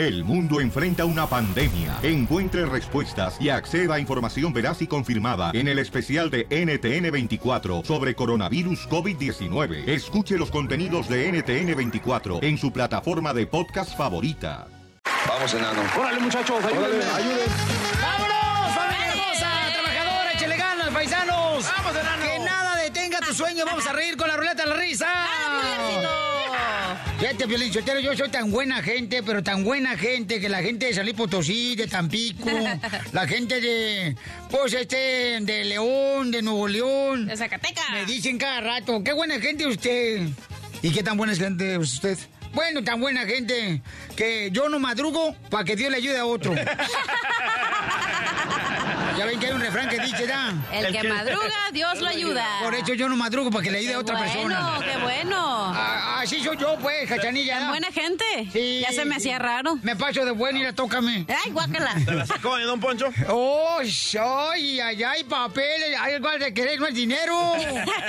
El mundo enfrenta una pandemia. Encuentre respuestas y acceda a información veraz y confirmada en el especial de NTN24 sobre coronavirus COVID-19. Escuche los contenidos de NTN24 en su plataforma de podcast favorita. Vamos, enano. Órale, muchachos, ayúdenme. ayuden. ¡Vámonos, familia hermosa, trabajadora, ganas, paisanos! ¡Vamos, enano! Que nada detenga tu sueño, vamos a reír con la ruleta de la risa. Fíjate, Piolín Sotelo, yo soy tan buena gente, pero tan buena gente, que la gente de Luis Potosí, de Tampico, la gente de, pues este, de León, de Nuevo León, De Zacatecas. me dicen cada rato, qué buena gente usted. ¿Y qué tan buena gente es usted? Bueno, tan buena gente que yo no madrugo para que Dios le ayude a otro. ya ven que hay un refrán que dice, ¿da? El que madruga, Dios lo ayuda. Por eso yo no madrugo para que le ayude Qué a otra bueno, persona. qué bueno. Ah, así soy yo, pues, cachanilla. Tan buena gente. Sí. Ya se me hacía raro. Me paso de buena y la tócame. Ay, guácala. ¿Te la sacó, eh, don Poncho? ¡Oh, ay, ay, ay, papeles! ¡Hay algo de querer, no es dinero!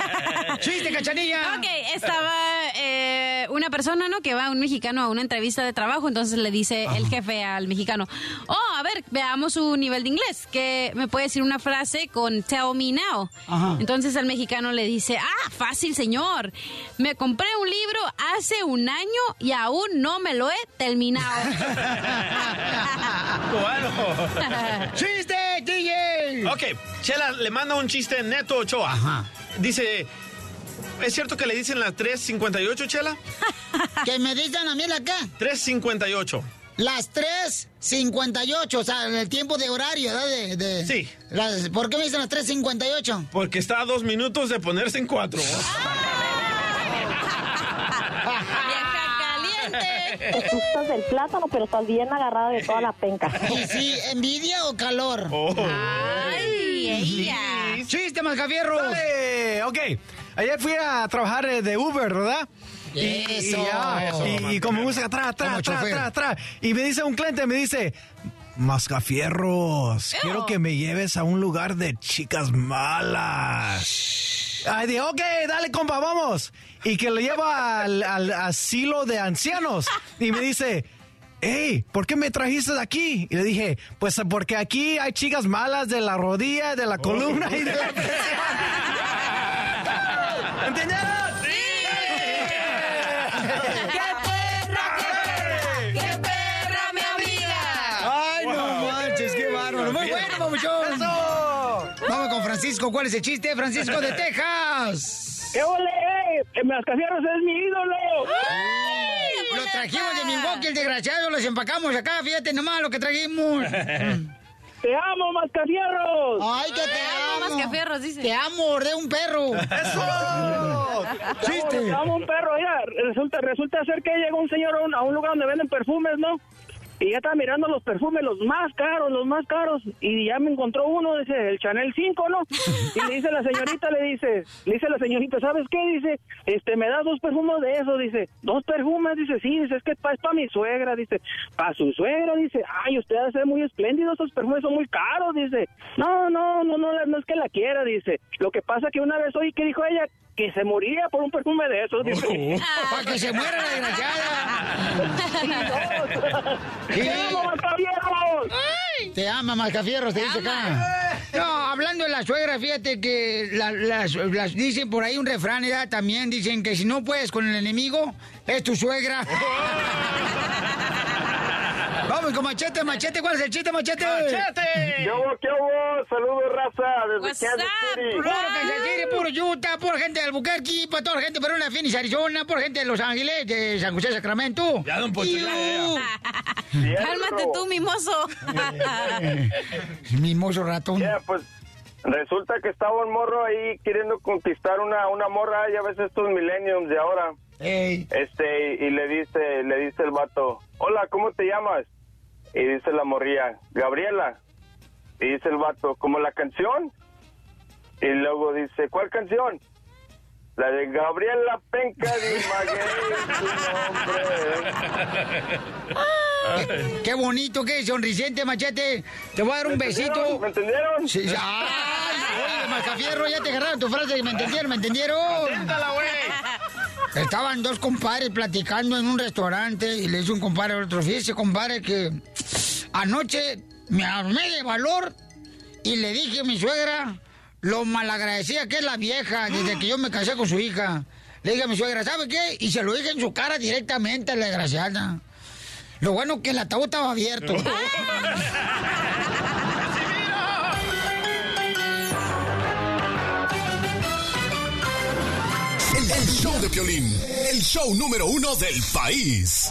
¡Chiste, cachanilla! Ok, estaba eh, una persona, ¿no? Que va un mexicano a una entrevista de trabajo, entonces le dice el jefe al mexicano, oh, a ver, veamos su nivel de inglés, que me puede decir una frase con tell me now. Ajá. Entonces el mexicano le dice, ah, fácil, señor, me compré un libro hace un año y aún no me lo he terminado. Bueno. ¡Chiste, DJ! Ok, Chela le manda un chiste neto Ochoa. Ajá. Dice, ¿es cierto que le dicen las 3.58, Chela? Que me dicen a mí la acá. 3.58. Las 3.58, o sea, el tiempo de horario, ¿verdad? De, de- Sí. Las- ¿Por qué me dicen las 3.58? Porque está a dos minutos de ponerse en cuatro. Vieja caliente. Te gustas del plátano, pero estás bien agarrada de toda la penca. ¿Y si envidia o calor? Oh. Ay, ella. ¡Chiste, Mascafierro! Dale, ok. Ayer fui a trabajar eh, de Uber, ¿verdad? Y- Eso. Y, ya, Eso, y- y como música atrás, atrás, Como atrás, chofer. atrás, atrás. Y me dice un cliente, me dice, Mascafierros, quiero que me lleves a un lugar de chicas malas. Ay, dije, ok, dale, compa, vamos. Y que le lleva al, al asilo de ancianos. Y me dice, hey, ¿por qué me trajiste de aquí? Y le dije, pues porque aquí hay chicas malas de la rodilla, de la columna y de la ¿Entendieron? Francisco. ¿Cuál es el chiste? Francisco de Texas. ¡Qué ole! ¡Eh! ¡Mascafierros es mi ídolo! Lo trajimos de Milwaukee, el desgraciado. Los empacamos acá. Fíjate nomás lo que trajimos. ¡Te amo, Mascafierros! ¡Ay, que te amo, amo! Mascafierros, dice. Te amo, de un perro. ¡Eso! ¡Chiste! Te amo un perro, ya. Resulta, resulta ser que llegó un señor a un, a un lugar donde venden perfumes, ¿no? Y ya estaba mirando los perfumes, los más caros, los más caros. Y ya me encontró uno, dice, el Chanel 5, ¿no? Y le dice la señorita, le dice, le dice la señorita, ¿sabes qué? Dice, este, me das dos perfumes de eso, dice, dos perfumes, dice, sí, dice, es que pa- es para mi suegra, dice, para su suegra, dice, ay, usted ha de ser muy espléndido, esos perfumes son muy caros, dice, no, no, no, no, no es que la quiera, dice, lo que pasa que una vez oí que dijo ella que se moría por un perfume de esos, dice. Para que se muera la desgraciada. ¡Te amo, Mascafierros! Te ama, Mascafierros, te dice acá. No, hablando de la suegra, fíjate que la- las, las- dicen por ahí un refrán, ¿verdad? También dicen que si no puedes con el enemigo, es tu suegra. Vamos con Machete, Machete, ¿cuál es el chiste, Machete? ¡Machete! ¿Qué hubo, qué hubo? Saludos, raza, desde What's Kansas up, City. bro? Puro Kansas City, puro Utah, pura gente de Albuquerque, para toda la gente de Verona, Phoenix, Arizona, pura gente de Los Ángeles, de San José, Sacramento. Ya, don Poncho, Cálmate tú, mimoso. Mimoso ratón. Ya, pues resulta que estaba un morro ahí queriendo conquistar una, una morra, ya ves estos millenniums de ahora. Ey. Este, y, y le dice, le dice el vato, hola, ¿cómo te llamas? Y dice la morría, Gabriela. Y dice el vato, ¿como la canción? Y luego dice, ¿cuál canción? La de Gabriela Penca de Maguey, Qué bonito, qué sonriciente, Machete. Te voy a dar un besito. ¿Me entendieron? Sí, sí. ¡Ay! Oye, Mascafierro, ya te agarraron tu frase. ¿Me entendieron? ¿Me entendieron? ¡Siéntala, güey! Estaban dos compadres platicando en un restaurante y le dice un compadre al otro, fíjese compadre que anoche me armé de valor y le dije a mi suegra lo malagradecida que es la vieja desde que yo me casé con su hija. Le dije a mi suegra, ¿sabe qué? Y se lo dije en su cara directamente, la desgraciada. Lo bueno que el ataúd estaba abierto. El, el show de Piolín, el show número uno del país.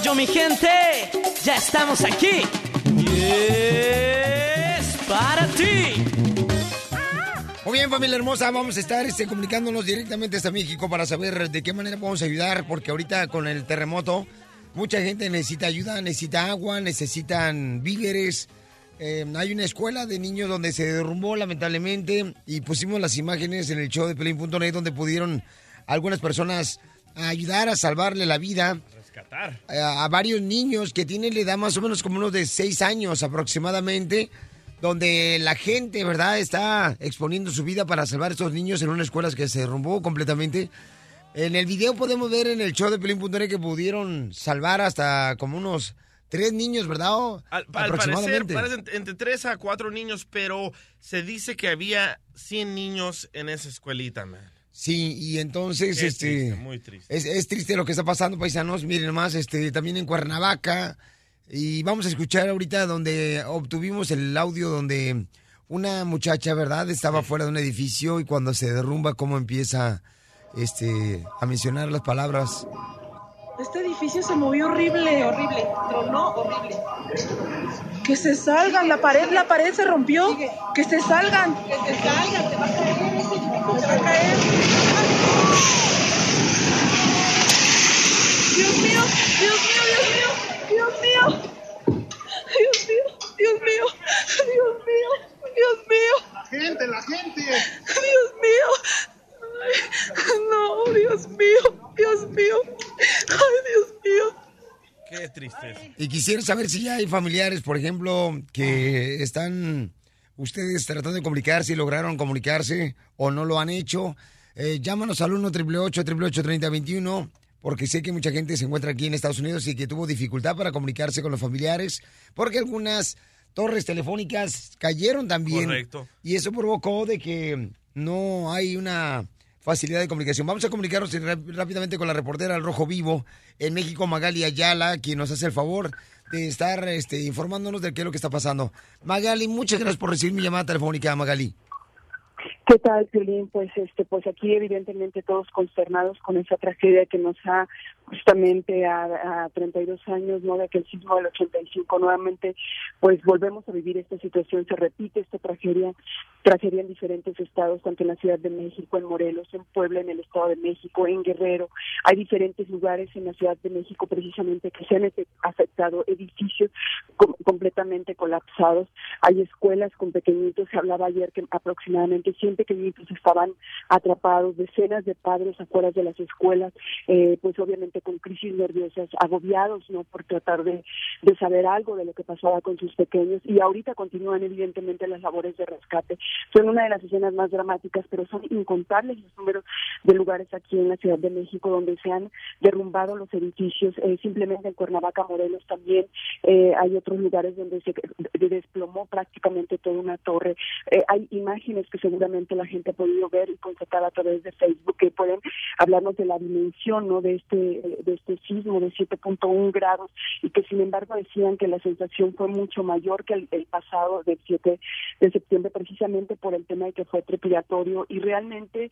Rollo, mi gente? Ya estamos aquí. Y es para ti. Muy bien, familia hermosa, vamos a estar este, comunicándonos directamente hasta México para saber de qué manera podemos ayudar, porque ahorita con el terremoto mucha gente necesita ayuda, necesita agua, necesitan víveres. Eh, hay una escuela de niños donde se derrumbó lamentablemente y pusimos las imágenes en el show de Pelín.net donde pudieron algunas personas ayudar a salvarle la vida Rescatar. a, a varios niños que tienen la edad más o menos como unos de seis años aproximadamente, donde la gente, ¿verdad?, está exponiendo su vida para salvar a estos niños en una escuela que se derrumbó completamente. En el video podemos ver en el show de Pelín.net que pudieron salvar hasta como unos tres niños, ¿verdad? O- Al, al parecer, aproximadamente. parecen entre 3 a 4 niños, pero se dice que había 100 niños en esa escuelita, man. Sí, y entonces, Qué este, triste, muy triste. Es, es triste lo que está pasando, paisanos. Miren más, este, también en Cuernavaca. Y vamos a escuchar ahorita donde obtuvimos el audio donde una muchacha, ¿verdad? Estaba fuera de un edificio y cuando se derrumba, cómo empieza, este, a mencionar las palabras. Este edificio se movió horrible, horrible, tronó horrible. Que se salgan, la pared, la pared se rompió. Que se salgan. Que se salgan, se va a caer. Se va a caer. Dios mío, Dios mío, Dios mío, Dios mío. Dios mío, Dios mío, Dios mío, Dios mío. Gente, la gente. Dios mío. Ay, no, Dios mío, Dios mío. Ay, Dios mío. Qué tristeza. Y quisiera saber si ya hay familiares, por ejemplo, que están ustedes tratando de comunicarse y lograron comunicarse o no lo han hecho. Eh, llámanos al 1 888 3021 porque sé que mucha gente se encuentra aquí en Estados Unidos y que tuvo dificultad para comunicarse con los familiares, porque algunas torres telefónicas cayeron también. Correcto. Y eso provocó de que no hay una facilidad de comunicación. Vamos a comunicarnos ráp- rápidamente con la reportera al Rojo Vivo en México, Magali Ayala, quien nos hace el favor de estar este, informándonos de qué es lo que está pasando. Magali, muchas gracias por recibir mi llamada telefónica, Magali. ¿Qué tal, Piolín? Pues, este, pues aquí evidentemente todos consternados con esa tragedia que nos ha justamente a, a 32 años, ¿no? De aquel sismo del 85 nuevamente, pues volvemos a vivir esta situación, se repite esta tragedia, tragedia en diferentes estados, tanto en la Ciudad de México, en Morelos, en Puebla, en el Estado de México, en Guerrero. Hay diferentes lugares en la Ciudad de México precisamente que se han afectado, edificios com- completamente colapsados. Hay escuelas con pequeñitos, se hablaba ayer que aproximadamente 100 pequeñitos estaban atrapados, decenas de padres afuera de las escuelas, eh, pues obviamente con crisis nerviosas, agobiados, ¿no? Por tratar de, de saber algo de lo que pasaba con sus pequeños y ahorita continúan evidentemente las labores de rescate. Son una de las escenas más dramáticas, pero son incontables los números de lugares aquí en la Ciudad de México donde se han derrumbado los edificios, eh, simplemente en Cuernavaca, Morelos también eh, hay otros lugares donde se de- desplomó prácticamente toda una torre. Eh, hay imágenes que seguramente la gente ha podido ver y constatar a través de Facebook que pueden hablarnos de la dimensión ¿no? de este de este sismo de 7.1 grados y que sin embargo decían que la sensación fue mucho mayor que el, el pasado del 7 de septiembre precisamente por el tema de que fue trepidatorio. Y realmente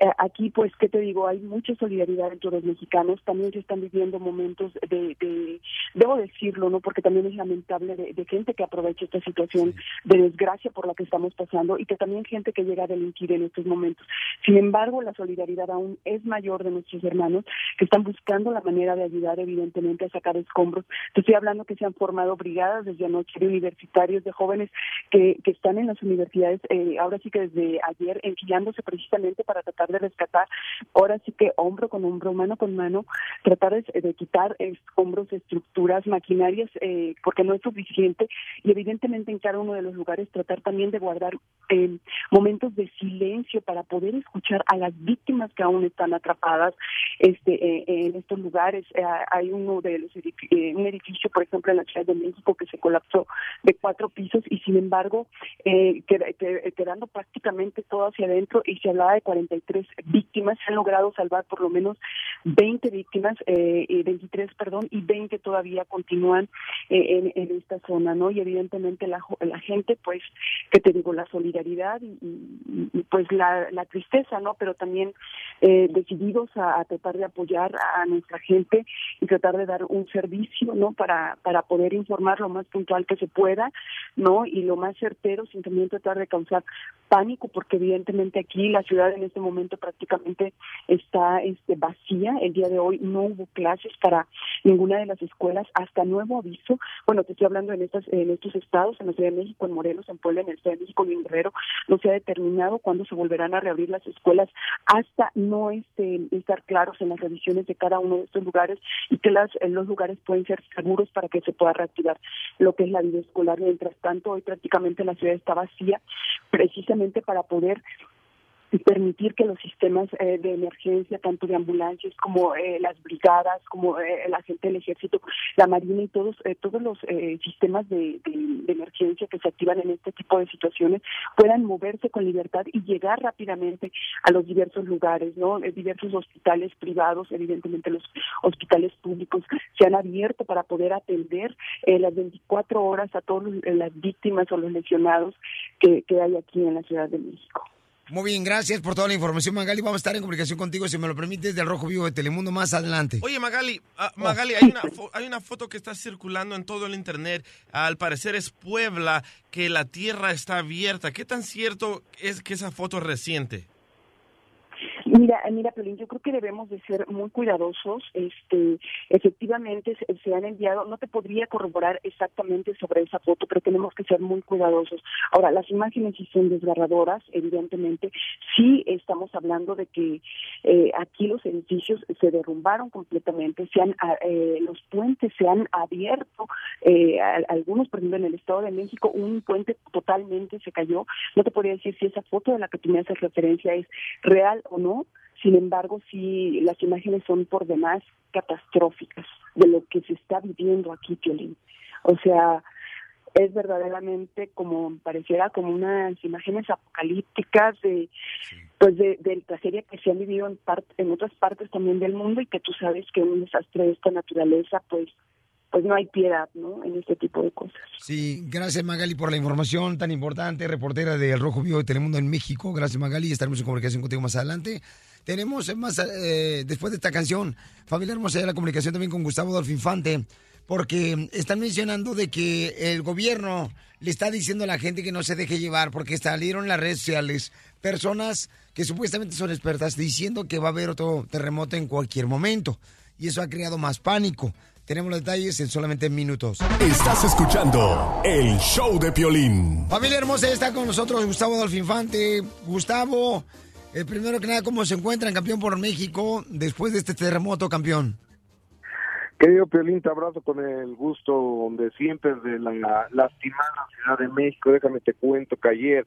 eh, aquí pues qué te digo hay mucha solidaridad entre los mexicanos. También se están viviendo momentos de, de debo decirlo no porque también es lamentable de, de gente que aprovecha esta situación de desgracia por la que estamos pasando y que también gente que llega delinquir en estos momentos. Sin embargo, la solidaridad aún es mayor de nuestros hermanos que están buscando la manera de ayudar evidentemente a sacar escombros. Te estoy hablando que se han formado brigadas desde anoche de universitarios, de jóvenes que, que están en las universidades, eh, ahora sí que desde ayer enfilándose precisamente para tratar de rescatar, ahora sí que hombro con hombro, mano con mano, tratar de, quitar escombros, estructuras, maquinarias, eh, porque no es suficiente y evidentemente en cada uno de los lugares tratar también de guardar eh, momentos de silencio para poder escuchar a las víctimas que aún están atrapadas este eh, en estos lugares. Eh, hay uno de los edifi- eh, un edificio, por ejemplo, en la Ciudad de México que se colapsó de cuatro pisos y sin embargo eh, qued- qued- quedando prácticamente todo hacia adentro y se hablaba de 43 víctimas, se han logrado salvar por lo menos 20 víctimas, eh, y 23, perdón, y 20 todavía continúan eh, en, en esta zona, ¿no? Y evidentemente la, la gente, pues, que te digo, la solidaridad y, y- y, pues la, la tristeza, ¿no? Pero también eh, decididos a, a tratar de apoyar a nuestra gente y tratar de dar un servicio, ¿no? Para, para poder informar lo más puntual que se pueda, ¿no? Y lo más certero, sin también tratar de causar pánico, porque evidentemente aquí la ciudad en este momento prácticamente está este, vacía. El día de hoy no hubo clases para ninguna de las escuelas hasta nuevo aviso. Bueno, te estoy hablando en estas en estos estados, en la Ciudad de México, en Morelos, en Puebla, en el Ciudad de México en Guerrero, no se ha determinado cuándo se volverán a reabrir las escuelas hasta no este, estar claros en las revisiones de cada uno de estos lugares y que las los lugares pueden ser seguros para que se pueda reactivar lo que es la vida escolar. Mientras tanto, hoy prácticamente la ciudad está vacía, precisamente para poder y permitir que los sistemas eh, de emergencia, tanto de ambulancias como eh, las brigadas, como eh, la gente del ejército, la marina y todos eh, todos los eh, sistemas de, emergencia que se activan en este tipo de situaciones puedan moverse con libertad y llegar rápidamente a los diversos lugares, ¿no? Eh, diversos hospitales privados, evidentemente los hospitales públicos se han abierto para poder atender las 24 horas a todas las víctimas o los lesionados que, que hay aquí en la Ciudad de México. Muy bien, gracias por toda la información, Magali. Vamos a estar en comunicación contigo, si me lo permites, del Rojo Vivo de Telemundo más adelante. Oye, Magali, ah, Magali, hay una, hay una foto que está circulando en todo el internet. Al parecer es Puebla, que la tierra está abierta. ¿Qué tan cierto es que esa foto es reciente? Mira, mira, Pelín, yo creo que debemos de ser muy cuidadosos. Este, efectivamente se, han enviado, no te podría corroborar exactamente sobre esa foto, pero tenemos que ser muy cuidadosos. Ahora, las imágenes sí son desgarradoras, evidentemente. Sí estamos hablando de que eh, aquí los edificios se derrumbaron completamente, se han, ah, eh, los puentes se han abierto, eh, algunos, por ejemplo, en el Estado de México, un puente totalmente se cayó. No te podría decir si esa foto de la que tú me haces referencia es real o no. Sin embargo, sí, las imágenes son por demás catastróficas de lo que se está viviendo aquí, Piolín. O sea, es verdaderamente como pareciera como unas imágenes apocalípticas de pues de, de tragedia que se han vivido en parte en otras partes también del mundo y que tú sabes que un desastre de esta naturaleza pues pues no hay piedad no en este tipo de cosas Sí, gracias Magali por la información tan importante, reportera del Rojo Vivo de Telemundo en México. Gracias Magali, estaremos en comunicación contigo más adelante. Tenemos más, eh, después de esta canción, familia hermosa, la comunicación también con Gustavo Adolfo Infante, porque están mencionando de que el gobierno le está diciendo a la gente que no se deje llevar, porque salieron en las redes sociales personas que supuestamente son expertas diciendo que va a haber otro terremoto en cualquier momento. Y eso ha creado más pánico. Tenemos los detalles en solamente minutos. Estás escuchando el show de Piolín. Familia hermosa, está con nosotros Gustavo Adolfo Infante. Gustavo, eh, primero que nada, ¿cómo se encuentran, campeón por México, después de este terremoto, campeón? Querido Piolín, te abrazo con el gusto de siempre de la lastimada Ciudad de México. Déjame te cuento que ayer,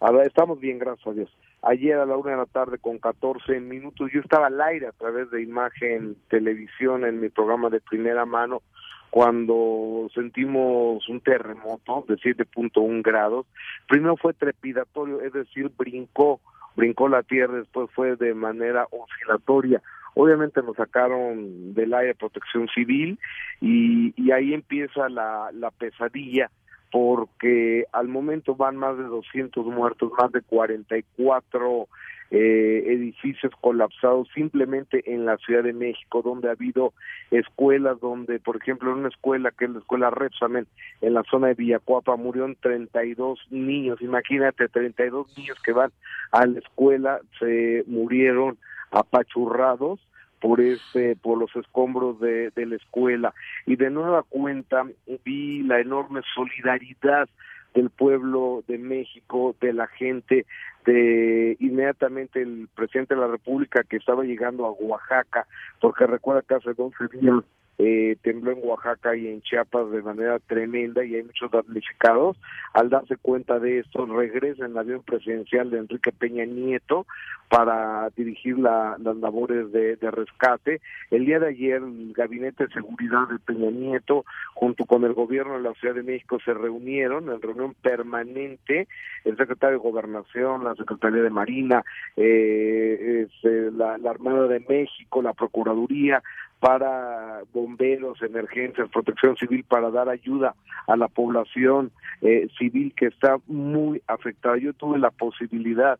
a ver, estamos bien, gracias a Dios. Ayer a la una de la tarde con 14 minutos, yo estaba al aire a través de imagen, televisión en mi programa de primera mano cuando sentimos un terremoto de 7.1 grados. Primero fue trepidatorio, es decir, brincó, brincó la tierra, después fue de manera oscilatoria. Obviamente nos sacaron del área de protección civil y, y ahí empieza la, la pesadilla porque al momento van más de 200 muertos, más de 44 eh, edificios colapsados simplemente en la Ciudad de México, donde ha habido escuelas donde, por ejemplo, en una escuela que es la escuela Repsamen, en la zona de Villacuapa, murieron 32 niños. Imagínate, 32 niños que van a la escuela se murieron apachurrados por este por los escombros de, de la escuela. Y de nueva cuenta vi la enorme solidaridad del pueblo de México, de la gente, de inmediatamente el presidente de la República que estaba llegando a Oaxaca, porque recuerda que hace 12 días eh, tembló en Oaxaca y en Chiapas de manera tremenda y hay muchos damnificados. Al darse cuenta de esto, regresa en el avión presidencial de Enrique Peña Nieto para dirigir la- las labores de, rescate. El día de ayer, el Gabinete de Seguridad de Peña Nieto, junto con el gobierno de la Ciudad de México, se reunieron en reunión permanente, el secretario de Gobernación, la Secretaría de Marina, eh, la, la Armada de México, la Procuraduría, para bomberos, emergencias, protección civil, para dar ayuda a la población eh, civil que está muy afectada. Yo tuve la posibilidad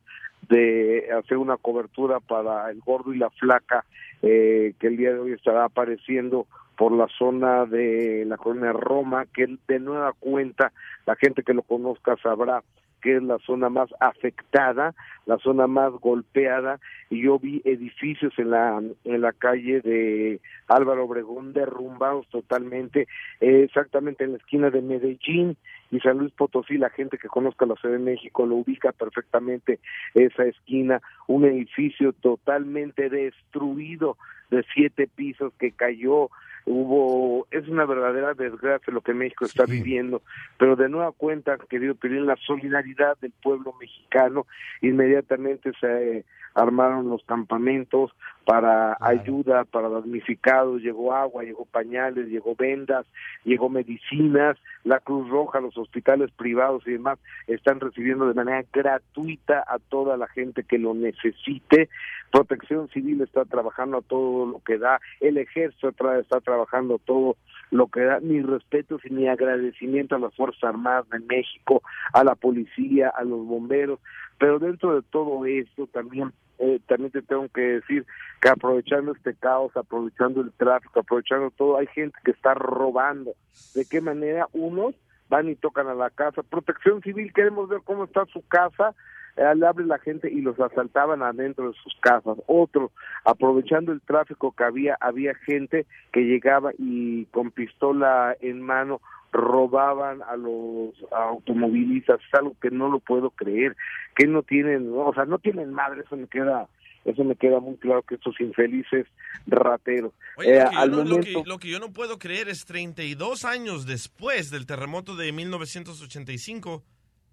de hacer una cobertura para el gordo y la flaca eh, que el día de hoy estará apareciendo por la zona de la colonia Roma, que de nueva cuenta la gente que lo conozca sabrá que es la zona más afectada, la zona más golpeada, y yo vi edificios en la en la calle de Álvaro Obregón derrumbados totalmente, eh, exactamente en la esquina de Medellín y San Luis Potosí, la gente que conozca la Ciudad de México lo ubica perfectamente esa esquina, un edificio totalmente destruido de siete pisos que cayó hubo es una verdadera desgracia lo que México está viviendo pero de nueva cuenta querido pedir la solidaridad del pueblo mexicano inmediatamente se eh, armaron los campamentos para ayuda para damnificados llegó agua llegó pañales llegó vendas llegó medicinas la Cruz Roja los hospitales privados y demás están recibiendo de manera gratuita a toda la gente que lo necesite. Protección Civil está trabajando a todo lo que da, el Ejército está trabajando todo lo que da, mi respeto y mi agradecimiento a las Fuerzas Armadas de México, a la policía, a los bomberos, pero dentro de todo esto también eh, también te tengo que decir que aprovechando este caos, aprovechando el tráfico, aprovechando todo, hay gente que está robando. ¿De qué manera? Unos van y tocan a la casa. Protección Civil, queremos ver cómo está su casa. Eh, le abre la gente y los asaltaban adentro de sus casas. Otro, aprovechando el tráfico que había, había gente que llegaba y con pistola en mano robaban a los automovilistas, es algo que no lo puedo creer, que no tienen, o sea, no tienen madre, eso me queda, eso me queda muy claro que estos infelices rateros. Oye, Eh, lo, que yo al no, lo que- momento, lo que yo no puedo creer es 32 años después del terremoto de 1985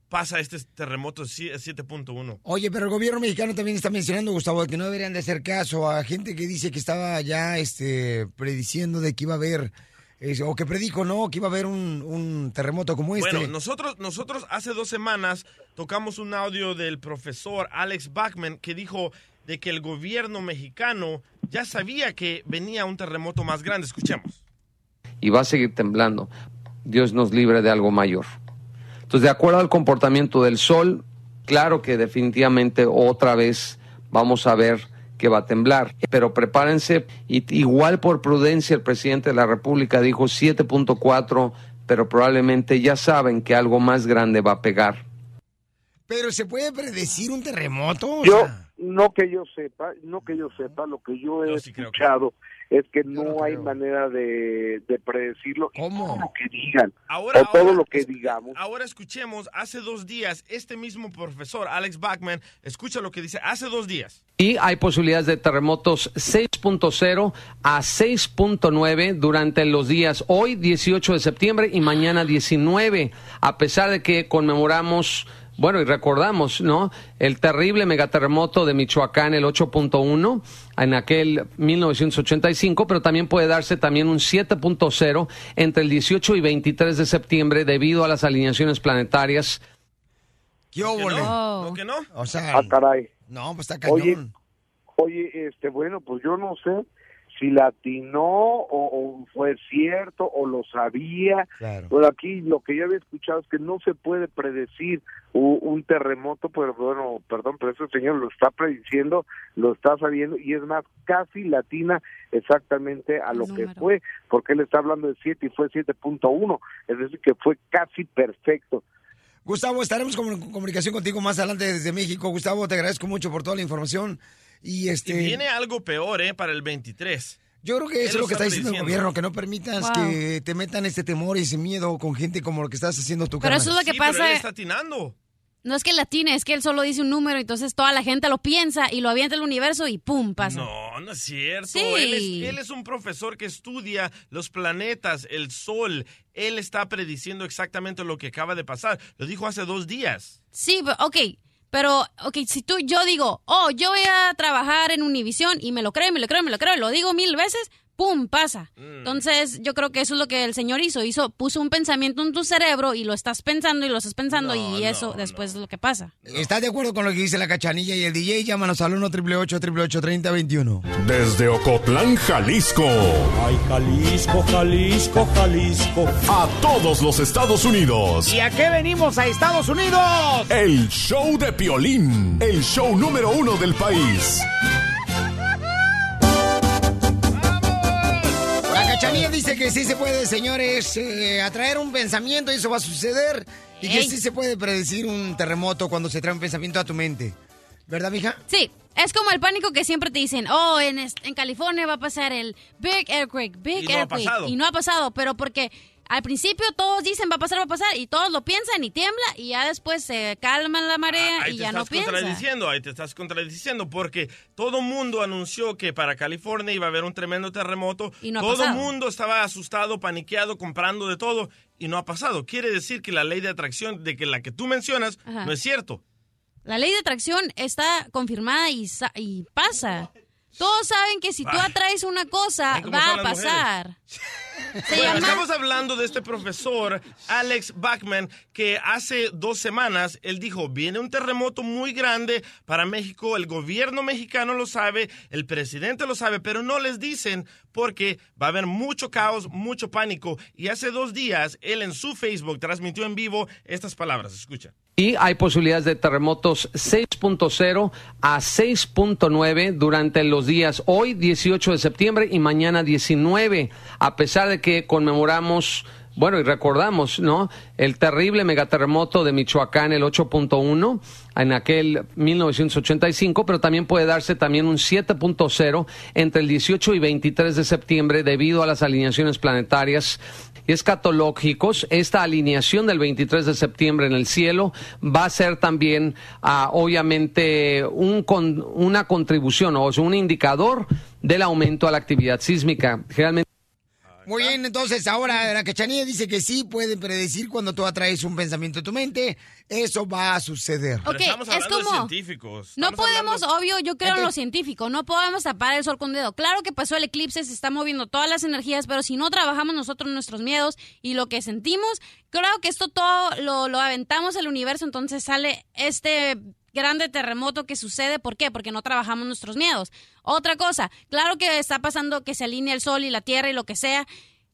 pasa este terremoto sie- 7.1. Oye, pero el gobierno mexicano también está mencionando, Gustavo, que no deberían de hacer caso a gente que dice que estaba ya este, prediciendo de que iba a haber, eh, o que predijo, ¿no? Que iba a haber un, un terremoto como este. Bueno, nosotros, nosotros hace dos semanas tocamos un audio del profesor Alex Bachman que dijo de que el gobierno mexicano ya sabía que venía un terremoto más grande. Escuchemos. y va a seguir temblando. Dios nos libre de algo mayor. Entonces, de acuerdo al comportamiento del Sol, claro que definitivamente otra vez vamos a ver que va a temblar. Pero prepárense, y igual por prudencia el presidente de la República dijo 7.4, pero probablemente ya saben que algo más grande va a pegar. Pero se puede predecir un terremoto. O yo, sea, no que yo sepa, no que yo sepa, lo que yo he escuchado es que no hay manera de, de predecirlo y todo lo que digan Ahora- o todo ahora- lo que digamos. Ahora escuchemos, hace dos días, este mismo profesor Alex Bachman, escucha lo que dice, hace dos días. Y hay posibilidades de terremotos 6.0 a 6.9 durante los días hoy 18 de septiembre y mañana 19, a pesar de que conmemoramos, bueno, y recordamos, ¿no? El terrible megaterremoto de Michoacán, el 8.1, en aquel 1985, pero también puede darse también un 7.0 entre el 18 y 23 de septiembre debido a las alineaciones planetarias. ¿Qué óvole? ¿No que no? O sea, Ah, caray. no, pues está cañón. Oye, oye, este, bueno, pues yo no sé si latinó o, o fue cierto o lo sabía. Pero aquí lo que yo había escuchado es que no se puede predecir un terremoto, pero bueno, perdón, pero ese señor lo está prediciendo, lo está sabiendo y es más, casi latina exactamente a lo que fue, porque él está hablando de 7 y fue 7.1, es decir, que fue casi perfecto. Gustavo, estaremos en comunicación contigo más adelante desde México. Gustavo, te agradezco mucho por toda la información. Y este. Y viene algo peor, ¿eh? Para el 23. Yo creo que eso Él es lo que está diciendo el gobierno, que no permitas Wow. que te metan ese temor y ese miedo con gente como lo que estás haciendo tú, Pero carnal. eso es lo que Sí, pero pasa. él está atinando. No es que latine, es que él solo dice un número, entonces toda la gente lo piensa y lo avienta al universo y ¡pum! pasa. No, no es cierto. Sí. Él, es, él es un profesor que estudia los planetas, el sol. Él está prediciendo exactamente lo que acaba de pasar. Lo dijo hace dos días. Sí, pero- ok, pero, ok, si tú, yo digo, oh, yo voy a trabajar en Univision y me lo creo, me lo creo, me lo creo, lo digo mil veces, ¡pum! pasa. Entonces, yo creo que eso es lo que el señor hizo. Hizo, puso un pensamiento en tu cerebro y lo estás pensando y lo estás pensando y eso después es lo que pasa. ¿Estás de acuerdo con lo que dice la cachanilla y el DJ? Llámanos al 1 888 3021 Desde Ocotlán, Jalisco. Ay, Jalisco, Jalisco, Jalisco. A todos los Estados Unidos. ¿Y a qué venimos a Estados Unidos? El show de Piolín. El show número uno del país. Que sí se puede, señores, eh, atraer un pensamiento y eso va a suceder. Y que Ey. sí se puede predecir un terremoto cuando se trae un pensamiento a tu mente. ¿Verdad, mija? Sí, es como el pánico que siempre te dicen, oh, en, en California va a pasar el Big Earthquake, Big Y no ha Earthquake. pasado. Y no ha pasado, pero porque al principio todos dicen va a pasar, va a pasar, y todos lo piensan y tiembla, y ya después se calma la marea Ahí y te ya no estás piensa. contradiciendo, ahí te estás contradiciendo, porque todo mundo anunció que para California iba a haber un tremendo terremoto. Y no todo mundo estaba asustado, paniqueado, comprando de todo, y no ha pasado. Quiere decir que la ley de atracción de que la que tú mencionas Ajá. no es cierto. La ley de atracción está confirmada y, y pasa. Todos saben que si tú Ay. atraes una cosa, va a pasar. Bueno. Estamos hablando de este profesor, Alex Bachman, que hace dos semanas él dijo, viene un terremoto muy grande para México, el gobierno mexicano lo sabe, el presidente lo sabe, pero no les dicen porque va a haber mucho caos, mucho pánico. Y hace dos días él en su Facebook transmitió en vivo estas palabras, escucha. Y hay posibilidades de terremotos 6.0 a 6.9 durante los días hoy 18 de septiembre y mañana 19, a pesar de que conmemoramos, bueno, y recordamos, ¿no? El terrible megaterremoto de Michoacán, el 8.1 en aquel 1985, pero también puede darse también un 7.0 entre el 18 y 23 de septiembre debido a las alineaciones planetarias escatológicos, esta alineación del 23 de septiembre en el cielo va a ser también, ah, obviamente, un con- una contribución o un indicador del aumento a la actividad sísmica. Generalmente Muy bien, entonces ahora la cachanilla dice que sí pueden predecir cuando tú atraes un pensamiento a tu mente. Eso va a suceder. Ok, es como... científicos. No podemos, hablando- obvio, yo creo en lo científico, no podemos tapar el sol con un dedo. Claro que pasó el eclipse, se está moviendo todas las energías, pero si no trabajamos nosotros nuestros miedos y lo que sentimos, creo que esto todo lo, lo aventamos al universo, entonces sale este grande terremoto que sucede. ¿Por qué? Porque no trabajamos nuestros miedos. Otra cosa, claro que está pasando que se alinea el sol y la tierra y lo que sea.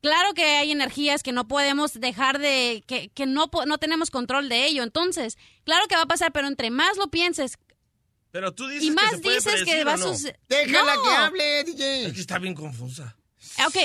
Claro que hay energías que no podemos dejar de, que, que no, no tenemos control de ello. Entonces, claro que va a pasar, pero entre más lo pienses, Pero tú dices y que más se puede dices que predecir, va ¿o a no? suceder. Déjala No. que hable, DJ. Es que está bien confusa. Ok,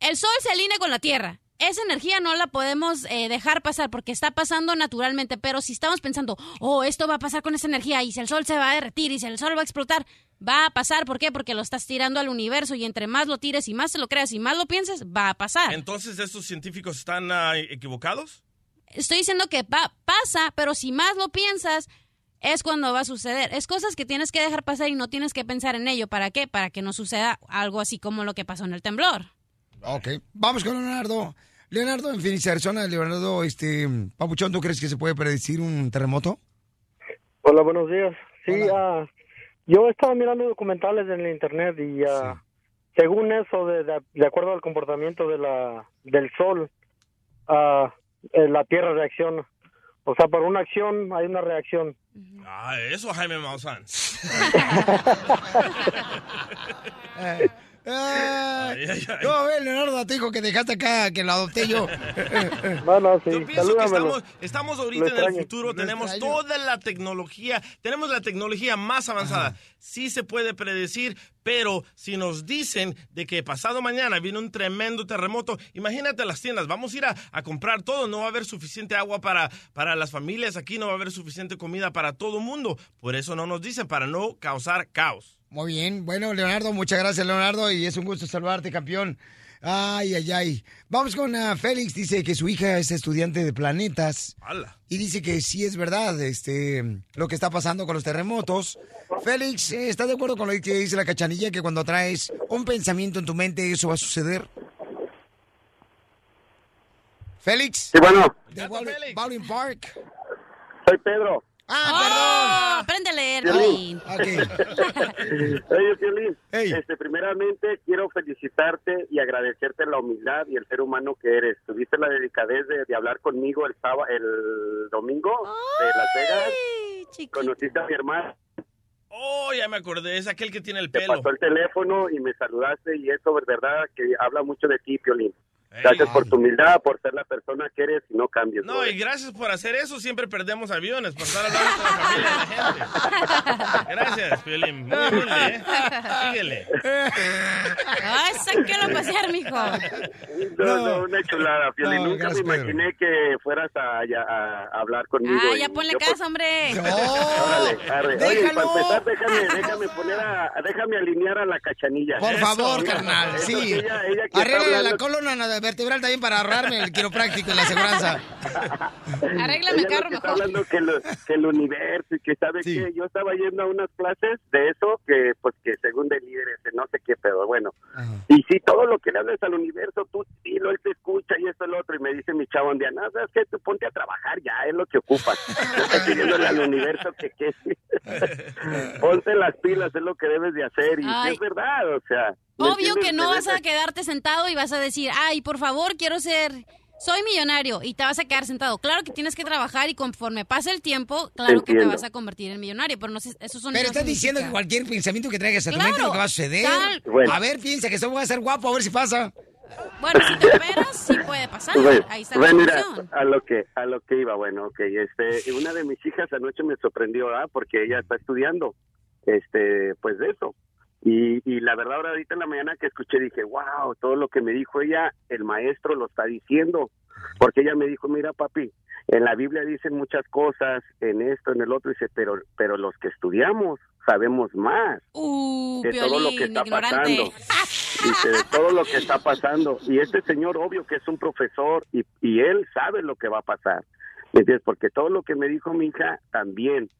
el sol se alinea con la tierra. Esa energía no la podemos eh, dejar pasar porque está pasando naturalmente, pero si estamos pensando, oh, esto va a pasar con esa energía y si el sol se va a derretir y si el sol va a explotar, va a pasar. ¿Por qué? Porque lo estás tirando al universo y entre más lo tires y más te lo creas y más lo pienses, va a pasar. Entonces, ¿estos científicos están ah, equivocados? Estoy diciendo que pa- pasa, pero si más lo piensas, es cuando va a suceder. Es cosas que tienes que dejar pasar y no tienes que pensar en ello. ¿Para qué? Para que no suceda algo así como lo que pasó en el temblor. Ok, vamos con Leonardo. Leonardo, en Phoenix, Arizona. Leonardo, este, Papuchón, ¿tú crees que se puede predecir un terremoto? Hola, buenos días. Sí, ah, yo estaba mirando documentales en el internet y ah, según eso, de, de- de acuerdo al comportamiento de la del sol, eh, la Tierra reacciona. O sea, por una acción hay una reacción. Ah, eso, Jaime Maussan. Ah, saludo a tu hijo que dejaste acá, que lo adopté yo. Bueno, sí, Yo pienso que estamos, estamos ahorita en el futuro, tenemos extraño. toda la tecnología, tenemos la tecnología más avanzada. Sí se puede predecir, pero si nos dicen de que pasado mañana viene un tremendo terremoto, imagínate las tiendas, vamos a ir a, a comprar todo, no va a haber suficiente agua para, para las familias, aquí no va a haber suficiente comida para todo el mundo. Por eso no nos dicen, para no causar caos. Muy bien. Bueno, Leonardo, muchas gracias, Leonardo, y es un gusto saludarte, campeón. Ay, ay, ay. Vamos con ah, Félix. Dice que su hija es estudiante de planetas. ¡Hala! Y dice que sí es verdad este, lo que está pasando con los terremotos. Félix, eh, ¿estás de acuerdo con lo que dice la cachanilla? Que cuando traes un pensamiento en tu mente, eso va a suceder. Félix. Sí, bueno. De Bowling, Bowling Park. Soy Pedro. Ah, Oh, aprende a leer, Piolín. Piolín. Oye, Piolín, este, primeramente quiero felicitarte y agradecerte la humildad y el ser humano que eres. Tuviste la delicadez de, de hablar conmigo el sábado, el domingo de Las Vegas. Conociste a mi hermano, Oh, ya me acordé, es aquel que tiene el te pelo. pasó el teléfono y me saludaste y eso es verdad que habla mucho de ti, Piolín. Gracias por tu humildad, por ser la persona que eres y no cambies. No, y gracias por hacer eso. Siempre perdemos aviones por estar hablando con la familia de la gente. Gracias, Piolín. Muy humilde, ¿eh? Síguele. Ay, sáquelo a pasear, mijo. No, no, una chulada, Piolín. No, Nunca me Pedro. imaginé que fueras a, a- a hablar conmigo. Ah, ya ponle pues, casa, hombre. Órale, arre. Oye, para empezar, déjame, déjame poner a, déjame alinear a la cachanilla. Por favor, carnal, Eso, sí. ella- ella que la hablando- vertebral también para ahorrarme el quiropráctico y la aseguranza. Arréglame el Ella lo carro que está mejor. hablando que, lo- que el universo y que sabe que yo estaba yendo a unas clases de eso que pues que según de líderes no sé qué pero bueno. Y si todo lo que le hables al universo tú dilo él te escucha y esto el otro. Y me dice mi chavo un día no sabes qué tú ponte a trabajar ya es lo que ocupas estás pidiéndole al universo que que ponte las pilas es lo que debes de hacer. Y Ay. es verdad o sea. ¿me Obvio que no vas a quedarte sentado y vas a decir, ay, por favor, quiero ser, soy millonario y te vas a quedar sentado. Claro que tienes que trabajar y conforme pase el tiempo, claro que te vas a convertir en millonario, pero no sé, eso son... Pero estás diciendo que cualquier pensamiento que traigas a tu Claro, mente es lo que va a suceder. tal- Bueno. A ver, piensa que esto va a ser guapo, a ver si pasa. Bueno, si te operas, sí puede pasar. Bueno, Ahí está bueno, la mira, solución. a lo que a lo que iba, bueno, ok, este, una de mis hijas anoche me sorprendió, ¿ah? porque ella está estudiando, este, pues de eso. Y, y la verdad ahora ahorita en la mañana que escuché dije, wow, todo lo que me dijo ella, el maestro lo está diciendo, porque ella me dijo, mira papi, en la Biblia dicen muchas cosas, en esto, en el otro, dice, pero, pero los que estudiamos sabemos más Uh, de todo lo que está ignorante. pasando. Dice, de todo lo que está pasando. Y este señor, obvio que es un profesor y, y él sabe lo que va a pasar. ¿Me entiendes? Porque todo lo que me dijo mi hija también.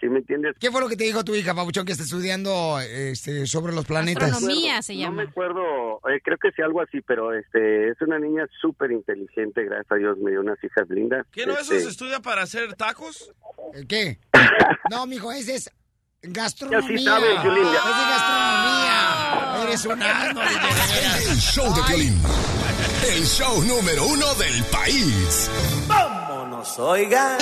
¿Sí me entiendes? ¿Qué fue lo que te dijo tu hija, Pabuchón, que está estudiando este, sobre los planetas? Astronomía se No llama. me acuerdo, eh, creo que sí, algo así, pero este es una niña súper inteligente, gracias a Dios, me dio unas hijas lindas. ¿Qué no eso Este, se estudia para hacer tacos? ¿El qué? No, mijo, ese es gastronomía. Ya sí sabes, Piolín, ya. Es de gastronomía. Eres un asno. El show de Piolín. El show número uno del país. Vámonos, oigan.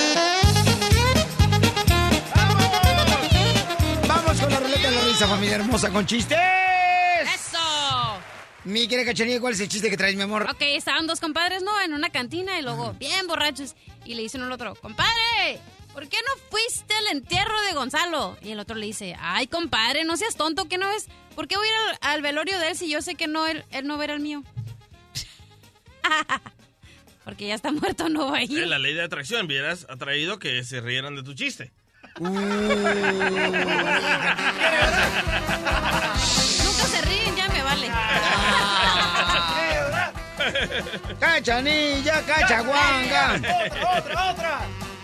Risa, familia hermosa, con chistes. ¡Eso! Mi querida Cachanilla, ¿cuál es el chiste que traes, mi amor? Ok, estaban dos compadres, ¿no? En una cantina y luego bien borrachos. Y le dicen al otro, compadre, ¿por qué no fuiste al entierro de Gonzalo? Y el otro le dice, ay, compadre, no seas tonto, ¿qué no ves? ¿Por qué voy a ir al, al velorio de él si yo sé que no él, él no verá el mío? Porque ya está muerto, no va a ir. la ley de atracción, vieras atraído que se rieran de tu chiste. Nunca se ríen, ya me vale. Cachanilla, cachaguanga. otra, otra.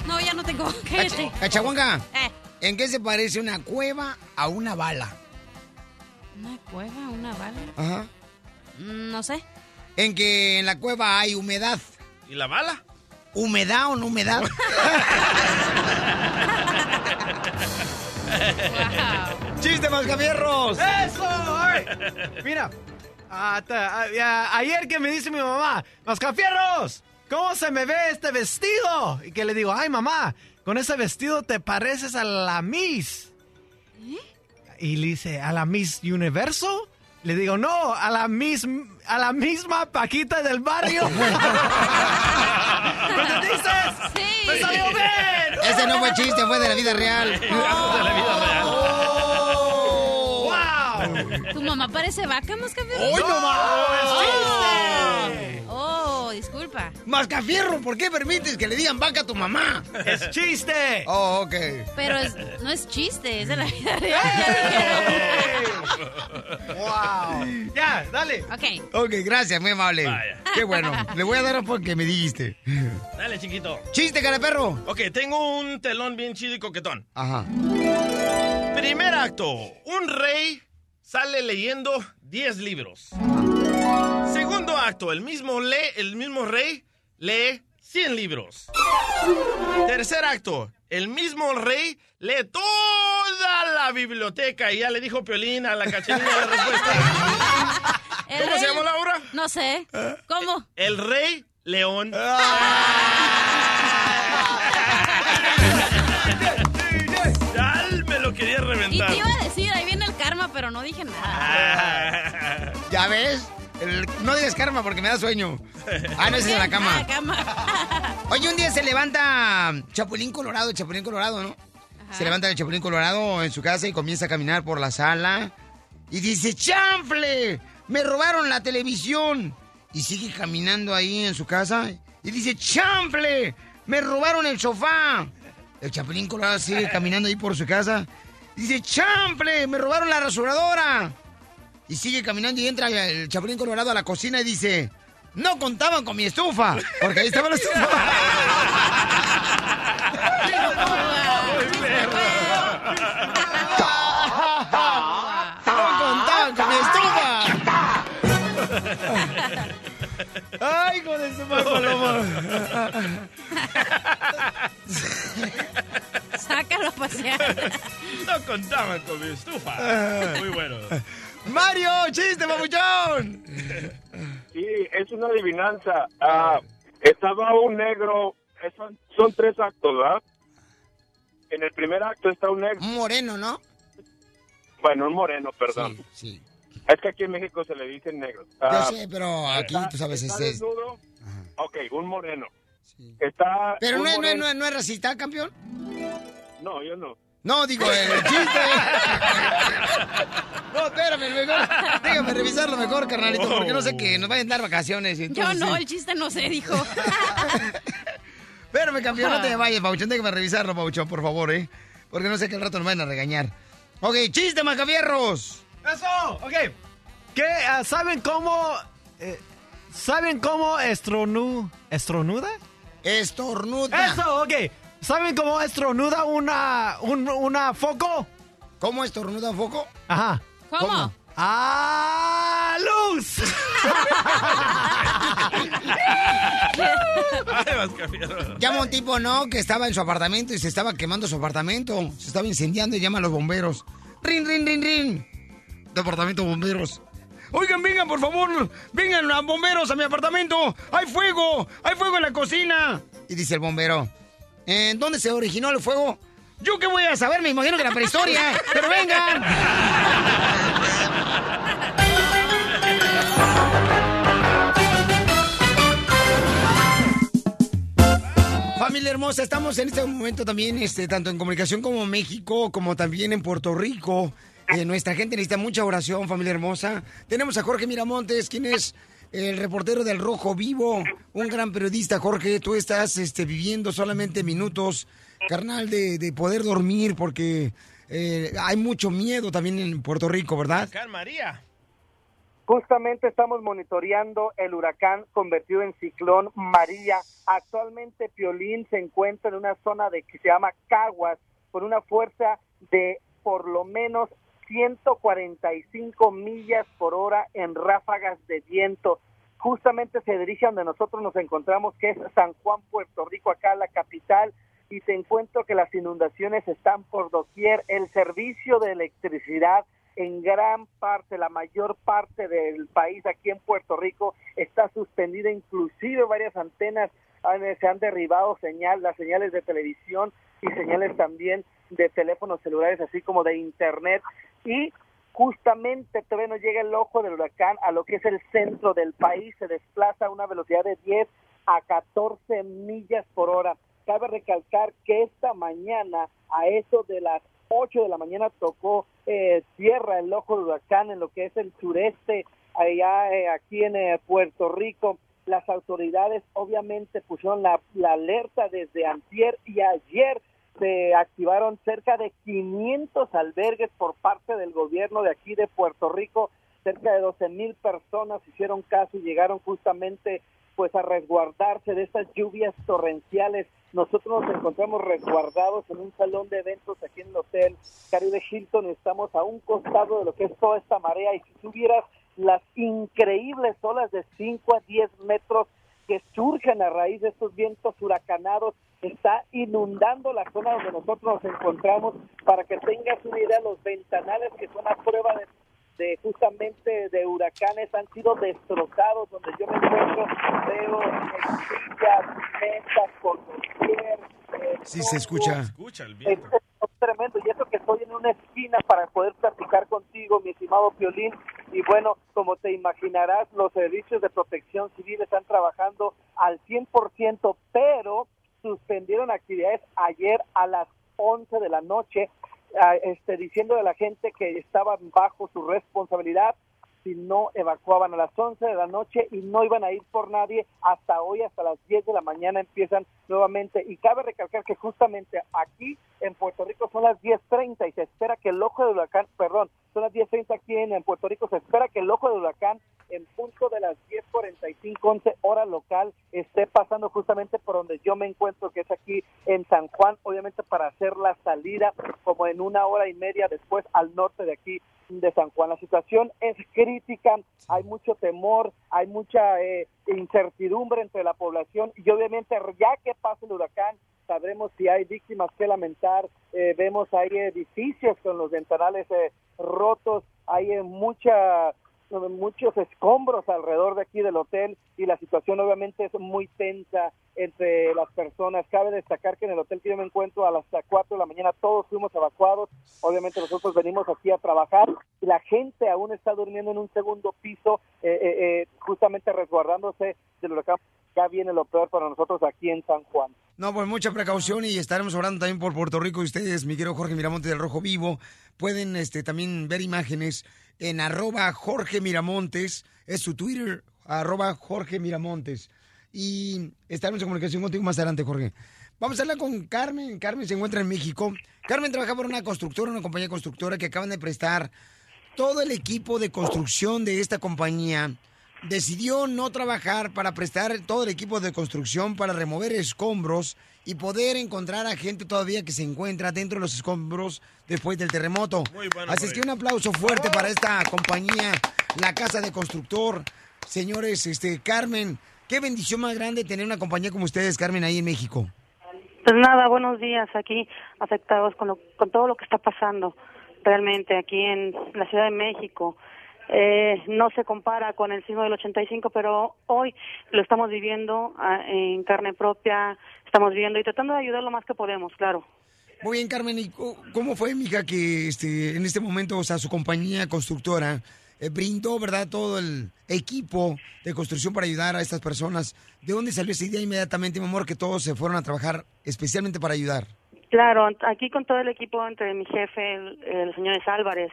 No, ya no tengo. Cállate. Cachaguanga, Eh. ¿en qué se parece una cueva a una bala? ¿Una cueva? ¿Una bala? Ajá. Mm, No sé. En que en la cueva hay humedad. ¿Y la bala? ¿Humedad o no humedad? ¡Chiste, mascafierros! ¡Eso! ay. Mira, ayer que me dice mi mamá, Mascafierros, ¿cómo se me ve este vestido? Y que le digo, ay mamá, con ese vestido te pareces a la Miss. Y le dice, ¿a la Miss Universo? Le digo, no, a la, misma a la misma Paquita del barrio. ¿Me entendiste? Sí. ¡Me salió bien! Ese no fue chiste, fue de la vida real. de la vida real. ¡Wow! ¿Tu mamá parece vaca, Mascafierro? ¡Hoy no Oh, oh, disculpa. Mascafierro, ¿por qué permites que le digan vaca a tu mamá? ¡Es chiste! Oh, ok. Pero es- no es chiste, es de la vida real. ya ¡Wow! Ya, dale. Ok. Ok, gracias, muy amable. Vaya. Qué bueno. Le voy a dar porque me dijiste. Dale, chiquito. Chiste, cara perro. Ok, tengo un telón bien chido y coquetón. Ajá. Primer acto. Un rey sale leyendo 10 libros. Segundo acto. El mismo, lee, el mismo rey lee 100 libros. Tercer acto. El mismo rey lee toda la biblioteca. Y ya le dijo Piolín a la cachanilla la respuesta. El ¿Cómo se llama Laura? No sé. ¿Cómo? El rey león. Ya me lo quería Y reventar. te iba a decir, ahí viene el karma, pero no dije nada. ¿Ya ves? El- no digas karma porque me da sueño. Ah, no, ese es en la Ah, cama. cama. Oye, un día se levanta Chapulín Colorado, Chapulín Colorado, ¿no? Se levanta el Chapulín Colorado en su casa y comienza a caminar por la sala. Y dice, ¡chanfle! Me robaron la televisión. Y sigue caminando ahí en su casa. Y dice, ¡chanfle! Me robaron el sofá. El Chapulín Colorado sigue caminando ahí por su casa. Y dice, ¡chanfle! Me robaron la rasuradora. Y sigue caminando y entra el Chapulín Colorado a la cocina y dice, no contaban con mi estufa, porque ahí estaba la estufa. no contaban con mi estufa. Ay, con mal paloma. Sácalo a pasear. No contaban con mi estufa. Muy bueno. Mario, chiste, mamuchón. Sí, es una adivinanza. Ah, estaba un negro, son, son tres actos, ¿verdad? En el primer acto está un negro, Un moreno, ¿no? bueno, un moreno, perdón. Sí, sí. Es que aquí en México se le dicen negros. Yo Ah, sé, pero aquí tú sabes, está ese es... desnudo. Ok, un moreno. Está Pero un no es, no, no, es, no es racista, campeón. No, yo no. No, digo, el chiste. No, espérame, mejor. Déjame revisarlo mejor, carnalito, porque no sé que nos vayan a dar vacaciones. y Yo entonces, no, sí. el chiste no sé, dijo. Espérame, campeón, no te vayas, Pauchón. Déjame revisarlo, Pauchón, por favor, ¿eh? Porque no sé que al rato nos vayan a regañar. Ok, chiste, macafierros. ¡Eso! Ok. ¿Qué? ah, ¿Saben cómo... eh, ¿Saben cómo estronu... estronuda? Estornuda. Eso, ok. ¿Saben cómo estronuda una... un- una foco? ¿Cómo estornuda un foco? Ajá. ¿Cómo? ¡Ah, luz! Ay, Mascafierro. Llama un tipo, ¿no? Que estaba en su apartamento y se estaba quemando su apartamento. Se estaba incendiando y llama a los bomberos. ¡Rin, rin, rin, rin! Departamento bomberos. Oigan, vengan, por favor. Vengan, a bomberos, a mi apartamento. ¡Hay fuego! ¡Hay fuego en la cocina! Y dice el bombero. ¿En dónde se originó el fuego? ¿Yo qué voy a saber? Me imagino que la prehistoria. ¡Pero vengan! Familia hermosa, estamos en este momento también, este, tanto en comunicación como México, como también en Puerto Rico. Eh, nuestra gente necesita mucha oración, familia hermosa. Tenemos a Jorge Miramontes, quien es el reportero del Rojo Vivo, un gran periodista. Jorge, tú estás este, viviendo solamente minutos, carnal, de, de poder dormir, porque eh, hay mucho miedo también en Puerto Rico, ¿verdad? Huracán María. Justamente estamos monitoreando el huracán convertido en ciclón María. Actualmente Piolín se encuentra en una zona de que se llama Caguas con una fuerza de por lo menos 145 millas por hora en ráfagas de viento. Justamente se dirige a donde nosotros nos encontramos, que es San Juan, Puerto Rico, acá la capital, y te encuentro que las inundaciones están por doquier. El servicio de electricidad en gran parte, la mayor parte del país aquí en Puerto Rico está suspendida, inclusive varias antenas han- se han derribado señal, las señales de televisión y señales también de teléfonos celulares, así como de internet. Y justamente todavía no llega el ojo del huracán a lo que es el centro del país, se desplaza a una velocidad de 10 a 14 millas por hora. Cabe recalcar que esta mañana, a eso de las 8 de la mañana, tocó eh, tierra el ojo del huracán en lo que es el sureste, allá eh, aquí en eh, Puerto Rico. Las autoridades obviamente pusieron la, la alerta desde antier y ayer se activaron cerca de 500 albergues por parte del gobierno de aquí de Puerto Rico. Cerca de 12 mil personas hicieron caso y llegaron justamente pues a resguardarse de estas lluvias torrenciales. Nosotros nos encontramos resguardados en un salón de eventos aquí en el hotel Caribe Hilton. Estamos a un costado de lo que es toda esta marea y si tuvieras las increíbles olas de 5 a 10 metros que surgen a raíz de estos vientos huracanados está inundando la zona donde nosotros nos encontramos para que tengas una idea los ventanales que son a prueba de, de justamente de huracanes han sido destrozados donde yo me encuentro veo sillas mesas por eh, Sí, se escucha. es, es tremendo y eso que estoy en una esquina para poder platicar contigo, mi estimado Piolín. Y bueno, como te imaginarás, los servicios de protección civil están trabajando al 100%, pero suspendieron actividades ayer a las 11 de la noche, ah, este, diciendo a la gente que estaban bajo su responsabilidad si no evacuaban a las 11 de la noche y no iban a ir por nadie hasta hoy, hasta las 10 de la mañana empiezan nuevamente. Y cabe recalcar que justamente aquí en Puerto Rico son las 10.30 y se espera que el ojo del huracán, perdón, son las 10.30 aquí en, Puerto Rico, se espera que el ojo del huracán en punto de las 10.45, 11 hora local, esté pasando justamente por donde yo me encuentro, que es aquí en San Juan, obviamente para hacer la salida como en una hora y media después al norte de aquí de San Juan. La situación es crítica, hay mucho temor, hay mucha eh, incertidumbre entre la población y obviamente ya que pase el huracán sabremos si hay víctimas que lamentar, eh, vemos hay edificios con los ventanales eh, rotos, hay eh, mucha muchos escombros alrededor de aquí del hotel y la situación obviamente es muy tensa entre las personas. Cabe destacar que en el hotel que yo me encuentro a las 4 de la mañana todos fuimos evacuados. Obviamente nosotros venimos aquí a trabajar y la gente aún está durmiendo en un segundo piso, eh, eh, eh, justamente resguardándose del huracán. Ya viene lo peor para nosotros aquí en San Juan. No, pues mucha precaución y estaremos orando también por Puerto Rico. Y ustedes, mi querido Jorge Miramonte del Rojo Vivo, pueden este, también ver imágenes en arroba Jorge Miramontes, es su Twitter, arroba Jorge Miramontes. Y estaremos en comunicación contigo más adelante, Jorge. Vamos a hablar con Carmen. Carmen se encuentra en México. Carmen trabaja por una constructora, una compañía constructora que acaban de prestar todo el equipo de construcción de esta compañía decidió no trabajar para prestar todo el equipo de construcción para remover escombros y poder encontrar a gente todavía que se encuentra dentro de los escombros después del terremoto. Muy bueno Así es que un aplauso fuerte para esta compañía, la Casa de Constructor. Señores, este Carmen, qué bendición más grande tener una compañía como ustedes, Carmen, ahí en México. Pues nada, buenos días aquí afectados con, lo, con todo lo que está pasando realmente aquí en la Ciudad de México. Eh, no se compara con el sismo del 85, pero hoy lo estamos viviendo ah, en carne propia, estamos viviendo y tratando de ayudar lo más que podemos, claro. Muy bien, Carmen, ¿y cómo fue, mija, que este, en este momento, o sea, su compañía constructora eh, brindó, ¿verdad?, todo el equipo de construcción para ayudar a estas personas. ¿De dónde salió esa idea inmediatamente, mi amor, que todos se fueron a trabajar especialmente para ayudar? Claro, aquí con todo el equipo entre mi jefe, el, el señor Álvarez,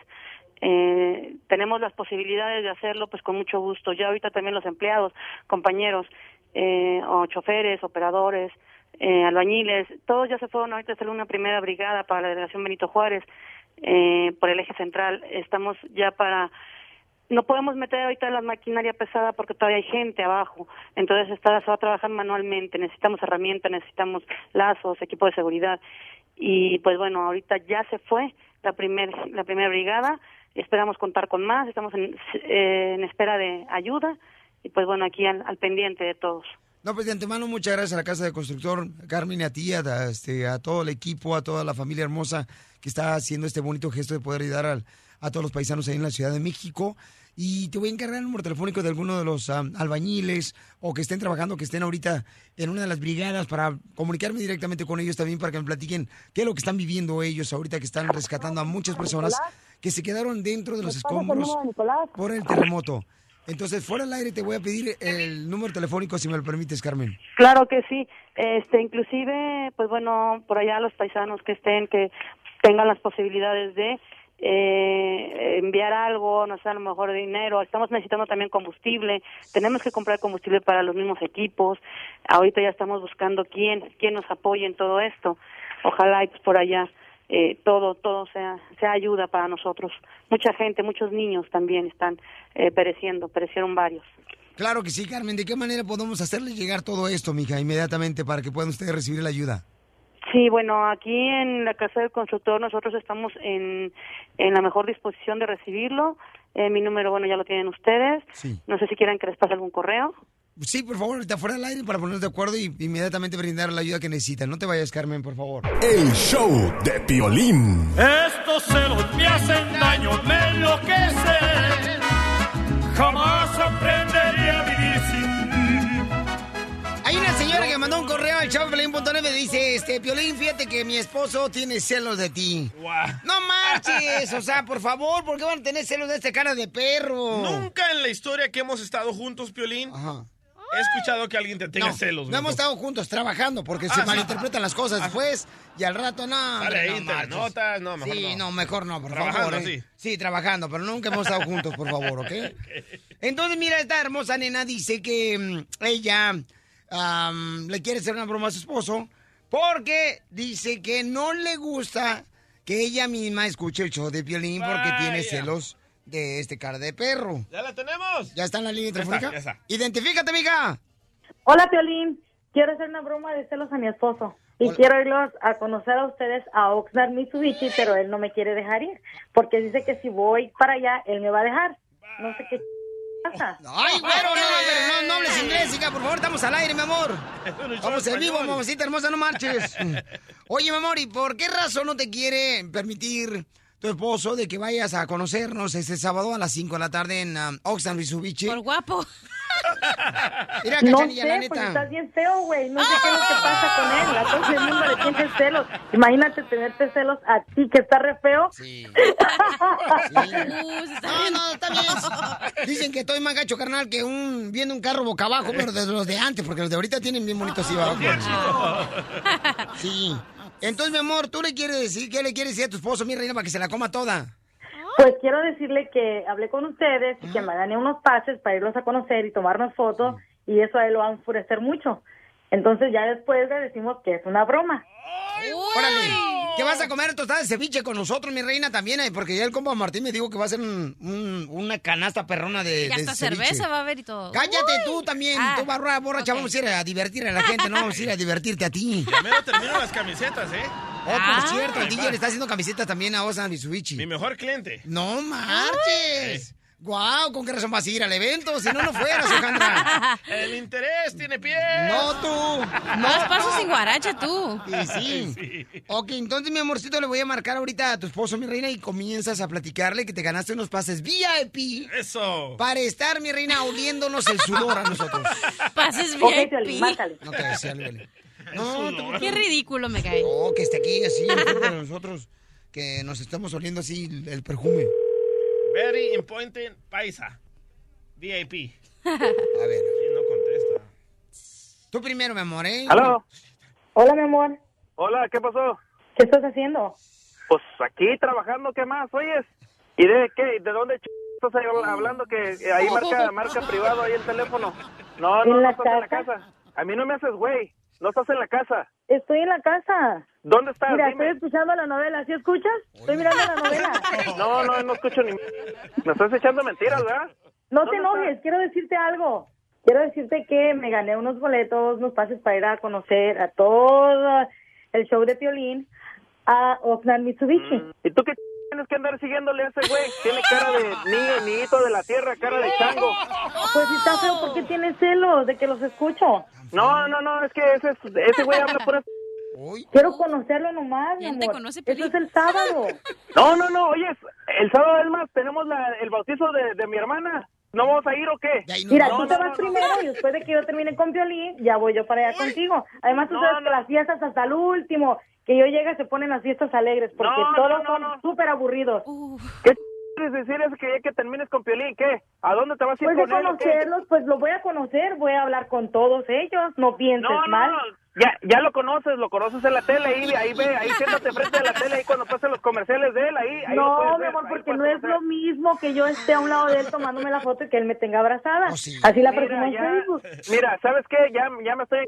eh, tenemos las posibilidades de hacerlo pues con mucho gusto. Ya ahorita también los empleados, compañeros, eh, o choferes, operadores, eh, albañiles, todos ya se fueron ahorita hacer una primera brigada para la delegación Benito Juárez eh, por el eje central. Estamos ya para no podemos meter ahorita la maquinaria pesada porque todavía hay gente abajo. Entonces está, se va a trabajar manualmente. Necesitamos herramientas, necesitamos lazos, equipo de seguridad. Y pues bueno, ahorita ya se fue la primer, la primera brigada. Esperamos contar con más. Estamos en, eh, en espera de ayuda. Y pues bueno, aquí al, al pendiente de todos. No, pues de antemano, muchas gracias a la Casa de Constructor, Carmen, a ti, a, a, este, a todo el equipo, a toda la familia hermosa que está haciendo este bonito gesto de poder ayudar al- a todos los paisanos ahí en la Ciudad de México. Y te voy a encargar el número telefónico de alguno de los am, albañiles o que estén trabajando, que estén ahorita en una de las brigadas para comunicarme directamente con ellos también para que me platiquen qué es lo que están viviendo ellos ahorita que están rescatando a muchas personas que se quedaron dentro de los escombros por el terremoto. Entonces, fuera del aire te voy a pedir el número telefónico, si me lo permites, Carmen. Claro que sí. Este, inclusive, pues bueno, por allá los paisanos que estén, que tengan las posibilidades de eh, enviar algo, no sé, a lo mejor dinero. Estamos necesitando también combustible. Tenemos que comprar combustible para los mismos equipos. Ahorita ya estamos buscando quién, quién nos apoye en todo esto. Ojalá y pues por allá eh, todo, todo sea, sea ayuda para nosotros. Mucha gente, muchos niños también están eh, pereciendo, perecieron varios. Claro que sí, Carmen. ¿De qué manera podemos hacerle llegar todo esto, mija, inmediatamente para que puedan ustedes recibir la ayuda? Sí, bueno, aquí en la Casa del Constructor nosotros estamos en, en la mejor disposición de recibirlo. Eh, mi número, bueno, ya lo tienen ustedes. Sí. No sé si quieren que les pase algún correo. Sí, por favor, ahorita fuera del aire para ponernos de acuerdo y inmediatamente brindar la ayuda que necesitan. No te vayas, Carmen, por favor. El show de Piolín. Estos celos me hacen daño, me enloquecen. Jamás aprendería a vivir sin Hay una señora que mandó un correo al chavo.net me dice, este, Piolín, fíjate que mi esposo tiene celos de ti. No marches, o sea, por favor, ¿por qué van a tener celos de este cara de perro? Nunca en la historia que hemos estado juntos, Piolín, he escuchado que alguien te tenga No, celos. No hemos estado juntos trabajando porque Ah, se sí. malinterpretan las cosas después y al rato no. Sale ahí, no te notas, no, mejor sí, no. mejor no, por Trabajando, favor. ¿eh? sí. Sí, trabajando, pero nunca hemos estado juntos, por favor, ¿ok? Entonces, mira, esta hermosa nena dice que mm, ella le quiere hacer una broma a su esposo porque dice que no le gusta que ella misma escuche el show de Piolín porque tiene celos de este cara de perro. ¿Ya la tenemos? ¿Ya está en la línea Ya está, telefónica? ya está. Identifícate, mija. Hola, Piolín. Quiero hacer una broma de celos a mi esposo. Y quiero irlos a conocer a ustedes a Oxnard, Mitsubishi, pero él no me quiere dejar ir. Porque dice que si voy para allá, él me va a dejar. No sé qué pasa. Ay, güero, no, no, no hables inglés, hija, por favor, estamos al aire, mi amor. Vamos en vivo, mamacita hermosa, no marches. Oye, mi amor, ¿y por qué razón no te quiere permitir tu esposo de que vayas a conocernos este sábado a las 5 de la tarde en um, Oxnard, Mitsubishi? Por guapo. Mira, no Cachanilla, sé, la pues neta. estás bien feo, güey. No sé qué es lo que pasa con él. La cosa es mismo le tienes celos. Imagínate tenerte celos a ti, que está re feo. Sí. Uh, No, no, está bien. Dicen que estoy más gacho, carnal, que un viendo un carro boca abajo, pero de los de antes, porque los de ahorita tienen bien bonitos así abajo. Sí. Entonces, mi amor, ¿tú le quieres decir qué le quieres decir a tu esposo, mi reina, para que se la coma toda? Pues quiero decirle que hablé con ustedes y que me gané unos pases para irlos a conocer y tomarnos fotos y eso a él lo va a enfurecer mucho. Entonces ya después le decimos que es una broma. Órale, ¿qué vas a comer tostadas de ceviche con nosotros, mi reina, también? eh? Porque ya el compa Martín me dijo que va a hacer un- un- una canasta perrona de, Y de hasta ceviche. cerveza va a haber y todo. Cállate Uy. tú también, Ah, tú barra borracha, ok. vamos a ir a divertir a la gente, no vamos a ir a divertirte a ti. Primero termino las camisetas, ¿eh? Oh, por Ah. cierto, el DJ le está haciendo camisetas también a Osan Mitsubishi. Mi mejor cliente. No marches. Guau, ¿con qué razón vas a ir al evento? Si no, no fueras, Alejandra. El interés tiene pie. No tú. Más pasos sin guaracha tú. Sí, sí. Ok, entonces, mi amorcito, le voy a marcar ahorita a tu esposo, mi reina, y comienzas a platicarle que te ganaste unos pases VIP Eso. para estar, mi reina, oliéndonos el sudor a nosotros. Pases VIP. Márcale. No te decía. No, Qué ridículo me cae. No, que esté aquí así, de nosotros, que nos estamos oliendo así el- el perfume. Very important paisa. VIP. A ver. Sí, no contesta. Tú primero, mi amor, ¿eh? ¿Aló? Hola, mi amor. Hola, ¿qué pasó? ¿Qué estás haciendo? Pues aquí trabajando, ¿qué más? Oyes. ¿Y de qué? ¿De dónde ch... estás ahí hablando que eh, ahí marca, marca privado ahí el teléfono? No, no, ¿En no estás en la casa? casa. A mí no me haces güey. No estás en la casa. Estoy en la casa. ¿Dónde estás? Mira, Dime. estoy escuchando la novela. ¿Sí escuchas? Estoy mirando la novela. No, no, no escucho ni... Me estás echando mentiras, ¿verdad? No te ¿Dónde enojes, estás? quiero decirte algo. Quiero decirte que me gané unos boletos, unos pases para ir a conocer a todo el show de Piolín a Oxnard Mitsubishi. Mm. ¿Y tú qué tienes que andar siguiéndole a ese güey? Tiene cara de niño, niñito de la tierra, cara de chango. Pues si está feo, ¿por qué tienes celos de que los escucho? No, no, no, es que ese, es- ese güey habla por... Quiero conocerlo nomás, mi ¿Quién te amor. conoce, Eso es el sábado. No, no, no, oye, el sábado del más tenemos la, el bautizo de, de mi hermana. ¿No vamos a ir o qué? Mira, No, tú te vas no, primero y después de que yo termine con Violín, ya voy yo para allá contigo. Además, tú No, sabes no. que las fiestas hasta el último, que yo llegue se ponen las fiestas alegres, porque todos no, son no. súper aburridos. ¿Qué quieres decir es que ya que termines con Piolín, qué? ¿A dónde te vas a ir Pues de él conocerlos, pues lo voy a conocer, voy a hablar con todos ellos, no pienses No, no, mal. no, ya, ya lo conoces, lo conoces en la tele, ahí, ahí ve, ahí siéntate frente de la tele, ahí cuando pasen los comerciales de él, ahí, ahí No, mi amor, porque no es lo mismo que yo esté a un lado de él tomándome la foto y que él me tenga abrazada. Así la presumo en Facebook. Mira, ¿sabes qué? Ya, ya me estoy...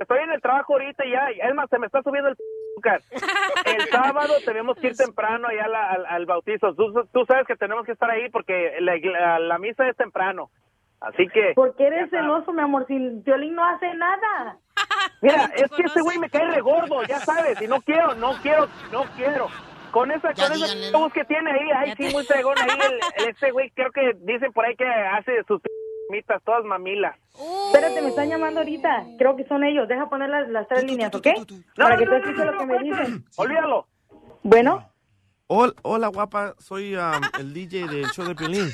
Estoy en el trabajo ahorita y ya, es más, se me está subiendo el azúcar. El sábado tenemos que ir temprano allá a al bautizo. Tú, tú sabes que tenemos que estar ahí porque la, la- la misa es temprano. Así que... Porque eres celoso, mi amor, si Violín no hace nada. Mira, es que ese güey me cae re gordo, ya sabes, y no quiero, no quiero, no quiero. Con esa, con esa voz que tiene ahí, ay, sí, muy fregón ahí, el, el- ese güey, creo que dicen por ahí que hace sus mitas todas mamilas. Espérate, me están llamando ahorita. Creo que son ellos. Deja poner las, las tres líneas, ¿ok? Para que tú escuches lo que me dicen. Olvídalo. Bueno, Hola, hola, guapa. Soy um, el DJ del show de Piolín.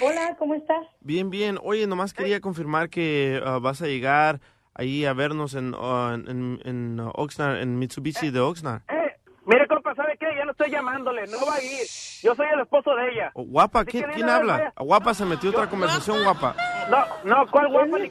Hola, ¿cómo estás? Bien, bien. Oye, nomás quería confirmar que uh, vas a llegar ahí a vernos en, uh, en, en, uh, Oxnard, en Mitsubishi de Oxnard. Eh, mire, compa, ¿sabe qué? Ya no estoy llamándole, no va a ir. Yo soy el esposo de ella. Oh, guapa, ¿quién, quién habla? vaya. Guapa se metió otra conversación, guapa. No, no, ¿cuál guapa? ni-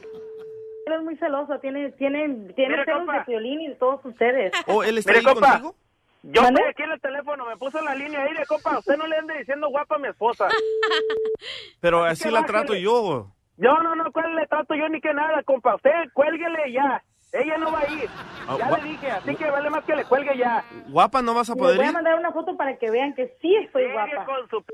Él es muy celoso, tiene, tiene, tiene Mire, celos compa. de Violín y de todos ustedes. Oh, él está Mire, ahí compa, contigo. Yo ¿Mande? estoy aquí en el teléfono, me puso en la línea. Mire, compa, usted no le ande diciendo guapa a mi esposa. Pero Así así la bájale. trato yo. No, no, no, ¿cuál le trato yo ni que nada, compa? Usted cuélguele ya. Ella no va a ir. Ah, Ya le dije, así que vale más que le cuelgue ya. Guapa, ¿no vas a poder voy a ir? mandar una foto para que vean que sí estoy guapa. con su p-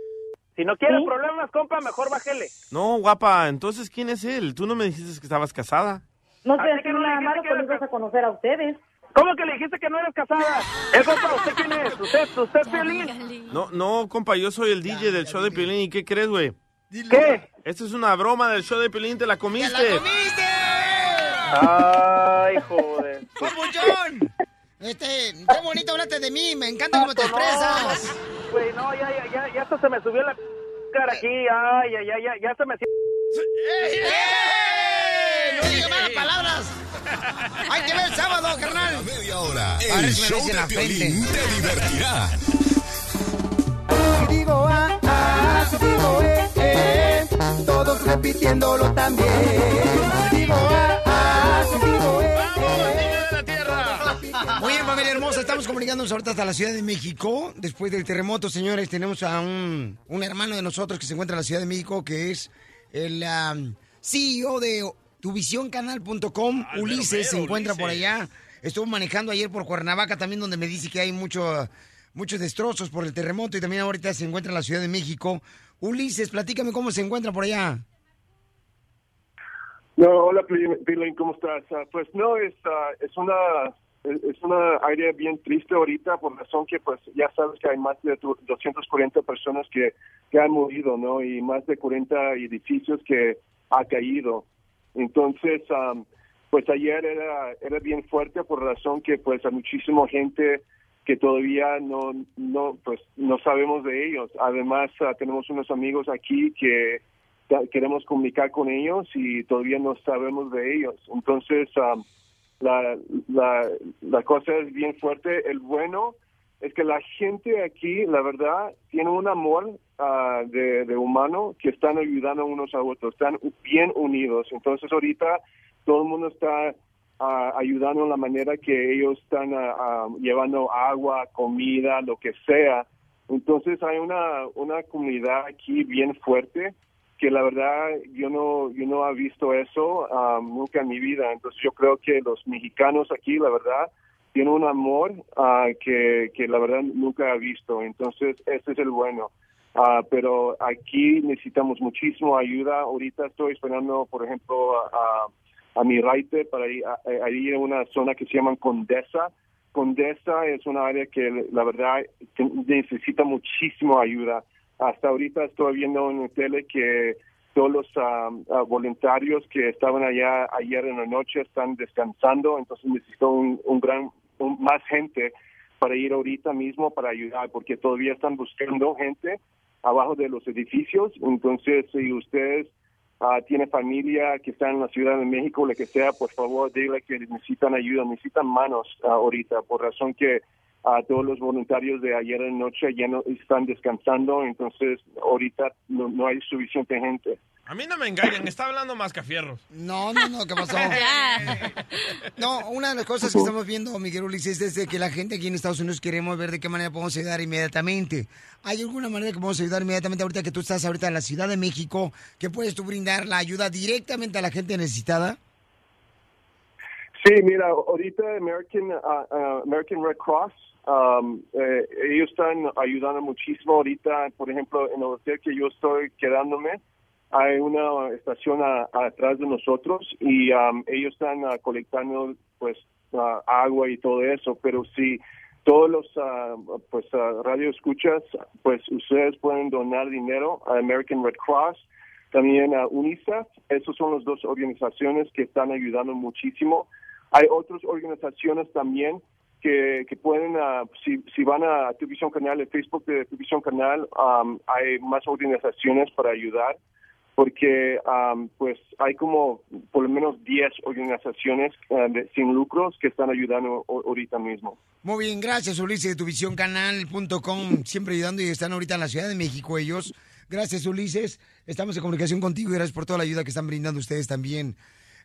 Si no quiere ¿Sí? problemas, compa, mejor bájele. No, guapa, entonces ¿quién es él? Tú no me dijiste que estabas casada. No Así estoy que no le nada malo, que pues vas a conocer a ustedes. ¿Cómo que le dijiste que no eres casada? Eh, compa, ¿usted quién es? ¿Usted, usted feliz? No, no, compa, yo soy el DJ del show de Piolín. ¿Y qué crees, güey? ¿Qué? Esta es una broma del show de Piolín, te la comiste. Ay, joder. ¡Papuchón! Este, qué bonito hablaste de mí, me encanta cómo te expresas. Güey, no, ya, ya, ya, ya hasta se me subió la cara aquí. Ay, ya, ya, ya, ya se me... ¡Eh! ¡No digas malas palabras! ¡Hay que ver el sábado, carnal! Media hora. A El me show de. Piolín te divertirá. Si digo ah, ah, si digo eh, eh, todos repitiéndolo también. Si digo ah, ah, si digo eh, Muy bien, familia hermosa, estamos comunicándonos ahorita hasta la Ciudad de México. Después del terremoto, señores, tenemos a un, un hermano de nosotros que se encuentra en la Ciudad de México, que es el um, CEO de tuvisioncanal.com. Ulises se encuentra por allá. Estuvo manejando ayer por Cuernavaca también, donde me dice que hay mucho, muchos destrozos por el terremoto y también ahorita se encuentra en la Ciudad de México. Ulises, platícame cómo se encuentra por allá. No, hola, Pil- Pilín, ¿cómo estás? Ah, pues no, es, ah, es una es una área bien triste ahorita por razón que pues ya sabes que hay más de tu- 240 personas que, que han morido, ¿no? Y más de 40 edificios que ha caído. Entonces, am, pues ayer era, era bien fuerte por razón que pues hay muchísima gente que todavía no, no, pues no sabemos de ellos. Además, ah, tenemos unos amigos aquí que queremos comunicar con ellos y todavía no sabemos de ellos. Entonces, la, la cosa es bien fuerte. El bueno es que la gente aquí, la verdad, tiene un amor ah, de, humano que están ayudando unos a otros, están bien unidos. Entonces, ahorita todo el mundo está ah, ayudando en la manera que ellos están ah, llevando agua, comida, lo que sea. Entonces, hay una, una comunidad aquí bien fuerte que la verdad yo no yo no he visto eso nunca en mi vida entonces yo creo que los mexicanos aquí la verdad tienen un amor ah, que, que la verdad nunca he visto. Entonces ese es el bueno. Ah, pero aquí necesitamos muchísimo ayuda. Ahorita estoy esperando por ejemplo a, a mi writer para ir a, a una zona que se llama Condesa. Condesa es una área que la verdad necesita muchísimo ayuda. Hasta ahorita estoy viendo en la tele que todos los ah, voluntarios que estaban allá ayer en la noche están descansando, entonces necesito un, un gran, más gente para ir ahorita mismo para ayudar, porque todavía están buscando gente abajo de los edificios, entonces si ustedes ah, tiene familia que está en la Ciudad de México, lo que sea, por favor, dile que necesitan ayuda, necesitan manos ah, ahorita, por razón que a todos los voluntarios de ayer en noche ya no están descansando, entonces ahorita no, no hay suficiente gente. A mí no me engañan, está hablando más cafierros. No, no, no, ¿qué pasó? No, una de las cosas que estamos viendo, Miguel Ulises, es de que la gente aquí en Estados Unidos queremos ver de qué manera podemos ayudar inmediatamente. ¿Hay alguna manera que podemos ayudar inmediatamente ahorita que tú estás ahorita en la Ciudad de México, que puedes tú brindar la ayuda directamente a la gente necesitada? Sí, mira, ahorita American, ah, ah, American Red Cross, um, eh, ellos están ayudando muchísimo ahorita, por ejemplo, en el hotel que yo estoy quedándome, hay una estación a- atrás de nosotros y um, ellos están ah, colectando pues ah, agua y todo eso, pero si todos los ah, pues radio escuchas, pues ustedes pueden donar dinero a American Red Cross, también a UNICEF, esas son las dos organizaciones que están ayudando muchísimo. Hay otras organizaciones también que, que pueden, ah, si, si van a Televisión Canal, el Facebook de Televisión Canal, um, hay más organizaciones para ayudar porque um, pues hay como por lo menos 10 organizaciones ah, de- sin lucros que están ayudando a- ahorita mismo. Muy bien, gracias Ulises de tuvisioncanal.com, siempre ayudando y están ahorita en la Ciudad de México ellos. Gracias Ulises, estamos en comunicación contigo y gracias por toda la ayuda que están brindando ustedes también.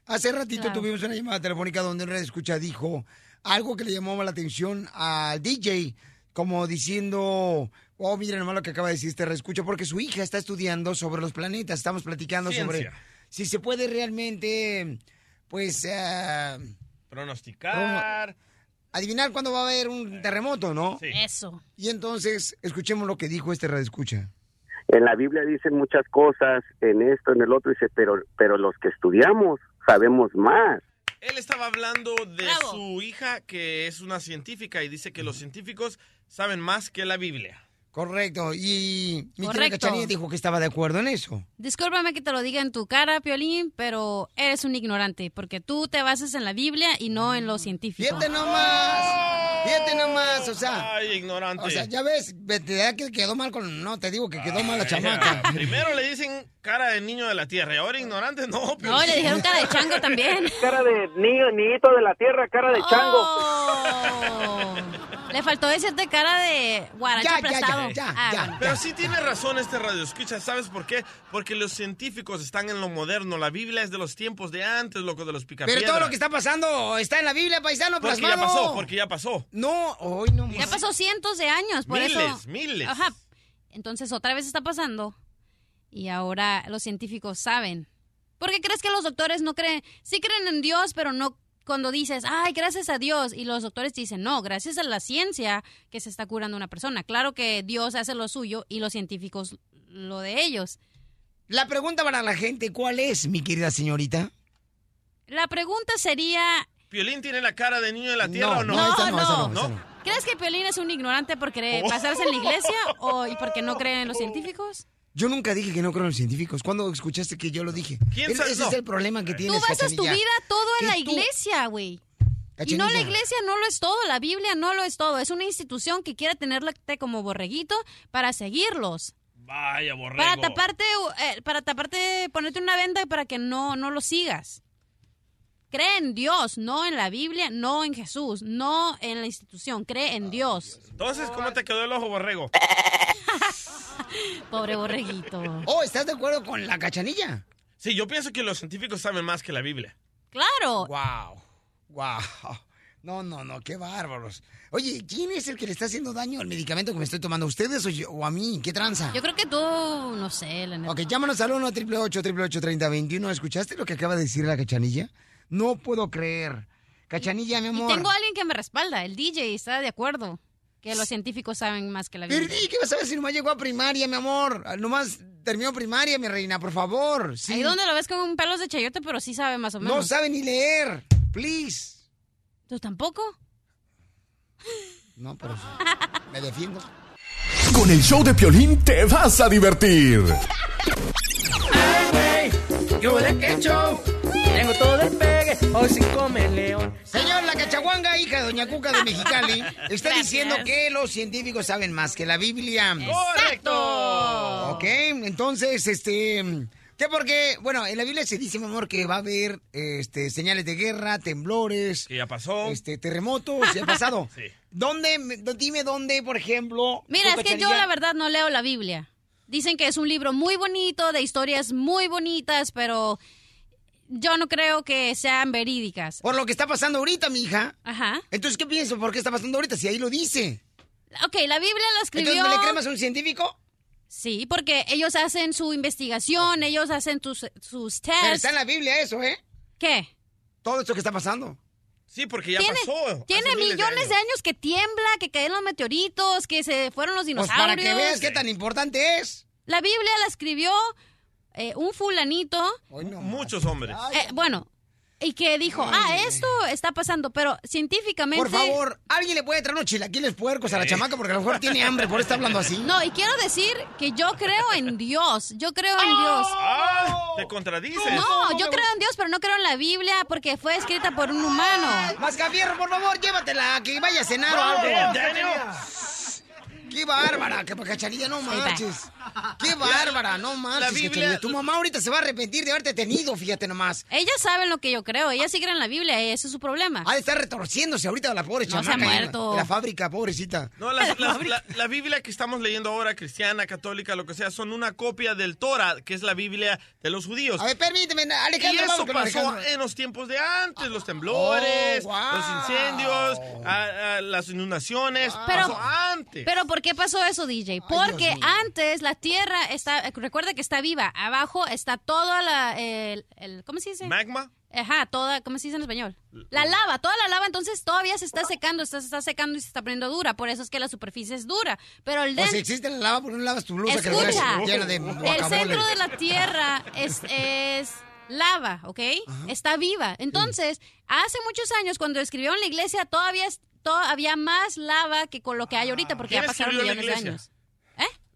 Hace ratito Claro. tuvimos una llamada telefónica donde una escucha dijo algo que le llamó la atención al DJ, como diciendo, oh, miren nomás lo que acaba de decir este escucha, porque su hija está estudiando sobre los planetas, estamos platicando sobre si se puede realmente, pues, eh, Pronosticar. adivinar cuándo va a haber un terremoto, ¿no? Eso. Y entonces, escuchemos lo que dijo este radio escucha. En la Biblia dicen muchas cosas, en esto, en el otro, dice, pero, pero los que estudiamos sabemos más. Él estaba hablando de su hija, que es una científica, y dice que los científicos saben más que la Biblia. Correcto. Y mi Correcto. Cachanilla dijo que estaba de acuerdo en eso. Discúlpame que te lo diga en tu cara, Piolín, pero eres un ignorante, porque tú te basas en la Biblia y no en lo científico. Fíjate nomás. Fíjate nomás, o sea. Ay, ignorante. O sea, ya ves, te da que quedó mal con. No, te digo que quedó mal la chamaca. Primero le dicen cara de niño de la tierra y ahora ignorante, no. No, le dijeron cara de chango también. Cara de niño, niñito de la tierra, cara de chango. Le faltó decirte cara de guaracho Ya, ya, aplastado. ya, Ah, ya. bueno. Pero sí tiene razón este radio. Escucha, ¿sabes por qué? Porque los científicos están en lo moderno. La Biblia es de los tiempos de antes, loco, de los Pero picapiedras. todo lo que está pasando está en la Biblia, paisano, Porque ya plasmado. pasó, porque ya pasó. No, hoy no. Ya pasó cientos de años, por Miles, eso. miles. Ajá. Entonces otra vez está pasando y ahora los científicos saben. ¿Por qué crees que los doctores no creen? Sí creen en Dios, pero no cuando dices, ay, gracias a Dios. Y los doctores te dicen, no, gracias a la ciencia que se está curando una persona. Claro que Dios hace lo suyo y los científicos lo de ellos. La pregunta para la gente, ¿cuál es, mi querida señorita? La pregunta sería, ¿Piolín tiene la cara de niño de la tierra o no? no, esa no, esa no, ¿No? esa no. ¿crees que Piolín es un ignorante por querer Oh. pasarse en la iglesia o y porque no creen en los científicos? Yo nunca dije que no creo en los científicos. ¿Cuándo escuchaste que yo lo dije? ¿Quién Es- sabe? Ese No. es el problema que Tú tienes, basas tu vida todo en la tú- iglesia, güey. Y no, la iglesia no lo es todo, la Biblia no lo es todo. Es una institución que quiere tenerte como borreguito para seguirlos. Vaya, borrego. Para taparte, eh, para taparte, ponerte una venda para que no, no lo sigas. Cree en Dios, no en la Biblia, no en Jesús, no en la institución. Cree en Dios. Entonces, ¿cómo te quedó el ojo, borrego? Pobre borreguito. Oh, ¿estás de acuerdo con la cachanilla? Sí, yo pienso que los científicos saben más que la Biblia. Claro. Wow. Wow. No, no, no, qué bárbaros. Oye, ¿quién es el que le está haciendo daño al medicamento que me estoy tomando? ¿Ustedes o, yo- o a mí? ¿Qué tranza? Yo creo que tú, no sé, la neta. Ok, llámanos al 1 888 3021 ¿Escuchaste lo que acaba de decir la cachanilla? No puedo creer. Cachanilla, mi Y amor. tengo a alguien que me respalda, el DJ, está de acuerdo. Que los científicos saben más que la Biblia. Perdí, ¿qué vas a ver si nomás llegó a primaria, mi amor? Nomás terminó primaria, mi reina, por favor. Sí. Ahí donde lo ves con pelos de chayote, pero sí sabe más o menos. No sabe ni leer. Please. ¿Tú tampoco? No, pero me defiendo. Con el show de Piolín te vas a divertir. Yo de que show, tengo todo el pegue, hoy sin comer león. Señor, la cachaguanga, hija de Doña Cuca de Mexicali, está Gracias. diciendo que los científicos saben más que la Biblia. ¡Exacto! Ok, entonces, este, Que porque, bueno, en la Biblia se dice, mi amor, que va a haber este, señales de guerra, temblores. Que ya pasó. Este, terremotos, ya ha pasado. Sí. ¿Dónde, me- dime dónde, por ejemplo... Mira, es que yo la verdad no leo la Biblia. Dicen que es un libro muy bonito, de historias muy bonitas, pero yo no creo que sean verídicas. Por lo que está pasando ahorita, mi hija. Ajá. Entonces, ¿qué pienso? ¿Por qué está pasando ahorita? Si ahí lo dice. Ok, la Biblia la escribió... Entonces, ¿me le cremas a un científico? Sí, porque ellos hacen su investigación, ellos hacen tus- sus Pero tests. está en la Biblia eso, ¿eh? ¿Qué? Todo esto que está pasando. Sí, porque ya Tiene, pasó. tiene millones de años. que tiembla, que caen los meteoritos, que se fueron los Pues dinosaurios. para que veas qué tan importante es. La Biblia la escribió eh, un fulanito. Muchos hombres. eh, bueno, y que dijo, ah, esto está pasando, pero científicamente... Por favor, ¿alguien le puede traer unos chilaquiles puercos a la chamaca? Porque a lo mejor tiene hambre, por eso está hablando así. No, y quiero decir que yo creo en Dios. Yo creo en Dios. Ah, te contradices. No, yo creo en Dios, pero no creo en la Biblia porque fue escrita por un humano. Mascafierro, por favor, llévatela, que vaya a cenar o algo. ¡Qué bárbara! Que cachanilla, no marches. ¡Qué bárbara! No marches, La Biblia-. Tu mamá ahorita se va a arrepentir de haberte tenido, fíjate nomás. Ellas saben lo que yo creo, ellas sí creen en la Biblia, y ese es su problema. Ha de estar retorciéndose ahorita la pobre No se ha chamaca. la- muerto. la fábrica, pobrecita. No, las- las- la, la Biblia que estamos leyendo ahora, cristiana, católica, lo que sea, son una copia del Torah, que es la Biblia de los judíos. A ver, permíteme, Alejandro, Y eso pasó Alejandro. en los tiempos de antes, los temblores, Oh, wow. los incendios, a- a las inundaciones. Pero, pasó antes. pero ¿por qué pasó eso, DJ? Porque antes la Tierra está, recuerda que está viva, abajo está toda la, el, el- ¿cómo se dice? Magma. Ajá, toda, ¿cómo se dice en español? La lava, toda la lava, entonces todavía se está secando, está, se está secando y se está poniendo dura, por eso es que la superficie es dura. Pero el dentro... existe la lava, ¿por qué no lavas tu blusa que la llena de el guacamole? centro de la Tierra es, es lava, ¿ok? Está viva. Entonces, hace muchos años, cuando escribieron la iglesia, todavía es- to- había más lava que con lo que hay ahorita, porque ya ¿Quién pasaron la millones de años.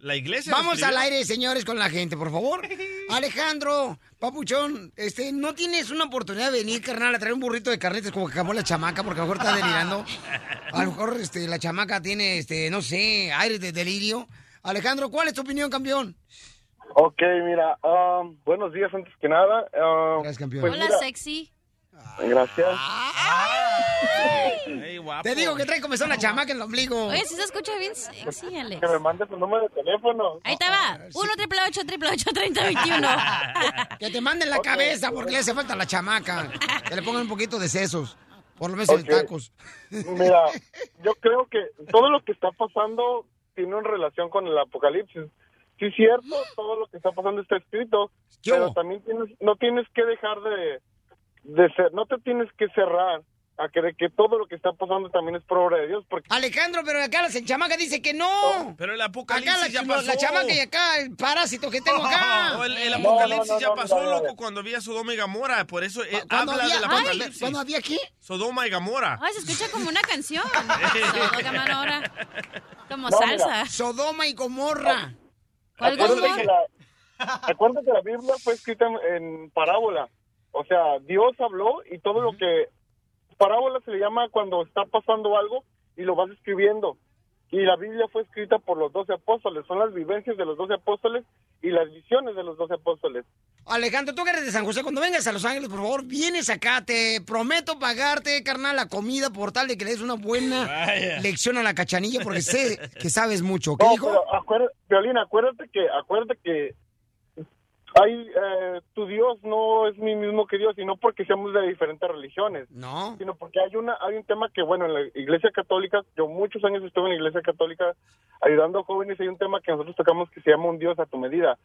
La iglesia. Vamos al aire, señores, con la gente, por favor. Alejandro, papuchón, este, ¿no tienes una oportunidad de venir, carnal, a traer un burrito de carnetes como que acabó la chamaca? Porque a lo mejor está delirando. A lo mejor este, la chamaca tiene, este, no sé, aire de delirio. Alejandro, ¿cuál es tu opinión, campeón? Ok, mira, um, buenos días antes que nada. Um, Gracias, campeón. pues Hola, mira, sexy. Gracias. Te digo que trae comezón la chamaca en el ombligo. Oye, si se escucha bien Alex. Que me mandes tu número de teléfono. Ahí te va. 1 triple 8 triple 8 30 21. Que te manden la cabeza porque le hace falta la chamaca. Que le pongan un poquito de sesos. Por lo menos en tacos. Mira, yo creo que todo lo que está pasando tiene una relación con el apocalipsis. Sí, es cierto, todo lo que está pasando está escrito, pero también tienes, no tienes que dejar de, de ser, no te tienes que cerrar a creer que todo lo que está pasando también es por obra de Dios, porque Alejandro, pero acá la chamaca dice que no. Pero el Acá apocalipsis la, ya pasó. la chamaca y acá el parásito que tengo acá. No, el, el apocalipsis no, no, ya no, pasó, no, no, no. loco, cuando había Sodoma y Gamora. Por eso eh, ¿Cuándo habla había- del apocalipsis. ¿cuándo había qué? Sodoma y Gamora. Ay, se escucha como una canción. Sodoma y Gomorra. Como No, salsa. mira. Sodoma y Gomorra. ¿Cuál Acuérdate Gomorra? que, la, acuérdate que la Biblia fue escrita en parábola. O sea, Dios habló y todo lo que... Parábola se le llama cuando está pasando algo y lo vas escribiendo. Y la Biblia fue escrita por los doce apóstoles. Son las vivencias de los doce apóstoles y las visiones de los doce apóstoles. Alejandro, tú que eres de San José, cuando vengas a Los Ángeles, por favor, vienes acá. Te prometo pagarte, carnal, la comida por tal de que le des una buena Vaya. lección a la cachanilla, porque sé que sabes mucho. ¿Qué No, dijo? pero acuérdate, Violina, acuérdate que, acuérdate que hay, eh, tu Dios no es mi mismo que Dios, y no porque seamos de diferentes religiones. No. Sino porque hay una, hay un tema que, bueno, en la iglesia católica, yo muchos años estuve en la iglesia católica ayudando a jóvenes, hay un tema que nosotros tocamos que se llama un Dios a tu medida.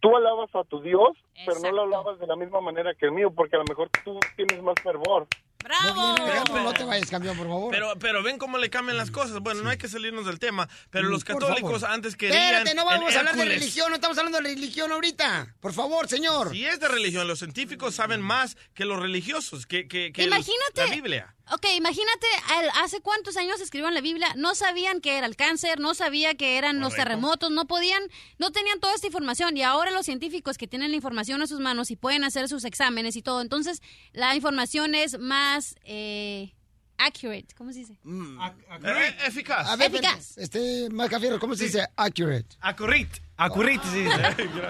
Tú alabas a tu Dios, pero no lo alabas de la misma manera que el mío, porque a lo mejor tú tienes más fervor. ¡Bravo! No te vayas, campeón, por favor. Pero, pero ven cómo le cambian las cosas. Bueno, no hay que salirnos del tema, pero los católicos antes querían... Espérate, no vamos a hablar de religión, no estamos hablando de religión ahorita. Por favor, señor. Si es de religión, los científicos saben más que los religiosos, que, que, que Imagínate. la Biblia. Ok, imagínate, al- hace cuántos años escribieron la Biblia, no sabían que era el cáncer, no sabía que eran los terremotos, no podían, no tenían toda esta información y ahora los científicos que tienen la información en sus manos y pueden hacer sus exámenes y todo, entonces la información es más eh, accurate, ¿cómo se dice? Eh, eficaz. A ver, Eficaz. Este, Macafierro, ¿cómo se dice accurate? Acurrit. Acurrit, sí.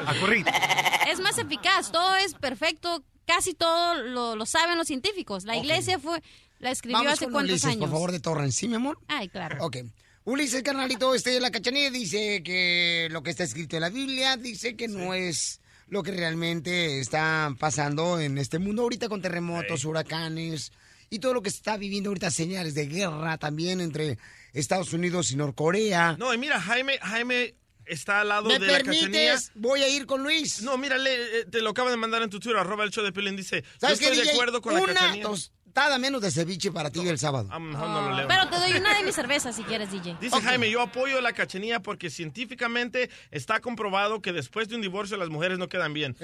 Acurrit. es más eficaz, todo es perfecto, casi todo lo, lo saben los científicos. La iglesia fue, la escribió Vamos hace con cuántos Ulises, años. por favor, de Torrens. ¿Sí, mi amor? Ay, claro. Ok. Ulises, carnalito, este, la cachanilla dice que lo que está escrito en la Biblia dice que no es lo que realmente está pasando en este mundo ahorita con terremotos, huracanes y todo lo que se está viviendo ahorita, señales de guerra también entre Estados Unidos y Norcorea. No, y mira, Jaime, Jaime está al lado ¿Me de la cachanilla. permites? Voy a ir con Luis. No, mira, le- eh, te lo acaba de mandar en tu Twitter, arroba el show de Pelín, dice, yo ¿Sabes qué, estoy de DJ? acuerdo con la Una cachanilla. Tostada menos de ceviche para ti el sábado. Ah, mejor no lo leo. Pero te doy una de mis cervezas si quieres, DJ. Dice Jaime, yo apoyo la cachanilla porque científicamente está comprobado que después de un divorcio las mujeres no quedan bien.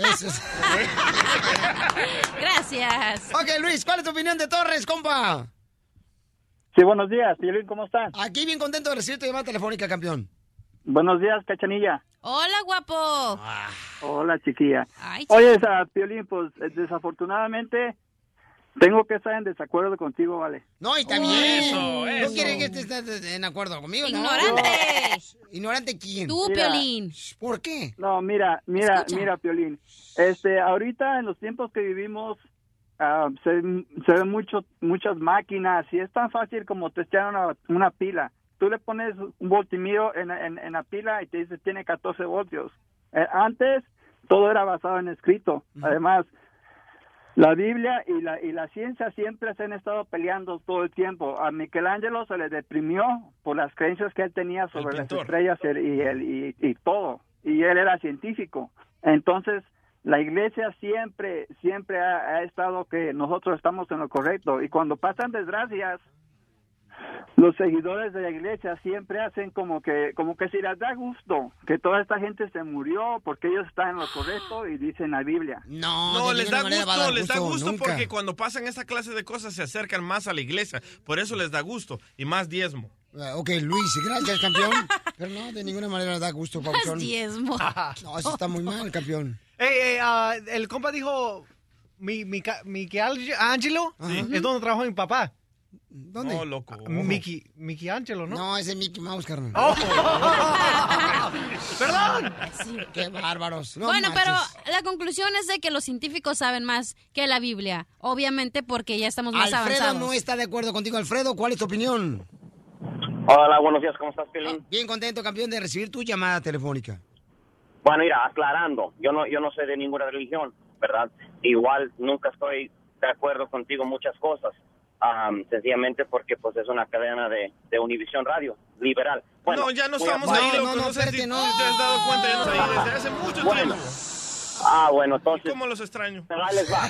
Gracias. Ok, Luis, ¿cuál es tu opinión de Torres, compa? Sí, buenos días, Piolín, ¿cómo están? Aquí bien contento de recibir tu llamada telefónica, campeón. Buenos días, Cachanilla. Hola, guapo. Hola, chiquilla. Ay, Oye, esa, Piolín, pues desafortunadamente tengo que estar en desacuerdo contigo, ¿vale? No, y está bien. Eso, ¿No eso. quiere que estés en acuerdo conmigo? no? Ignorante. ¿Ignorante quién? Tú, Mira. Piolín. ¿Por qué? No, mira, mira, Escucha. mira, Piolín. Este, ahorita en los tiempos que vivimos ah, se, se ven mucho, muchas máquinas y es tan fácil como testear una, una pila. Tú le pones un voltimío en, en, en la pila y te dice tiene 14 voltios. Eh, antes todo era basado en escrito. Además, la Biblia y la, y la ciencia siempre se han estado peleando todo el tiempo. A Michelangelo se le deprimió por las creencias que él tenía sobre las estrellas y, el- y, el- y- y todo. Y él era científico. Entonces, la iglesia siempre, siempre ha, ha estado que nosotros estamos en lo correcto. Y cuando pasan desgracias, los seguidores de la iglesia siempre hacen como que como que si les da gusto que toda esta gente se murió porque ellos están en lo correcto y dicen la Biblia. No, No, les da gusto, les da gusto nunca. porque cuando pasan esa clase de cosas se acercan más a la iglesia. Por eso les da gusto y más diezmo. Ah, Ok, Luis, gracias, campeón. Pero no, de ninguna manera da gusto, Pabuchón. diezmo. No, eso está muy mal, campeón. Ey, ey, ah, el compa dijo, mi, mi, ca- Michelangelo es donde trabajó mi papá. ¿Dónde? No, loco. Mickey, Michelangelo, ¿no? No, ese es Mickey Mouse, carnal. Oh. Perdón. Qué bárbaros. No bueno, pero la conclusión es de que los científicos saben más que la Biblia. Obviamente porque ya estamos más Alfredo avanzados. no está de acuerdo contigo. Alfredo, ¿cuál es tu opinión? Hola, buenos días, ¿cómo estás, Pilín? Bien contento, campeón, de recibir tu llamada telefónica. Bueno, mira, aclarando, yo no, yo no soy de ninguna religión, ¿verdad? Igual nunca estoy de acuerdo contigo en muchas cosas, am, sencillamente porque pues es una cadena de, de Univisión Radio, liberal. Bueno, no, ya no estamos ahí, loco. No, sé si tú te has dado cuenta, ya no estamos ahí desde hace mucho Bueno. tiempo. Ah, bueno, entonces... ¿Cómo los extraño? Les va.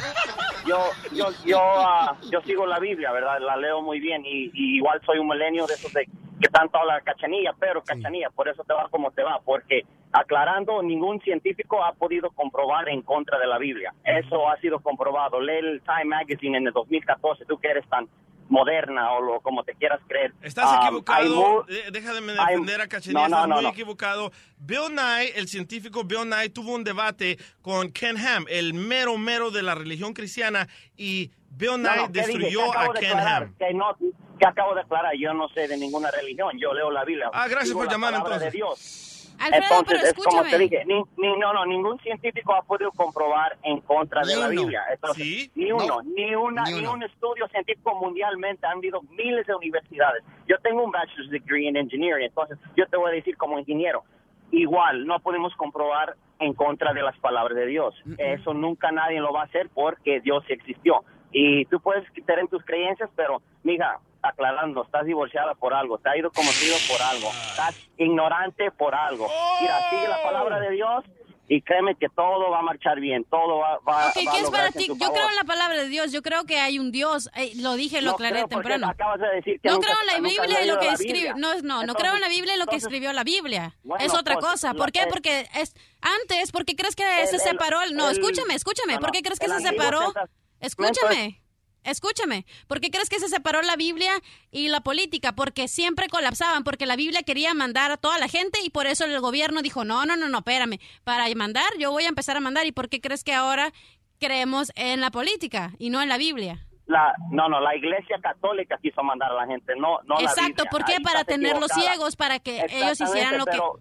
Yo, yo, yo, ah, yo sigo la Biblia, ¿verdad? La leo muy bien y, y igual soy un milenio de esos de que tanto habla cachanilla, pero cachanilla, por eso te va como te va, porque aclarando, ningún científico ha podido comprobar en contra de la Biblia. Eso ha sido comprobado. Lee el Time Magazine en el 2014, tú que eres tan moderna o lo, como te quieras creer. Estás hay equivocado. Déjame defender a Cachanilla. No, no, Estás no, muy equivocado. Bill Nye, el científico Bill Nye, tuvo un debate con Ken Ham, el mero mero de la religión cristiana, y Bill Nye destruyó ¿Qué acabo a de Ken aclarar? Ham. Que, no, que acabo de aclarar, yo no sé de ninguna religión, yo leo la Biblia. Ah, gracias por la llamar, entonces. de Dios. Alfredo, Entonces, pero es como te dije, ni, ni- no, no, ningún científico ha podido comprobar en contra Ni de la. Biblia. Entonces, ¿Sí? Ni No. uno, ni, una, Ni un estudio científico mundialmente. Han habido miles de universidades. Yo tengo un bachelor's degree en engineering, entonces yo te voy a decir como ingeniero. Igual, no podemos comprobar en contra de las palabras de Dios. Eso nunca nadie lo va a hacer porque Dios existió. Y tú puedes tener tus creencias, pero, mija, aclarando, estás divorciada por algo, te ha ido conocido por algo, estás ignorante por algo. Mira, sigue la palabra de Dios y créeme que todo va a marchar bien, todo va, va, Ok, va a ¿qué es para en ti? Yo favor. creo en la palabra de Dios. Yo creo que hay un Dios. Eh, lo dije, lo No aclaré porque temprano. acabas de decir que No nunca- creo en la Biblia y lo que. Biblia. No, no, no creo en la Biblia y lo que entonces- escribió la Biblia. Bueno, es otra pues, cosa. ¿Por qué? Porque es antes, ¿por qué crees que el- se separó? el- no, el- escúchame, escúchame. ¿Por qué crees que se separó? Escúchame. Escúchame, ¿por qué crees que se separó la Biblia y la política? Porque siempre colapsaban, porque la Biblia quería mandar a toda la gente y por eso el gobierno dijo, no, no, no, no, espérame, para mandar yo voy a empezar a mandar. ¿Y por qué crees que ahora creemos en la política y no en la Biblia? La, no, no, la iglesia católica quiso mandar a la gente, no, no la Exacto, Biblia. ¿por qué? Ahí Para tenerlos equivocada. ciegos, para que ellos hicieran lo que... Pero-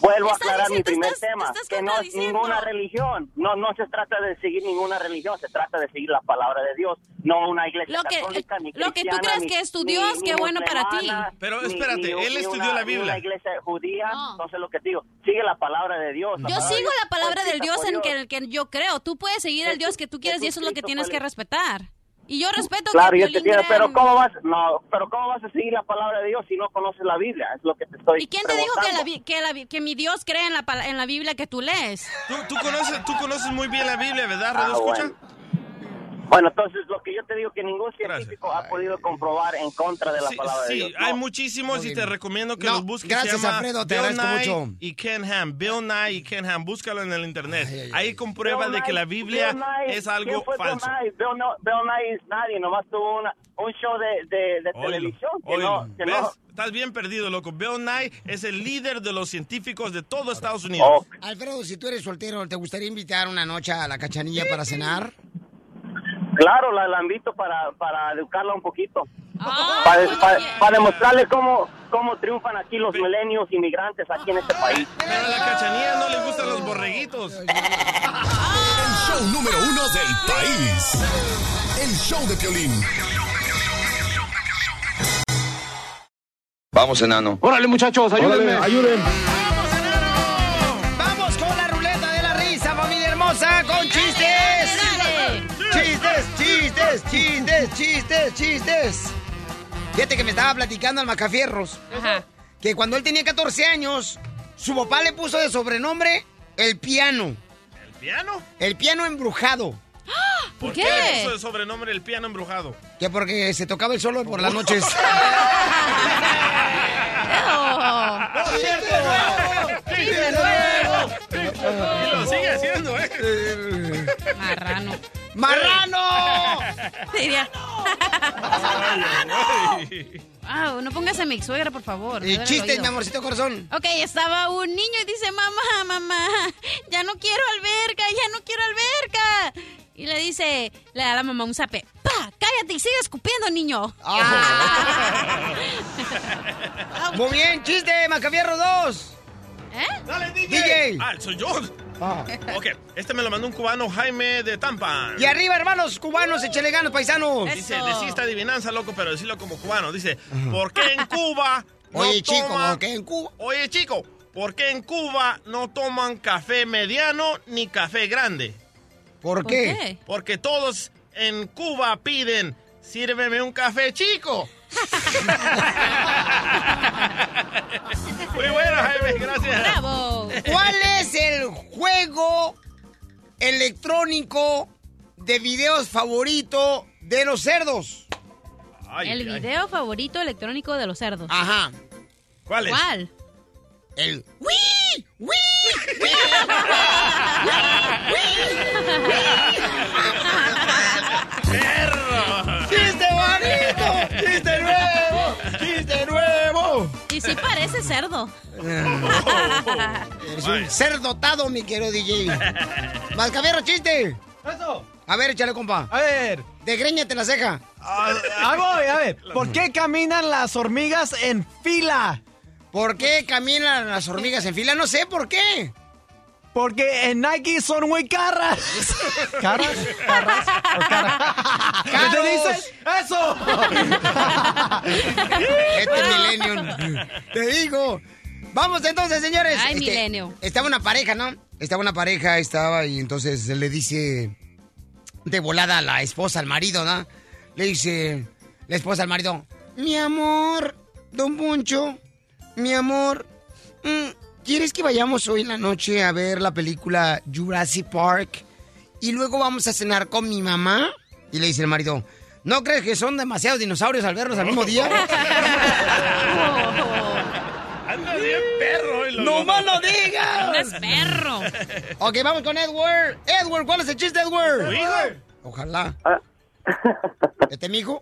Vuelvo a aclarar mi diciendo- primer estás- tema, estás que no es ninguna religión. No, no se trata de seguir ninguna religión, se trata de seguir la palabra de Dios, no una iglesia Lo que- católica ni lo que tú crees ni- que es tu Dios, ni qué bueno para ti. Pero espérate, ni- él ni estudió una- la Biblia. una iglesia judía, entonces lo que digo, sigue la palabra de Dios. Yo sigo Dios la palabra fue del Dios en que, el que yo creo. Tú puedes seguir el Dios que tú quieres y eso es lo que tienes que respetar. Y yo respeto Claro, que yo te crea pero ¿cómo vas? No, pero ¿cómo vas a seguir la palabra de Dios si no conoces la Biblia? Es lo que te estoy ¿Y quién te dijo que, la, que, la que mi Dios cree en la, en la Biblia que tú lees? Tú, tú conoces, tú conoces muy bien la Biblia, ¿verdad, Ah, Escucha? Bueno, entonces lo que yo te digo que ningún científico ha podido comprobar en contra de la Sí, palabra de sí, Dios. hay No. muchísimos y te recomiendo que No, los busques. gracias, Alfredo, te Bill agradezco Nye mucho. Y Ken Ham, Bill Nye y Ken Ham, búscalo en el internet. Ahí comprueba Bill de que la Biblia Nye, es algo ¿quién fue falso. Bill Nye? Bill, no, Bill Nye es nadie, nomás tuvo una- un show de, de, de Oílo, televisión que no... Que ¿Ves? no Estás bien perdido, loco. Bill Nye es el líder de los científicos de todo Estados Unidos. Alfredo, si tú eres soltero, ¿te gustaría invitar una noche a la cachanilla para cenar? Claro, la, la invito para, para educarla un poquito. Ah, para, para- para demostrarle cómo, cómo triunfan aquí los milenios inmigrantes aquí en este país. Pero a la cachanilla no le gustan los borreguitos. El show número uno del país. El show de Piolín. Vamos, enano. Órale, muchachos, ayúdenme. ayuden. ¡Vamos con la ruleta de la risa, familia hermosa! ¡Con! ¡Chistes, chistes, chistes, chistes! Fíjate que me estaba platicando al Macafierros que cuando él tenía 14 años, su papá le puso de sobrenombre el piano. ¿El piano? El piano embrujado. ¿Por qué? qué le puso el sobrenombre el piano embrujado? Que porque se tocaba el solo por las noches. ¡Chiste nuevo! Y lo sigue haciendo, ¿eh? Marrano. ¡Marrano! Diría. Wow, no pongas a mi suegra, por favor. Y chistes, mi amorcito corazón. Ok, estaba un niño y dice, mamá, mamá, ya no quiero alberca, ya no quiero alberca. Y le dice, le da a la mamá un zape. ¡Pa! ¡Cállate y sigue escupiendo, niño! Ah. Muy bien, chiste, Macafierro 2. ¿Eh? ¡Dale, DJ! DJ. Ah, soy yo. Ok, este me lo mandó un cubano, Jaime de Tampa. Y arriba, hermanos cubanos, échale ganas, paisanos. Dice, decista adivinanza, loco, pero decirlo como cubano. Dice, ¿por qué en Cuba no Oye, chico, toman- ¿por qué en Cuba? Oye, chico, ¿por qué en Cuba no toman café mediano ni café grande? ¿Por ¿Por qué? qué? Porque todos en Cuba piden, sírveme un café chico. Muy bueno, Jaime, gracias. ¡Bravo! ¿Cuál es el juego electrónico de videos favorito de los cerdos? El video favorito electrónico de los cerdos. Ajá. ¿Cuál es? ¿Cuál? El ¡Wii! ¡Wii! ¡Perro! ¡Chiste bonito! ¡Chiste nuevo! ¡Chiste nuevo! Y sí parece cerdo. Eres un ser dotado, mi querido DJ. Mascavierro, chiste. Eso. A ver, échale, compa. A ver. Desgréñate la ceja. Ah, voy, a ver. ¿Por qué caminan las hormigas en fila? ¿Por qué caminan las hormigas en fila? No sé por qué. Porque en Nike son muy caras. ¿Caras? ¿Caras? ¿O caras? ¿Qué te dices? ¡Eso! Este millennium. Te digo. Vamos entonces, señores. Ay, Este, milenio. Estaba una pareja, ¿no? Estaba una pareja, estaba, y entonces le dice de volada a la esposa al marido, ¿no? Le dice la esposa al marido, mi amor, don Poncho, mi amor, mm, ¿quieres que vayamos hoy en la noche a ver la película Jurassic Park? Y luego vamos a cenar con mi mamá. Y le dice el marido, ¿no crees que son demasiados dinosaurios al verlos al mismo día? Anda bien perro. ¡No más lo digas! No es perro. Ok, vamos con Edward. Edward, ¿cuál es el chiste, Edward? Ojalá. ¿Este mijo?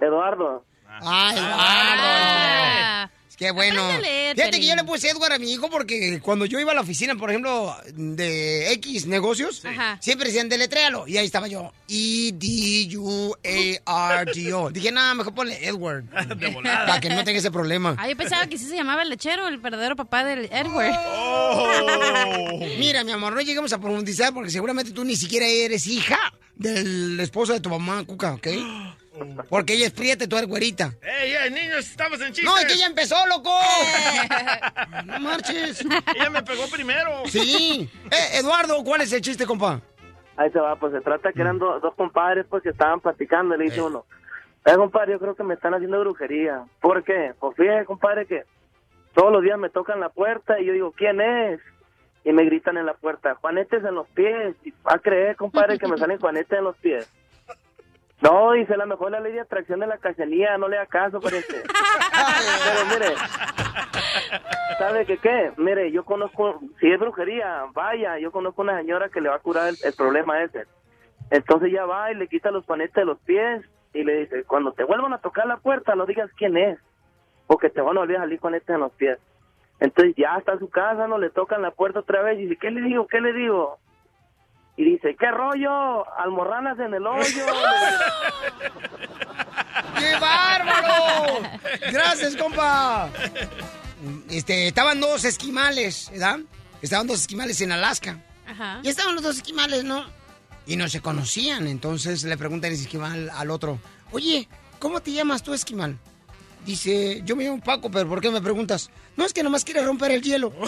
Eduardo. Ah, Eduardo. Ah, Qué bueno. Leer, Fíjate que yo le puse Edward a mi hijo porque cuando yo iba a la oficina, por ejemplo, de X negocios, siempre decían deletréalo. Y ahí estaba yo. E E-D-U-A-R-D-O. Dije, nada, mejor ponle Edward. De volada. Para que no tenga ese problema. Ah, yo pensaba que sí se llamaba el lechero, el verdadero papá del Edward. Mira, mi amor, no lleguemos a profundizar porque seguramente tú ni siquiera eres hija del esposo de tu mamá, Cuca, ¿ok? Porque ella es prieta y tú eres güerita. ¡Ey, ey, niños! ¡Estamos en chistes! No, es que ella empezó, loco. No marches. Ella me pegó primero. Sí. Eh, Eduardo, ¿cuál es el chiste, compa? Ahí se va, pues se trata que eran do- dos compadres pues que estaban platicando y le dice uno, eh, compadre, yo creo que me están haciendo brujería. ¿Por qué? Pues fíjate, compadre, que todos los días me tocan la puerta y yo digo, ¿quién es? Y me gritan en la puerta, Juanetes en los pies. Y va a creer, compadre, que me salen Juanetes en los pies. No, dice, a lo mejor la ley de atracción de la cachanía, no le da caso, pariente. Pero mire, ¿sabe qué qué? Mire, yo conozco, si es brujería, vaya, yo conozco una señora que le va a curar el, el problema ese. Entonces ya va y le quita los panetes de los pies y le dice, cuando te vuelvan a tocar la puerta, no digas quién es, porque te van a volver a salir con este en los pies. Entonces ya está en su casa, no le tocan la puerta otra vez y dice, ¿qué le digo? ¿Qué le digo? Y dice, ¿qué rollo? Almorranas en el hoyo. ¡Qué bárbaro! Gracias, compa. Este, estaban dos esquimales, ¿verdad? Estaban dos esquimales en Alaska. Ajá. Y estaban los dos esquimales, ¿no? Y no se conocían. Entonces le pregunta el esquimal al otro, oye, ¿cómo te llamas tú, esquimal? Dice, yo me llamo Paco, pero ¿por qué me preguntas? No, es que nomás quiere romper el hielo.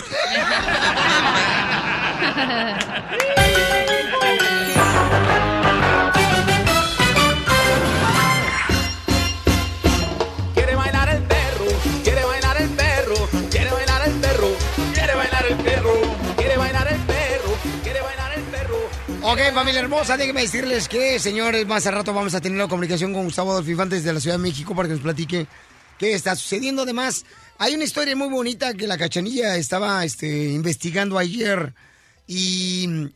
Quiere bailar el perro, quiere bailar el perro, quiere bailar el perro, quiere bailar el perro, quiere bailar el perro, quiere bailar el perro. Ok, familia hermosa, déjenme decirles que, señores, más al rato vamos a tener la comunicación con Gustavo Adolfo Infantes de la Ciudad de México para que nos platique qué está sucediendo. Además, hay una historia muy bonita que la cachanilla estaba este, investigando ayer y mm,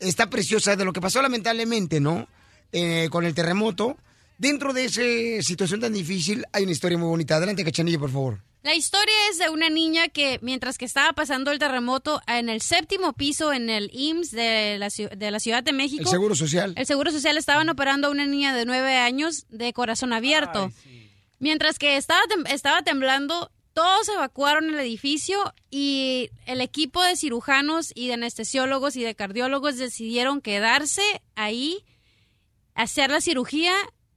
está preciosa de lo que pasó lamentablemente, ¿no? Eh, con el terremoto. Dentro de esa situación tan difícil hay una historia muy bonita. Adelante, cachanilla, por favor. La historia es de una niña que mientras que estaba pasando el terremoto en el séptimo piso en el IMSS de la, de la Ciudad de México. El Seguro Social. El Seguro Social estaban operando a una niña de nueve años de corazón abierto. Mientras que estaba, tem- estaba temblando, todos evacuaron el edificio y el equipo de cirujanos y de anestesiólogos y de cardiólogos decidieron quedarse ahí, hacer la cirugía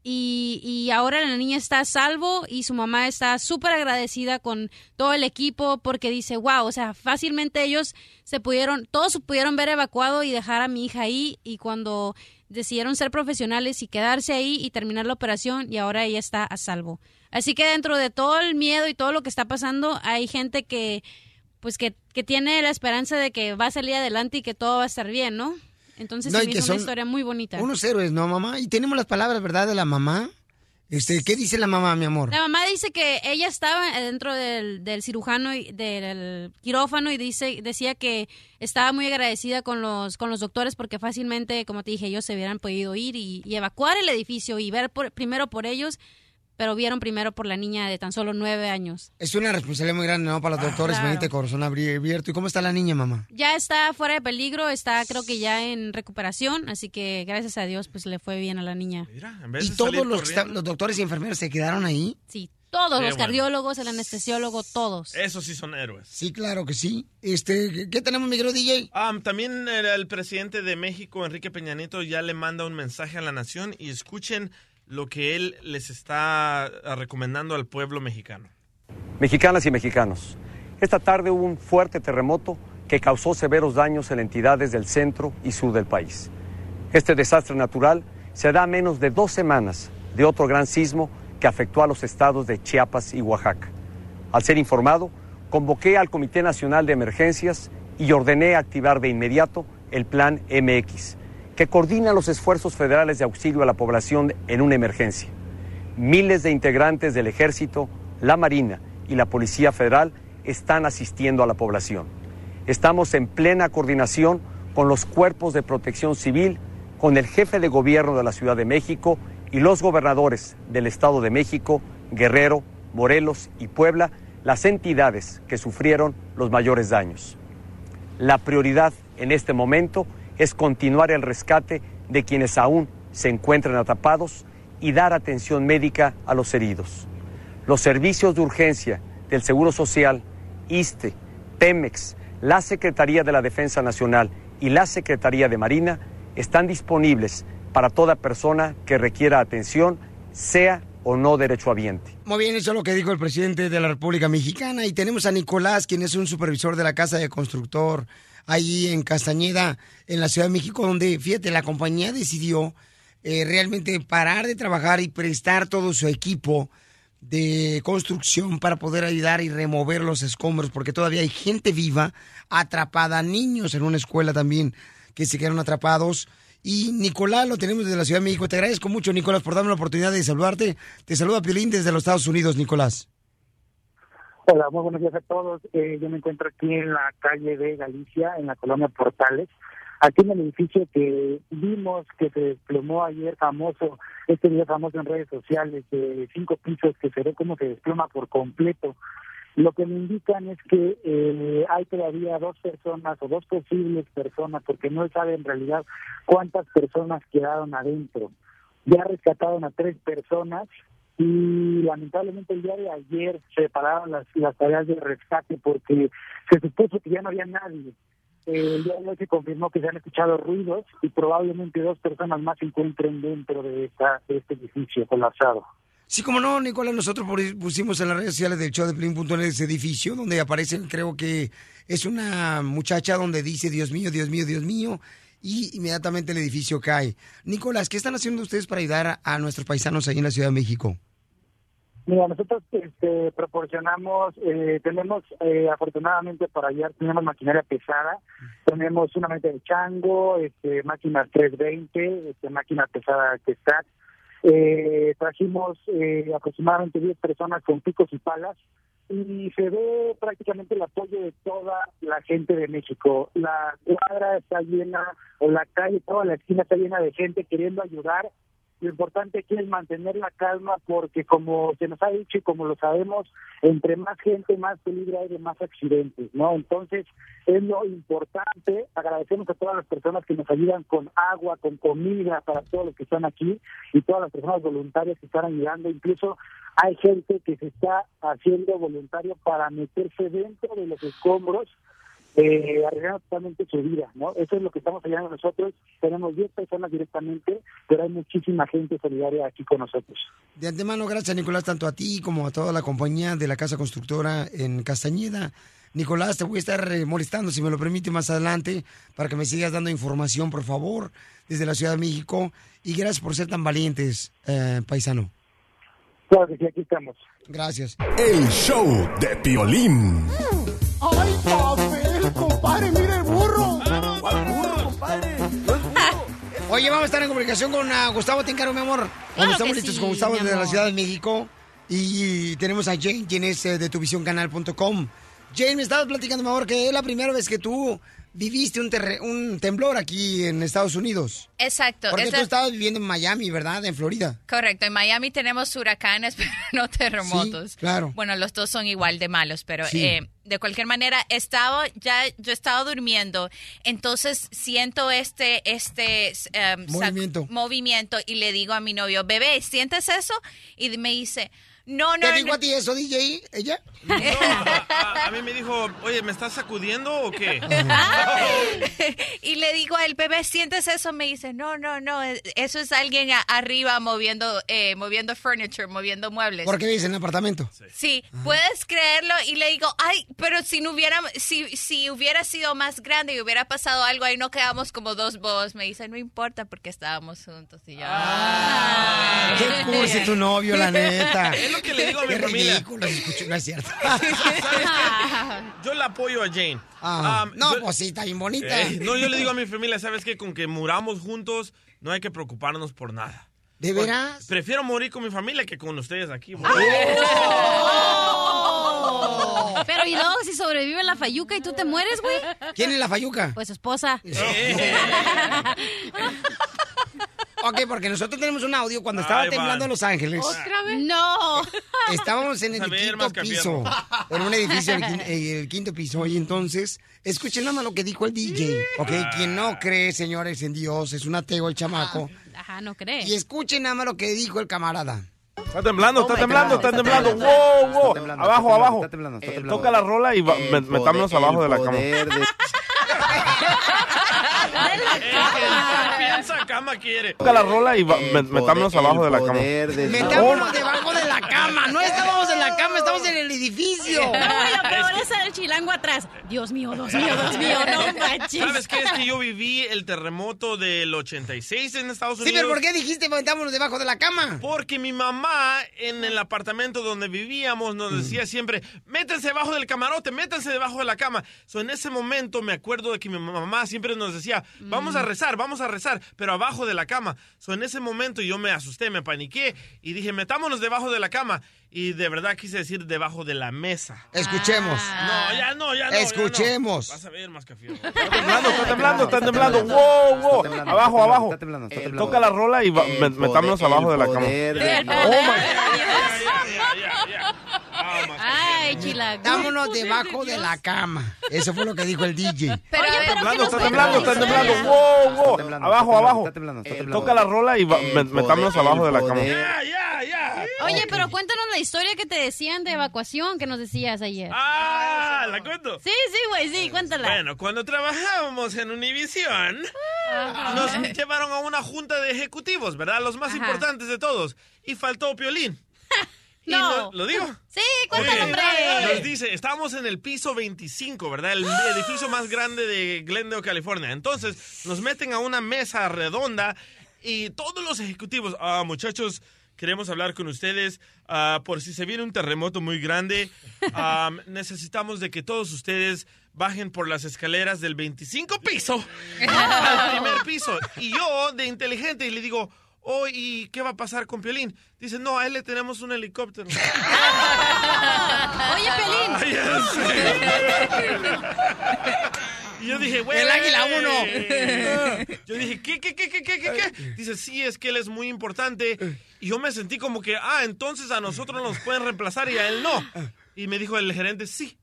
y, y ahora la niña está a salvo y su mamá está súper agradecida con todo el equipo porque dice, wow, o sea, fácilmente ellos se pudieron, todos pudieron ver evacuado y dejar a mi hija ahí y cuando decidieron ser profesionales y quedarse ahí y terminar la operación y ahora ella está a salvo. Así que dentro de todo el miedo y todo lo que está pasando, hay gente que, pues que, que tiene la esperanza de que va a salir adelante y que todo va a estar bien, ¿no? Entonces No, se y me que hizo una historia muy bonita. Unos héroes, ¿no, mamá? Y tenemos las palabras, ¿verdad, de la mamá? Este, ¿qué dice la mamá, mi amor? La mamá dice que ella estaba dentro del, del cirujano y del quirófano y dice decía que estaba muy agradecida con los con los doctores porque fácilmente, como te dije, ellos se hubieran podido ir y, y evacuar el edificio y ver por- primero por ellos, pero vieron primero por la niña de tan solo nueve años. Es una responsabilidad muy grande, ¿no? Para los doctores, claro. imagínate, corazón abierto. ¿Y cómo está la niña, mamá? Ya está fuera de peligro, está creo que ya en recuperación, así que gracias a Dios pues le fue bien a la niña. ¿Y todos los, que están- los doctores y enfermeros se quedaron ahí? Sí, todos, los bueno. cardiólogos, el anestesiólogo, todos. Esos sí son héroes. Sí, claro que sí. Este, ¿qué tenemos, mi querido DJ? Ah, también el, el presidente de México, Enrique Peña Nieto, ya le manda un mensaje a la nación y escuchen lo que él les está ah, recomendando al pueblo mexicano. Mexicanas y mexicanos, esta tarde hubo un fuerte terremoto que causó severos daños en entidades del centro y sur del país. Este desastre natural se da a menos de dos semanas de otro gran sismo que afectó a los estados de Chiapas y Oaxaca. Al ser informado, convoqué al Comité Nacional de Emergencias y ordené activar de inmediato el Plan MX, que coordina los esfuerzos federales de auxilio a la población en una emergencia. Miles de integrantes del Ejército, la Marina y la Policía Federal están asistiendo a la población. Estamos en plena coordinación con los cuerpos de protección civil, con el jefe de gobierno de la Ciudad de México y los gobernadores del Estado de México, Guerrero, Morelos y Puebla, las entidades que sufrieron los mayores daños. La prioridad en este momento continuar el rescate de quienes aún se encuentran atrapados y dar atención médica a los heridos. Los servicios de urgencia del Seguro Social, ISTE, Pemex, la Secretaría de la Defensa Nacional y la Secretaría de Marina están disponibles para toda persona que requiera atención, sea o no derechohabiente. Muy bien, eso es lo que dijo el presidente de la República Mexicana. Y tenemos a Nicolás, quien es un supervisor de la Casa de Constructor ahí en Castañeda, en la Ciudad de México, donde, fíjate, la compañía decidió eh, realmente parar de trabajar y prestar todo su equipo de construcción para poder ayudar y remover los escombros, porque todavía hay gente viva atrapada, niños en una escuela también que se quedaron atrapados. Y Nicolás lo tenemos desde la Ciudad de México. Te agradezco mucho, Nicolás, por darme la oportunidad de saludarte. Te saluda Piolín desde los Estados Unidos, Nicolás. Hola, muy buenos días a todos. Eh, yo me encuentro aquí en la calle de Galicia, en la colonia Portales, aquí en el edificio que vimos que se desplomó ayer famoso, este día famoso en redes sociales, de cinco pisos que se ve como se desploma por completo. Lo que me indican es que eh, hay todavía dos personas o dos posibles personas, porque no sabe en realidad cuántas personas quedaron adentro. Ya rescataron a tres personas y lamentablemente el día de ayer se pararon las, las tareas de rescate porque se supuso que ya no había nadie. El día de hoy se confirmó que se han escuchado ruidos y probablemente dos personas más se encuentren dentro de, esta, este edificio colapsado. Sí, como no, Nicolás, nosotros pusimos en las redes sociales del show de Plin.net ese edificio donde aparece, creo que es una muchacha donde dice, Dios mío, Dios mío, Dios mío, y inmediatamente el edificio cae. Nicolás, ¿qué están haciendo ustedes para ayudar a, nuestros paisanos ahí en la Ciudad de México? Mira, nosotros este, proporcionamos, eh, tenemos eh, afortunadamente para ayudar, tenemos maquinaria pesada, tenemos una máquina de chango, este, máquinas 320, este, máquina pesada que está. Eh, trajimos eh, aproximadamente 10 personas con picos y palas y se ve prácticamente el apoyo de toda la gente de México. La cuadra está llena, o la calle, toda la esquina está llena de gente queriendo ayudar lo importante aquí es mantener la calma porque como se nos ha dicho y como lo sabemos, entre más gente, más peligro hay de más accidentes, ¿no? Entonces, es lo importante. Agradecemos a todas las personas que nos ayudan con agua, con comida para todos los que están aquí y todas las personas voluntarias que están ayudando. Incluso hay gente que se está haciendo voluntario para meterse dentro de los escombros eh, arriesgando totalmente su vida, ¿no? Eso es lo que estamos ayudando nosotros. Tenemos 10 personas directamente, pero hay muchísima gente solidaria aquí con nosotros. De antemano, gracias, Nicolás, tanto a ti como a toda la compañía de la Casa Constructora en Castañeda. Nicolás, te voy a estar eh, molestando, si me lo permite, más adelante, para que me sigas dando información, por favor, desde la Ciudad de México. Y gracias por ser tan valientes, eh, paisano. Claro que sí, aquí estamos. Gracias. El show de Piolín. ¡Ay, papel, compadre! ¡Mira el burro! ¿Cuál burro, compadre? Oye, vamos a estar en comunicación con ah, Gustavo Tencaro, mi amor. Cuando estamos que listos sí, con Gustavo desde la. Ciudad de México. Y tenemos a Jane, quien es eh, de tuvisioncanal.com. Jane, me estabas platicando, mi amor, que es la primera vez que tú viviste un, un temblor aquí en Estados Unidos. Exacto. Porque esa- tú estabas viviendo en Miami, ¿verdad? En Florida. Correcto, en Miami tenemos huracanes, pero no terremotos. Sí, claro. Bueno, los dos son igual de malos, pero Sí. eh, de cualquier manera, estaba ya, yo estaba durmiendo, entonces siento este, este em, Movimiento. movimiento y le digo a mi novio, bebé, ¿sientes eso? Y me dice, no, no, ¿Te digo no. a ti eso, DJ? ¿Ella? A, a mí me dijo, oye, ¿me estás sacudiendo o qué? y le digo al bebé, ¿sientes eso? Me dice, no, no, no, eso es alguien a- arriba moviendo, eh, moviendo furniture, moviendo muebles. ¿Por qué vives en un apartamento? Sí, puedes creerlo y le digo, ay, pero si no hubiera, si, si hubiera sido más grande y hubiera pasado algo ahí, no quedamos como dos bobos. Me dice, no importa porque estábamos juntos y yo. Ah. Qué cursi tu novio, la neta. Es lo que le digo a mi Qué familia. ridículo, no es cierto. Yo le apoyo a Jane. Ah, Um, no, yo- pues sí, está bien bonita. Eh, no, yo le digo a mi familia, ¿sabes qué? Con que muramos juntos, no hay que preocuparnos por nada. ¿De veras? Prefiero morir con mi familia que con ustedes aquí. Pero y luego si sobrevive la fayuca y tú te mueres, güey. ¿Quién es la fayuca? Pues su esposa. Ok, porque nosotros tenemos un audio cuando estaba Ay, temblando man. en Los Ángeles. ¿Otra vez? No. Estábamos en el quinto piso, en un edificio, el, quin- eh, el quinto piso, y entonces, escuchen nada más lo que dijo el DJ, ¿ok? Quien no cree, señores, en Dios, es un ateo el chamaco. Ajá, no cree. Y escuchen nada más lo que dijo el camarada. Está temblando, está Oh temblando, está está temblando. temblando, Wow, wow. Abajo, abajo. está temblando, está Eh, temblando. Toca la rola y va- El me- metámonos poder- abajo de la cama. piensa cama quiere. Toca la rola y va- me- metámonos abajo de la cama. Metámonos debajo de la cama, no estábamos en la cama, estamos en el edificio. No, lo peor es el chilango atrás. Dios mío, Dios mío, Dios mío, no manches. ¿Sabes qué? Es que yo viví el terremoto del 86 en Estados Sí, Unidos. pero ¿por qué dijiste metámonos debajo de la cama? Porque mi mamá en el apartamento donde vivíamos nos decía siempre, métanse debajo del camarote, métanse debajo de la cama. So, en ese momento me acuerdo de que mi mamá siempre nos decía, vamos a rezar, vamos a rezar, pero abajo de la cama. So, en ese momento yo me asusté, me paniqué y dije, metámonos debajo de la cama. Y de verdad quise decir debajo de la mesa. Escuchemos. No, ya no, ya no. ya no. Escuchemos. Vas a ver, más Está temblando, está temblando, está temblando. Wow, wow. Abajo, abajo. Eh, Toca la rola y metámonos abajo de la cama. Oh Ay, chilango. Metámonos debajo de la cama. Eso fue lo que dijo el DJ. Pero, Está Oye, pero temblando, está temblando, está temblando. la Wow, wow. temblando, Abajo, está abajo. temblando, está Eh, temblando. Toca la rola y metámonos abajo de la cama. Oye, pero cuéntanos la historia que te decían de evacuación que nos decías ayer. Ah, ¿la cuento? Sí, sí, güey, sí, cuéntala. Bueno, cuando trabajábamos en Univision, nos llevaron a una junta de ejecutivos, ¿verdad? Los más Ajá. importantes de todos. Y faltó Piolín. No. no- ¿Lo digo? Sí, cuéntalo, hombre. Nos dice, estábamos en el piso 25, ¿verdad? El edificio más grande de Glendale, California. Entonces, nos meten a una mesa redonda y todos los ejecutivos, ah, muchachos, queremos hablar con ustedes ah, por si se viene un terremoto muy grande. ah, necesitamos de que todos ustedes bajen por las escaleras del 25 piso al primer piso. Y yo, de inteligente, le digo, oh, ¿y qué va a pasar con Piolín? Dice, no, a él le tenemos un helicóptero. Oye, sé. Y yo dije, güey. El águila uno. Yo dije, ¿qué, qué, qué, qué, qué, qué, qué? Dice, sí, es que él es muy importante. Y yo me sentí como que, ah, entonces a nosotros nos pueden reemplazar y a él no. Y me dijo el gerente, sí.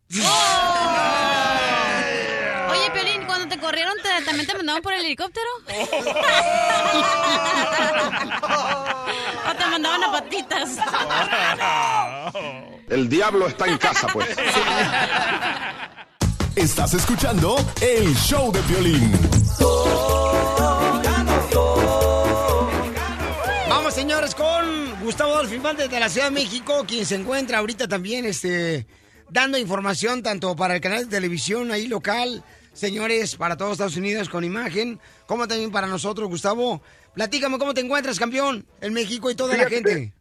Oye, Pelín, cuando te corrieron, te- ¿también te mandaban por el helicóptero? ¿O te mandaban a patitas? El diablo está en casa, pues. Estás escuchando el show de violín. Vamos, señores, con Gustavo Dolfin desde la Ciudad de México, quien se encuentra ahorita también este, dando información tanto para el canal de televisión ahí local, señores, para todos Estados Unidos con imagen, como también para nosotros, Gustavo. Platícame cómo te encuentras, campeón, en México y toda la gente.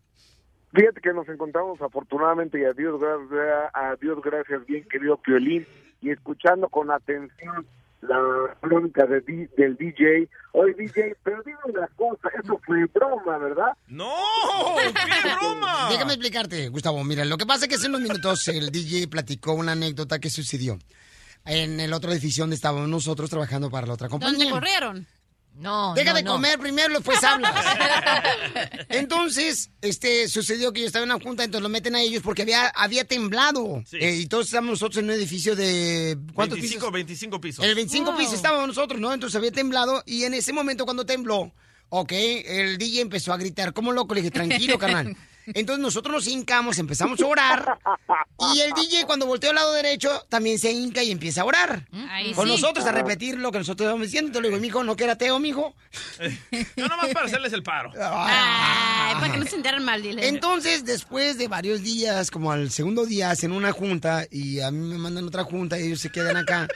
Fíjate que nos encontramos afortunadamente y a Dios, gracias, a Dios gracias, bien querido Piolín, y escuchando con atención la crónica de del DJ. Oye, DJ, pero dime una cosa, eso fue broma, ¿verdad? ¡No! ¡Qué broma! Déjame explicarte, Gustavo. Mira, lo que pasa es que hace unos minutos el DJ platicó una anécdota que sucedió en el otro edificio donde estábamos nosotros trabajando para la otra compañía. ¿Dónde corrieron? No, Deja no, de no. comer primero, después hablas. Entonces, este, sucedió que yo estaba en una junta, entonces lo meten a ellos porque había, había temblado. Sí. Eh, y todos estábamos nosotros en un edificio de... ¿Cuántos 25, pisos? 25 pisos. En el 25 piso estábamos nosotros, ¿no? Entonces había temblado y en ese momento cuando tembló, ok, el DJ empezó a gritar, como loco, le dije, tranquilo, carnal. Entonces nosotros nos hincamos, empezamos a orar y el DJ cuando volteó al lado derecho también se hinca y empieza a orar. Ahí Con sí. nosotros a repetir lo que nosotros estábamos diciendo. Entonces le digo, mijo, no que era ateo, mijo. No, nomás para hacerles el paro. Ay, para que no se enteren mal, dile. Entonces, después de varios días, como al segundo día, hacen una junta y a mí me mandan otra junta y ellos se quedan acá.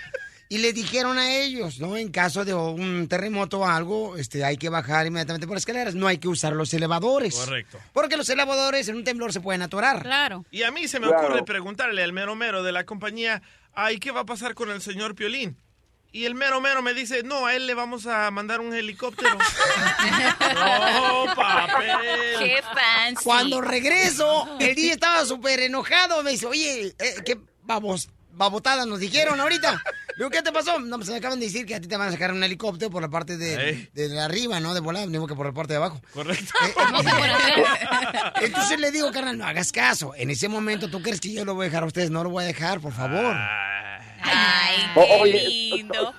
Y le dijeron a ellos, ¿no? En caso de un terremoto o algo, este, hay que bajar inmediatamente por escaleras. No hay que usar los elevadores. Correcto. Porque los elevadores en un temblor se pueden atorar. Claro. Y a mí se me Claro. ocurre preguntarle al mero mero de la compañía, ay, ¿qué va a pasar con el señor Piolín? Y el mero mero me dice, no, a él le vamos a mandar un helicóptero. ¡Oh, papel! ¡Qué fancy! Cuando regreso, el día estaba súper enojado. Me dice, oye, eh, ¿qué vamos, babotada nos dijeron ahorita? Luego, ¿qué te pasó? No, pues me acaban de decir que a ti te van a sacar un helicóptero por la parte de, Ey. de arriba, ¿no? De volar, mismo que por la parte de abajo. Correcto. Entonces le digo, carnal, no hagas caso. En ese momento, ¿tú crees que yo lo voy a dejar a ustedes? No lo voy a dejar, por favor. Ay, qué lindo.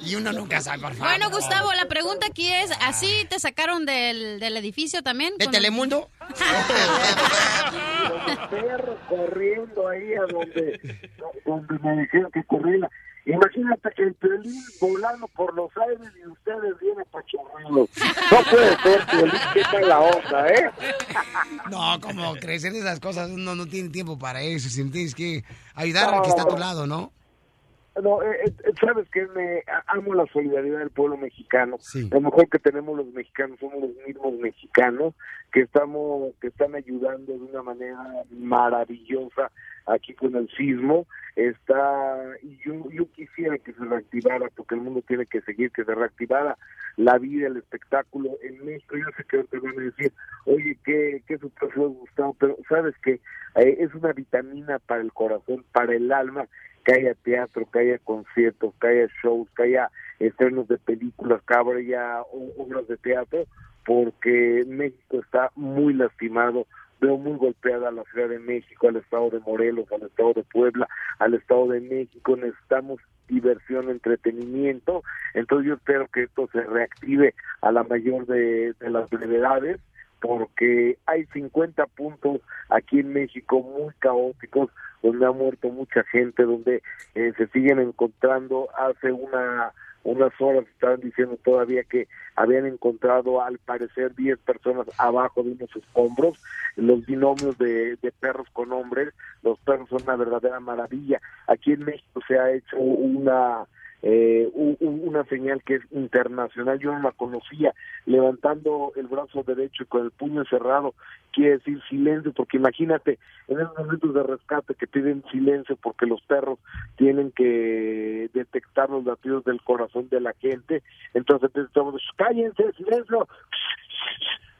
Y uno nunca sabe, por favor. Bueno, Gustavo, la pregunta aquí es, ¿así te sacaron del, del edificio también? ¿De Telemundo? perros corriendo ahí a donde, donde me dijeron que corriera. Imagínate que el pelín volando por los aires y ustedes bien apachurrados. No puede ser, Piolín, qué mala onda, ¿eh? No, como crecer esas cosas, uno no tiene tiempo para eso. Si tienes que ayudar al que está a tu lado, ¿no? No, eh, eh, sabes que me amo la solidaridad del pueblo mexicano. Lo mejor que tenemos los mexicanos somos los mismos mexicanos que estamos que están ayudando de una manera maravillosa aquí con el sismo. Está y yo yo quisiera que se reactivara porque el mundo tiene que seguir que se reactivara la vida, el espectáculo en México. Yo sé que te van a decir, oye, qué qué super fue Gustavo, pero sabes que es una vitamina para el corazón, para el alma que haya teatro, que haya conciertos, que haya shows, que haya estrenos de películas, que haya obras de teatro, porque México está muy lastimado. Veo muy golpeada a la Ciudad de México, al Estado de Morelos, al Estado de Puebla, al Estado de México. Necesitamos diversión, entretenimiento. Entonces yo espero que esto se reactive a la mayor de, de las brevedades porque hay 50 puntos aquí en México muy caóticos, donde ha muerto mucha gente, donde eh, se siguen encontrando hace una unas horas estaban diciendo todavía que habían encontrado al parecer 10 personas abajo de unos escombros, los binomios de, de perros con hombres, los perros son una verdadera maravilla. Aquí en México se ha hecho una eh, u- u- una señal que es internacional, yo no la conocía, levantando el brazo derecho y con el puño cerrado, quiere decir silencio, porque imagínate, en esos momentos de rescate que piden silencio porque los perros tienen que detectar los latidos del corazón de la gente, entonces estamos, cállense, silencio,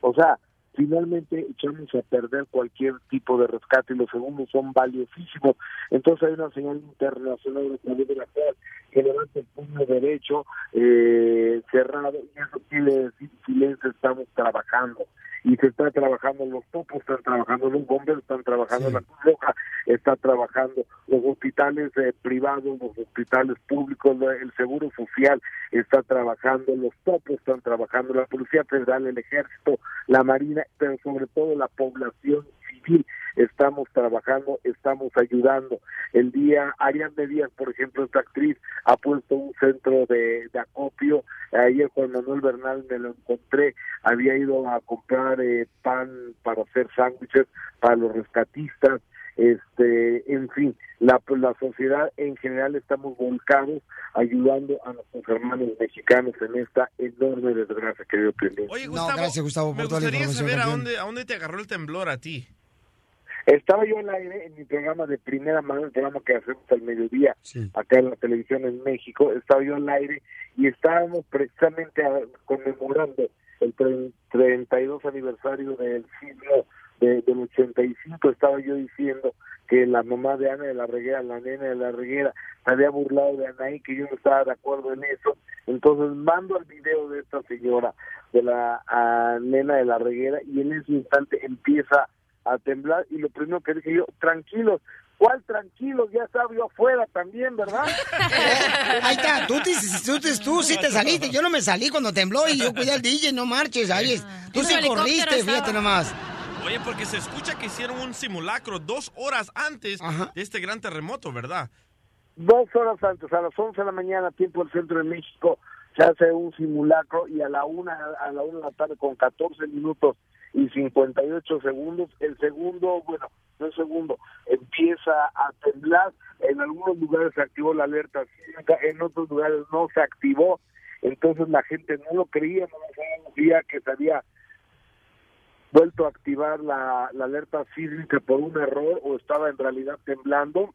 o sea, finalmente echamos a perder cualquier tipo de rescate y los segundos son valiosísimos. Entonces hay una señal internacional de la cual que levanta el puño derecho eh, cerrado y eso quiere decir silencio, estamos trabajando. Y se está trabajando, los topos están trabajando, los bomberos están trabajando, la Cruz Roja está trabajando, los hospitales eh, privados, los hospitales públicos, el Seguro Social está trabajando, los topos están trabajando, la Policía Federal, el Ejército, la Marina, pero sobre todo la población civil. Estamos trabajando, estamos ayudando. El día, Ariadne Díaz, por ejemplo, esta actriz, ha puesto un centro de, de acopio. Ayer Juan Manuel Bernal me lo encontré, había ido a comprar eh, pan para hacer sándwiches para los rescatistas. Este, en fin, la, la sociedad en general estamos volcados ayudando a nuestros hermanos mexicanos en esta enorme desgracia que dio Piolín. Oye, No, Gustavo, gracias, Gustavo, por me toda gustaría información, saber a dónde, a dónde te agarró el temblor a ti. Estaba yo al aire en mi programa de primera mano, el programa que hacemos al mediodía acá en la televisión en México. Estaba yo al aire y estábamos precisamente conmemorando el tre- 32 aniversario del sismo de, del 85. Estaba yo diciendo que la mamá de Ana de la Reguera, la nena de la Reguera, se había burlado de Anaí, que yo no estaba de acuerdo en eso. Entonces mando el video de esta señora, de la ah, nena de la Reguera, y en ese instante empieza a temblar y lo primero que dije yo, tranquilos, ¿cuál tranquilos? Ya estaba yo afuera también, ¿verdad? Ahí está, tú, te- tú, te- tú sí te saliste, yo no me salí cuando tembló y yo cuidé al DJ, no marches, ahí Tú En sí su helicóptero corriste, estaba. fíjate nomás. Oye, porque se escucha que hicieron un simulacro dos horas antes de este gran terremoto, ¿verdad? Dos horas antes, a las 11 de la mañana, tiempo del centro de México, se hace un simulacro y a la una, a la una de la tarde con 14 minutos y 58 segundos, el segundo, bueno, no el segundo, empieza a temblar, en algunos lugares se activó la alerta sísmica, en otros lugares no se activó, entonces la gente no lo creía, no lo sabía que se había vuelto a activar la, la alerta sísmica por un error o estaba en realidad temblando.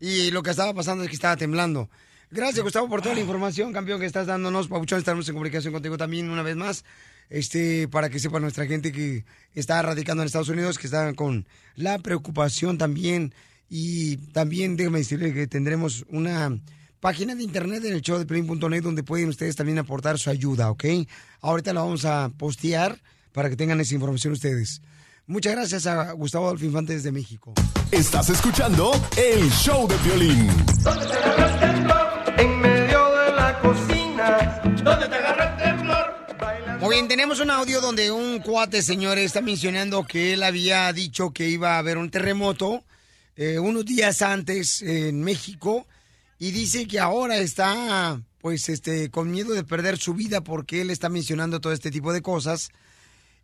Y lo que estaba pasando es que estaba temblando. Gracias, Gustavo, por toda la información, campeón, que estás dándonos. Pabuchón, estaremos en comunicación contigo también una vez más. Este, para que sepa nuestra gente que está radicando en Estados Unidos, que están con la preocupación también. Y también déjame decirle que tendremos una página de internet en el show de donde pueden ustedes también aportar su ayuda, ¿ok? Ahorita la vamos a postear para que tengan esa información ustedes. Muchas gracias a Gustavo Adolfo Infante desde México. Estás escuchando el show de violín. En medio de la cocina. ¿Dónde te agarró el temblor? Muy bien, tenemos un audio donde un cuate, señores, está mencionando que él había dicho que iba a haber un terremoto eh, unos días antes en México y dice que ahora está, pues, este, con miedo de perder su vida porque él está mencionando todo este tipo de cosas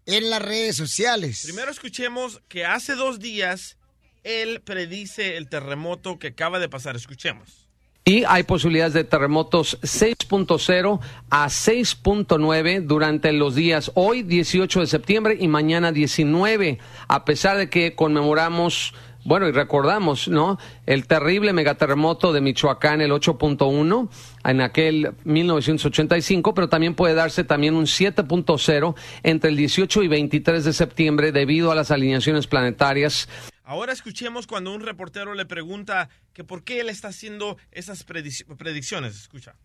en las redes sociales. Primero escuchemos que hace dos días él predice el terremoto que acaba de pasar. Escuchemos. Y hay posibilidades de terremotos 6.0 a 6.9 durante los días hoy 18 de septiembre y mañana 19, a pesar de que conmemoramos, bueno, y recordamos, ¿no? El terrible megaterremoto de Michoacán, el 8.1, en aquel 1985, pero también puede darse también un 7.0 entre el 18 y 23 de septiembre debido a las alineaciones planetarias. Ahora escuchemos cuando un reportero le pregunta que por qué él está haciendo esas predic- predicciones. Escucha.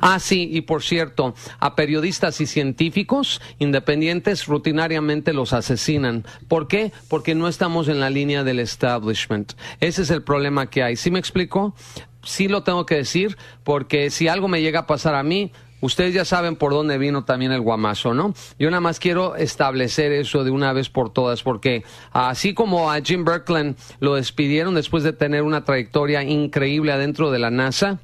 Ah, sí, y por cierto, a periodistas y científicos independientes rutinariamente los asesinan. ¿Por qué? Porque no estamos en la línea del establishment. Ese es el problema que hay. ¿Sí me explico? Sí lo tengo que decir, porque si algo me llega a pasar a mí, Ustedes ya saben por dónde vino también el guamazo, ¿no? Yo nada más quiero establecer eso de una vez por todas, porque así como a Jim Birkland lo despidieron después de tener una trayectoria increíble adentro de la NASA,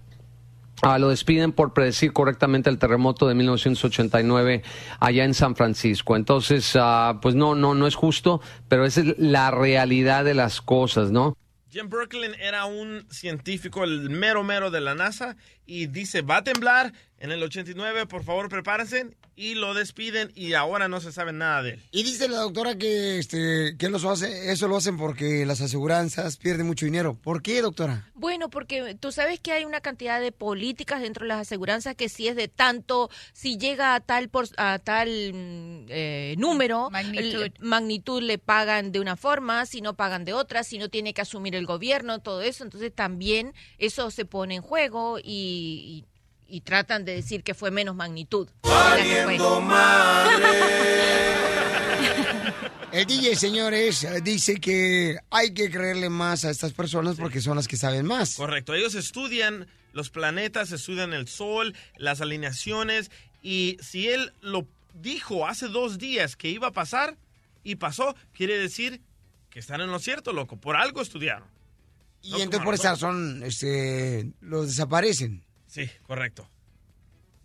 Ah, lo despiden por predecir correctamente el terremoto de 1989 allá en San Francisco. Entonces, ah, pues no, no, no es justo, pero esa es la realidad de las cosas, ¿no? Jim Birkeland era un científico, el mero mero de la NASA, y dice, va a temblar en el 89, por favor prepárense, y lo despiden y ahora no se sabe nada de él. Y dice la doctora que, este, que eso, hace, eso lo hacen porque las aseguranzas pierden mucho dinero. ¿Por qué, doctora? Bueno, porque tú sabes que hay una cantidad de políticas dentro de las aseguranzas que si es de tanto, si llega a tal por, a tal mm, eh, número, Magnitud. el- magnitud le pagan de una forma, si no pagan de otra, si no tiene que asumir el gobierno, todo eso, entonces también eso se pone en juego y, y- y tratan de decir que fue menos magnitud. El DJ, señores, dice que hay que creerle más a estas personas porque son las que saben más. Correcto, ellos estudian los planetas, estudian el Sol, las alineaciones, y si él lo dijo hace dos días que iba a pasar y pasó, quiere decir que están en lo cierto, loco. Por algo estudiaron. Y entonces por esa razón este, los desaparecen. Sí, correcto.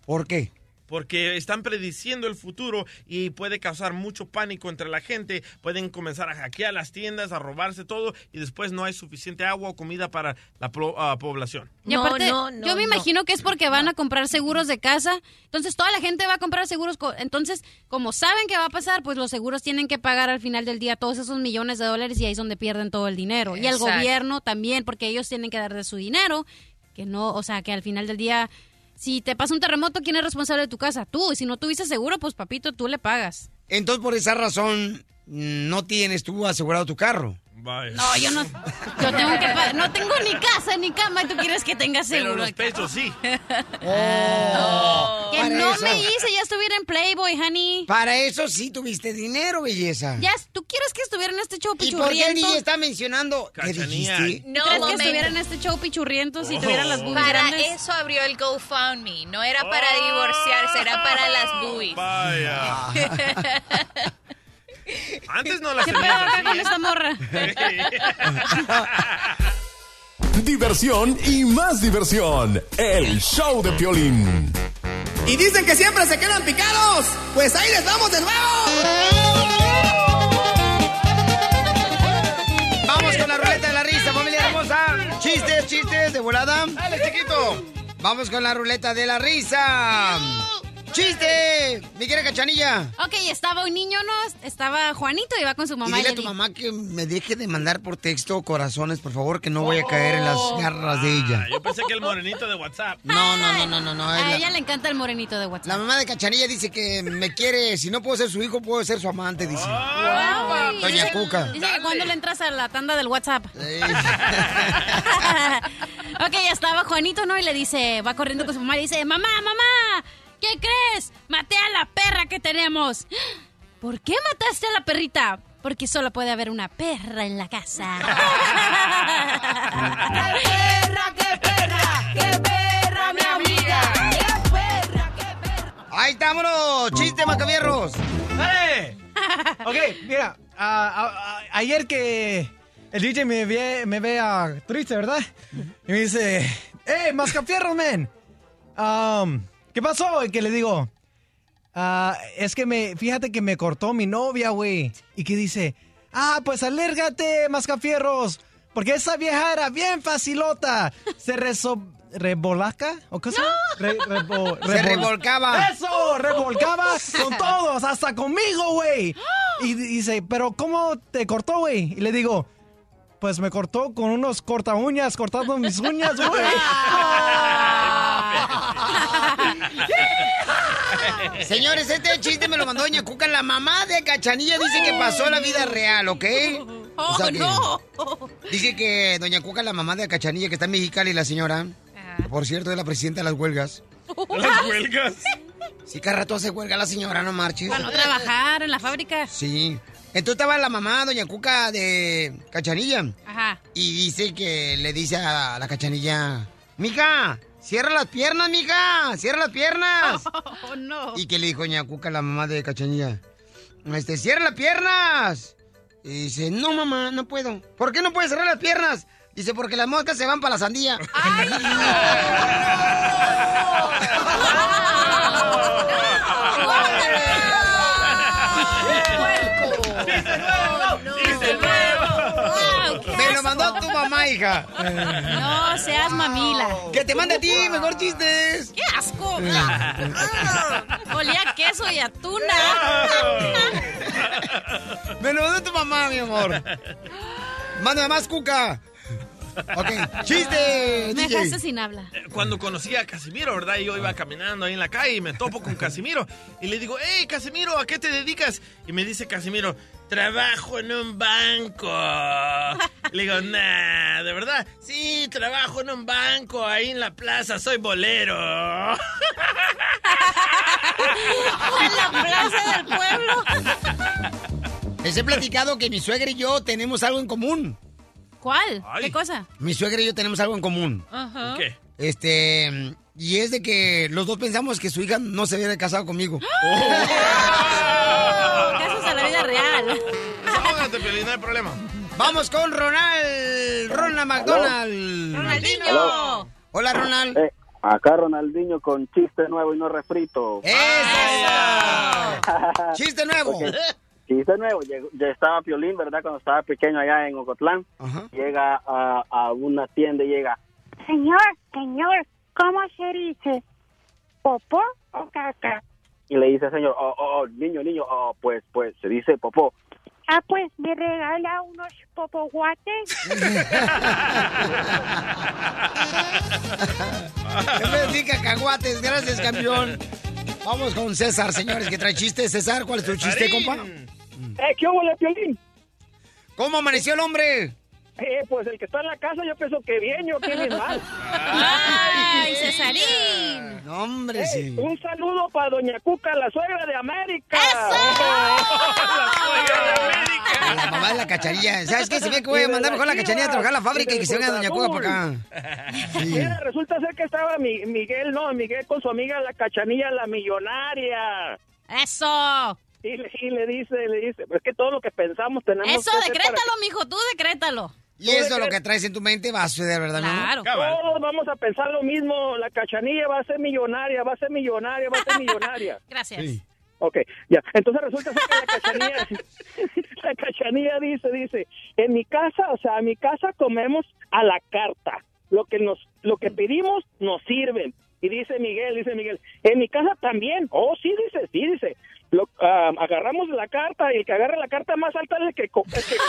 ¿Por qué? Porque están prediciendo el futuro y puede causar mucho pánico entre la gente. Pueden comenzar a hackear las tiendas, a robarse todo y después no hay suficiente agua o comida para la pro- ah, población. Y aparte, yo me imagino que es porque van a comprar seguros de casa. Entonces, toda la gente va a comprar seguros. co- Entonces, como saben que va a pasar, pues los seguros tienen que pagar al final del día todos esos millones de dólares y ahí es donde pierden todo el dinero. Y el gobierno también, porque ellos tienen que dar de su dinero. Que no, o sea, que al final del día, si te pasa un terremoto, ¿quién es responsable de tu casa? Tú. Y si no tuviste seguro, pues papito, tú le pagas. Entonces por esa razón no tienes tú asegurado tu carro. No, yo no. Yo tengo que No tengo ni casa ni cama y tú quieres que tenga seguro. Pero los pechos sí. Oh, que no eso. me hice, ya estuviera en Playboy, honey. Para eso sí tuviste dinero, belleza. Ya, ¿tú quieres que estuviera en este show ¿Y por qué el pichurriento? DJ está mencionando? ¿Qué dijiste? No, ¿Crees que estuviera en este show pichurriento si tuviera las boobies Para grandes? eso abrió el GoFundMe. No era para divorciarse, era para las boobies. Vaya. Antes no las ¿Qué tenías así, con esta morra? Diversión y más diversión. El show de Piolín. Y dicen que siempre se quedan picados. Pues ahí les vamos de nuevo. Vamos con la ruleta de la risa, familia hermosa. Chistes, chistes de volada. Dale, chiquito. Vamos con la ruleta de la risa. ¡Chiste! Mi querida cachanilla. Ok, estaba un niño, ¿no? Estaba Juanito, iba con su Y mamá. dile a y tu le- mamá que me deje de mandar por texto corazones, por favor, que no voy a caer en las garras de ella. Ah, yo pensé que el morenito de WhatsApp. No, no, no, no, no. no es A la- ella le encanta el morenito de WhatsApp. La mamá de Cachanilla dice que me quiere, si no puedo ser su hijo, puedo ser su amante, dice. Ay, Doña dice- Cuca. Dice que cuando le entras a la tanda del WhatsApp. Ok, ya estaba Juanito, ¿no? Y le dice, va corriendo con su mamá y dice, mamá, mamá, ¿qué crees? Maté a la perra que tenemos. ¿Por qué mataste a la perrita? Porque solo puede haber una perra en la casa. ¡Qué perra, qué perra! ¡Qué perra, mi amiga! ¡Qué perra! Ahí estámonos, chiste, macabierros. ¡Dale! Ok, mira, a- a- a- ayer que el DJ me ve, me ve triste, ¿verdad? Y me dice, ¡Eh, mascafierros, men! Um, ¿Qué pasó? Y que le digo, "Ah, es que me, fíjate que me cortó mi novia, güey. Y que dice, ah, pues alérgate, mascafierros, porque esa vieja era bien facilota. Se reso... ¿Rebolaca? ¿O qué se llama? Re- rebo- Se revolcaba. ¡Eso! Revolcaba con todos, hasta conmigo, güey. Y dice, ¿pero cómo te cortó, güey? Y le digo, pues me cortó con unos corta uñas, cortando mis uñas, güey. Señores, este chiste me lo mandó Doña Cuca. La mamá de Cachanilla dice que pasó la vida real, ¿ok? O sea ¡Oh, que- no! Dice que Doña Cuca, la mamá de Cachanilla, que está en Mexicali, la señora, por cierto, es la presidenta de las huelgas. ¿Las huelgas? Sí, cada rato hace huelga la señora, no marches. Para no trabajar en la fábrica. Sí. Entonces estaba la mamá, Doña Cuca, de Cachanilla. Ajá. Y dice que le dice a la Cachanilla, Mija, cierra las piernas, mija, cierra las piernas. Oh, no. Y que le dijo Doña Cuca, la mamá de Cachanilla, este, cierra las piernas. Y dice, no, mamá, no puedo. ¿Por qué no puedes cerrar las piernas? Dice, porque las moscas se van para la sandía. Me mamá, hija. No seas mamila. Que te mande a ti mejor chistes. ¡Qué asco! Olía a queso y atuna. Me lo mandó tu mamá, mi amor. Mándame más, Cuca. Ok, chiste, Me DJ. dejaste sin habla. Cuando conocí a Casimiro, ¿verdad? Yo iba caminando ahí en la calle y me topo con Casimiro. Y le digo, hey, Casimiro, ¿a qué te dedicas? Y me dice Casimiro, trabajo en un banco. Le digo, nah, ¿de verdad? Sí, trabajo en un banco ahí en la plaza, soy bolero. En la plaza del pueblo. Les he platicado que mi suegra y yo tenemos algo en común. ¿Cuál? Ay. ¿Qué cosa? Mi suegra y yo tenemos algo en común. Ajá. ¿Qué? Este, y es de que los dos pensamos que su hija no se hubiera casado conmigo. Casos a la vida real. Piolín, no hay problema. Vamos con Ronald, Ronald McDonald. Ronaldinho. Hola, Ronald. Eh, acá Ronaldinho con chiste nuevo y no refrito. Chiste nuevo. Ok. Chiste nuevo. Llegó- ya estaba Piolín, ¿verdad? Cuando estaba pequeño allá en Ocotlán. Llega a, a una tienda y llega. Señor, señor, ¿cómo se dice? ¿Popó o caca? Y le dice al señor, oh, oh, oh, niño, niño, oh, pues, pues, se dice popó. Ah, pues, ¿me regala unos popoguates? En vez de cacahuates, gracias, campeón. Vamos con César, señores, que trae chiste. César, ¿cuál es tu chiste, compa? Eh, ¿qué hubo, Piolín? ¿Cómo amaneció el hombre? Eh, pues el que está en la casa yo pienso que bien, yo que bien mal. ¡Ay, Cesarín! No, hombre, Eh, sí. Un saludo para Doña Cuca, la suegra de América. La mamá de la cacharilla. ¿Sabes qué? Se ve que voy a mandar mejor la cacharilla a trabajar a la fábrica y que se venga Doña Cuca por acá. Sí. Mira, resulta ser que estaba mi- Miguel, no, Miguel con su amiga la cachanilla, la millonaria. ¡Eso! Y le, y le dice, le dice, es que todo lo que pensamos tenemos Eso, que hacer para decrétalo, mijo, tú decrétalo. Y eso lo que traes en tu mente va a suceder, ¿verdad? Claro. Todos vamos a pensar lo mismo. La cachanilla va a ser millonaria, va a ser millonaria, va a ser millonaria. Gracias. Ok, ya. Entonces resulta ser que la cachanilla, la cachanilla dice, dice, en mi casa, o sea, en mi casa comemos a la carta. Lo que nos, lo que pedimos nos sirven. Y dice Miguel, dice Miguel, en mi casa también. Oh, sí, dice, sí, dice. Lo, ah, agarramos la carta y el que agarre la carta más alta es el que, co- el que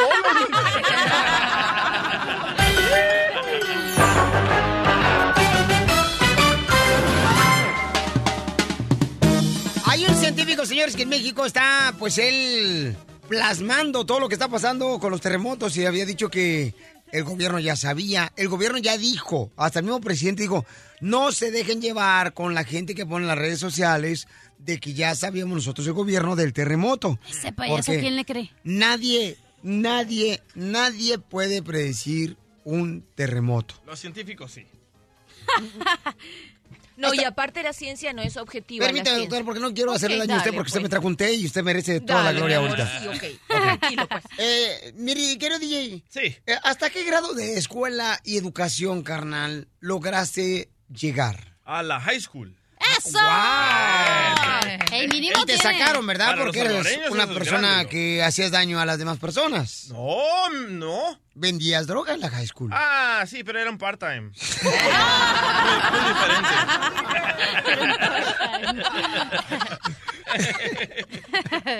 Hay un científico, señores, que en México está, pues él, plasmando todo lo que está pasando con los terremotos y había dicho que el gobierno ya sabía, el gobierno ya dijo, hasta el mismo presidente dijo, no se dejen llevar con la gente que pone en las redes sociales de que ya sabíamos nosotros el gobierno del terremoto. Ese payaso, ¿quién le cree? Nadie, nadie, nadie puede predecir un terremoto. Los científicos sí. No, y aparte la ciencia no es objetiva. Permítame, doctor, porque no quiero hacerle daño a usted porque usted pues. me trajo un té y usted merece toda Dale, la gloria ahorita. sí, ok. Tranquilo, pues. Eh, mire, querido DJ. Sí. eh, ¿Hasta qué grado de escuela y educación, carnal, lograste llegar? A la high school. ¡Eso! El mínimo Y te tiene. sacaron, ¿verdad? Para Porque eres una persona que hacías daño a las demás personas. No, no. Vendías droga en la high school. Ah, sí, pero era un part-time.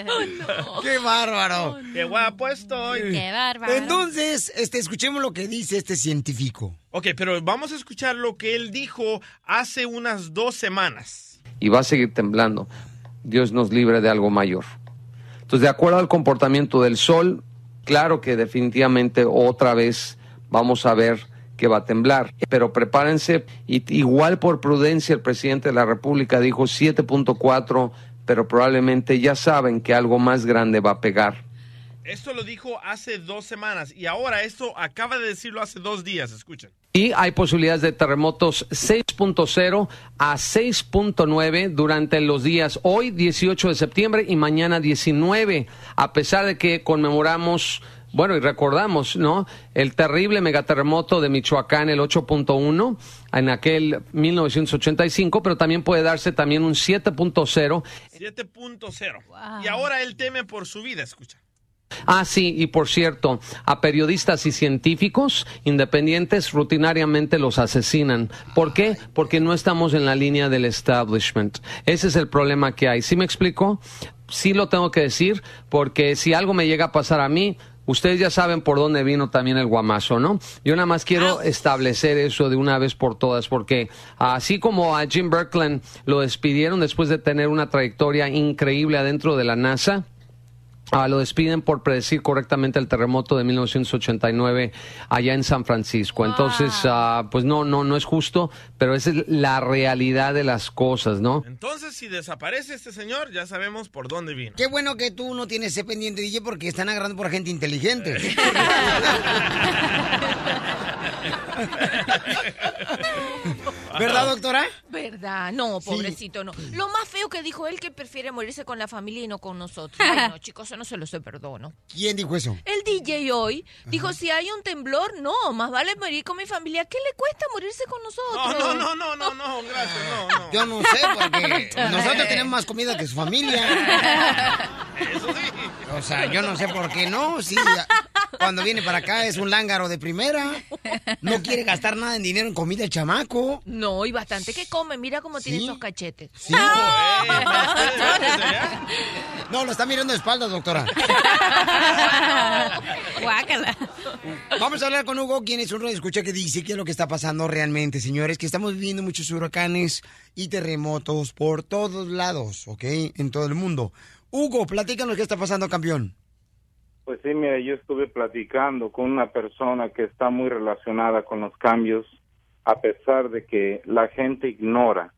muy, ¡Qué bárbaro! ¡Qué guapo estoy! ¡Qué bárbaro! Entonces, este, escuchemos lo que dice este científico. Ok, pero vamos a escuchar lo que él dijo hace unas dos semanas. y va a seguir temblando. Dios nos libre de algo mayor. Entonces, de acuerdo al comportamiento del Sol, claro que definitivamente otra vez vamos a ver que va a temblar. Pero prepárense, y igual por prudencia el presidente de la República dijo 7.4, pero probablemente ya saben que algo más grande va a pegar. Esto lo dijo hace dos semanas y ahora esto acaba de decirlo hace dos días. Escuchen. Y hay posibilidades de terremotos 6.0 a 6.9 durante los días hoy 18 de septiembre y mañana 19, a pesar de que conmemoramos, bueno, y recordamos, ¿no? El terrible megaterremoto de Michoacán, el 8.1, en aquel 1985, pero también puede darse también un 7.0 7.0. Y ahora él teme por su vida. Escucha. Ah, sí, y por cierto, a periodistas y científicos independientes rutinariamente los asesinan. ¿Por qué? Porque no estamos en la línea del establishment. Ese es el problema que hay. ¿Sí me explico? Sí lo tengo que decir, porque si algo me llega a pasar a mí, Ustedes ya saben por dónde vino también el guamazo, ¿no? Yo nada más quiero establecer eso de una vez por todas, porque así como a Jim Birkland lo despidieron después de tener una trayectoria increíble adentro de la NASA, Ah, lo despiden por predecir correctamente el terremoto de 1989 allá en San Francisco. Entonces, ah, pues no, no, no es justo, pero esa es la realidad de las cosas, ¿no? Entonces, si desaparece este señor, ya sabemos por dónde vino. Qué bueno que tú no tienes ese pendiente, DJ, porque están agarrando por gente inteligente. ¿Verdad, doctora? ¿Verdad? No, pobrecito, no. Lo más feo que dijo él que prefiere morirse con la familia y no con nosotros. Ay, no, chicos, eso no se los perdono. ¿Quién dijo eso? El DJ hoy dijo, si hay un temblor, no, más vale morir con mi familia. ¿Qué le cuesta morirse con nosotros? No, no, no, no, no, no, gracias, no, no. Yo no sé, porque nosotros tenemos más comida que su familia. O sea, yo no sé por qué no. Sí, cuando viene para acá es un lángaro de primera. No quiere gastar nada en dinero en comida el chamaco. No, y bastante que come. Mira cómo tiene Sí. esos cachetes. Sí. No, lo está mirando de espaldas, doctora. Guácala. Vamos a hablar con Hugo, quien es un escucha que dice qué es lo que está pasando realmente, señores, que estamos viviendo muchos huracanes y terremotos por todos lados, ¿ok? En todo el mundo. Hugo, platícanos qué está pasando, campeón. Pues sí, mira, yo estuve platicando con una persona que está muy relacionada con los cambios, a pesar de que la gente ignora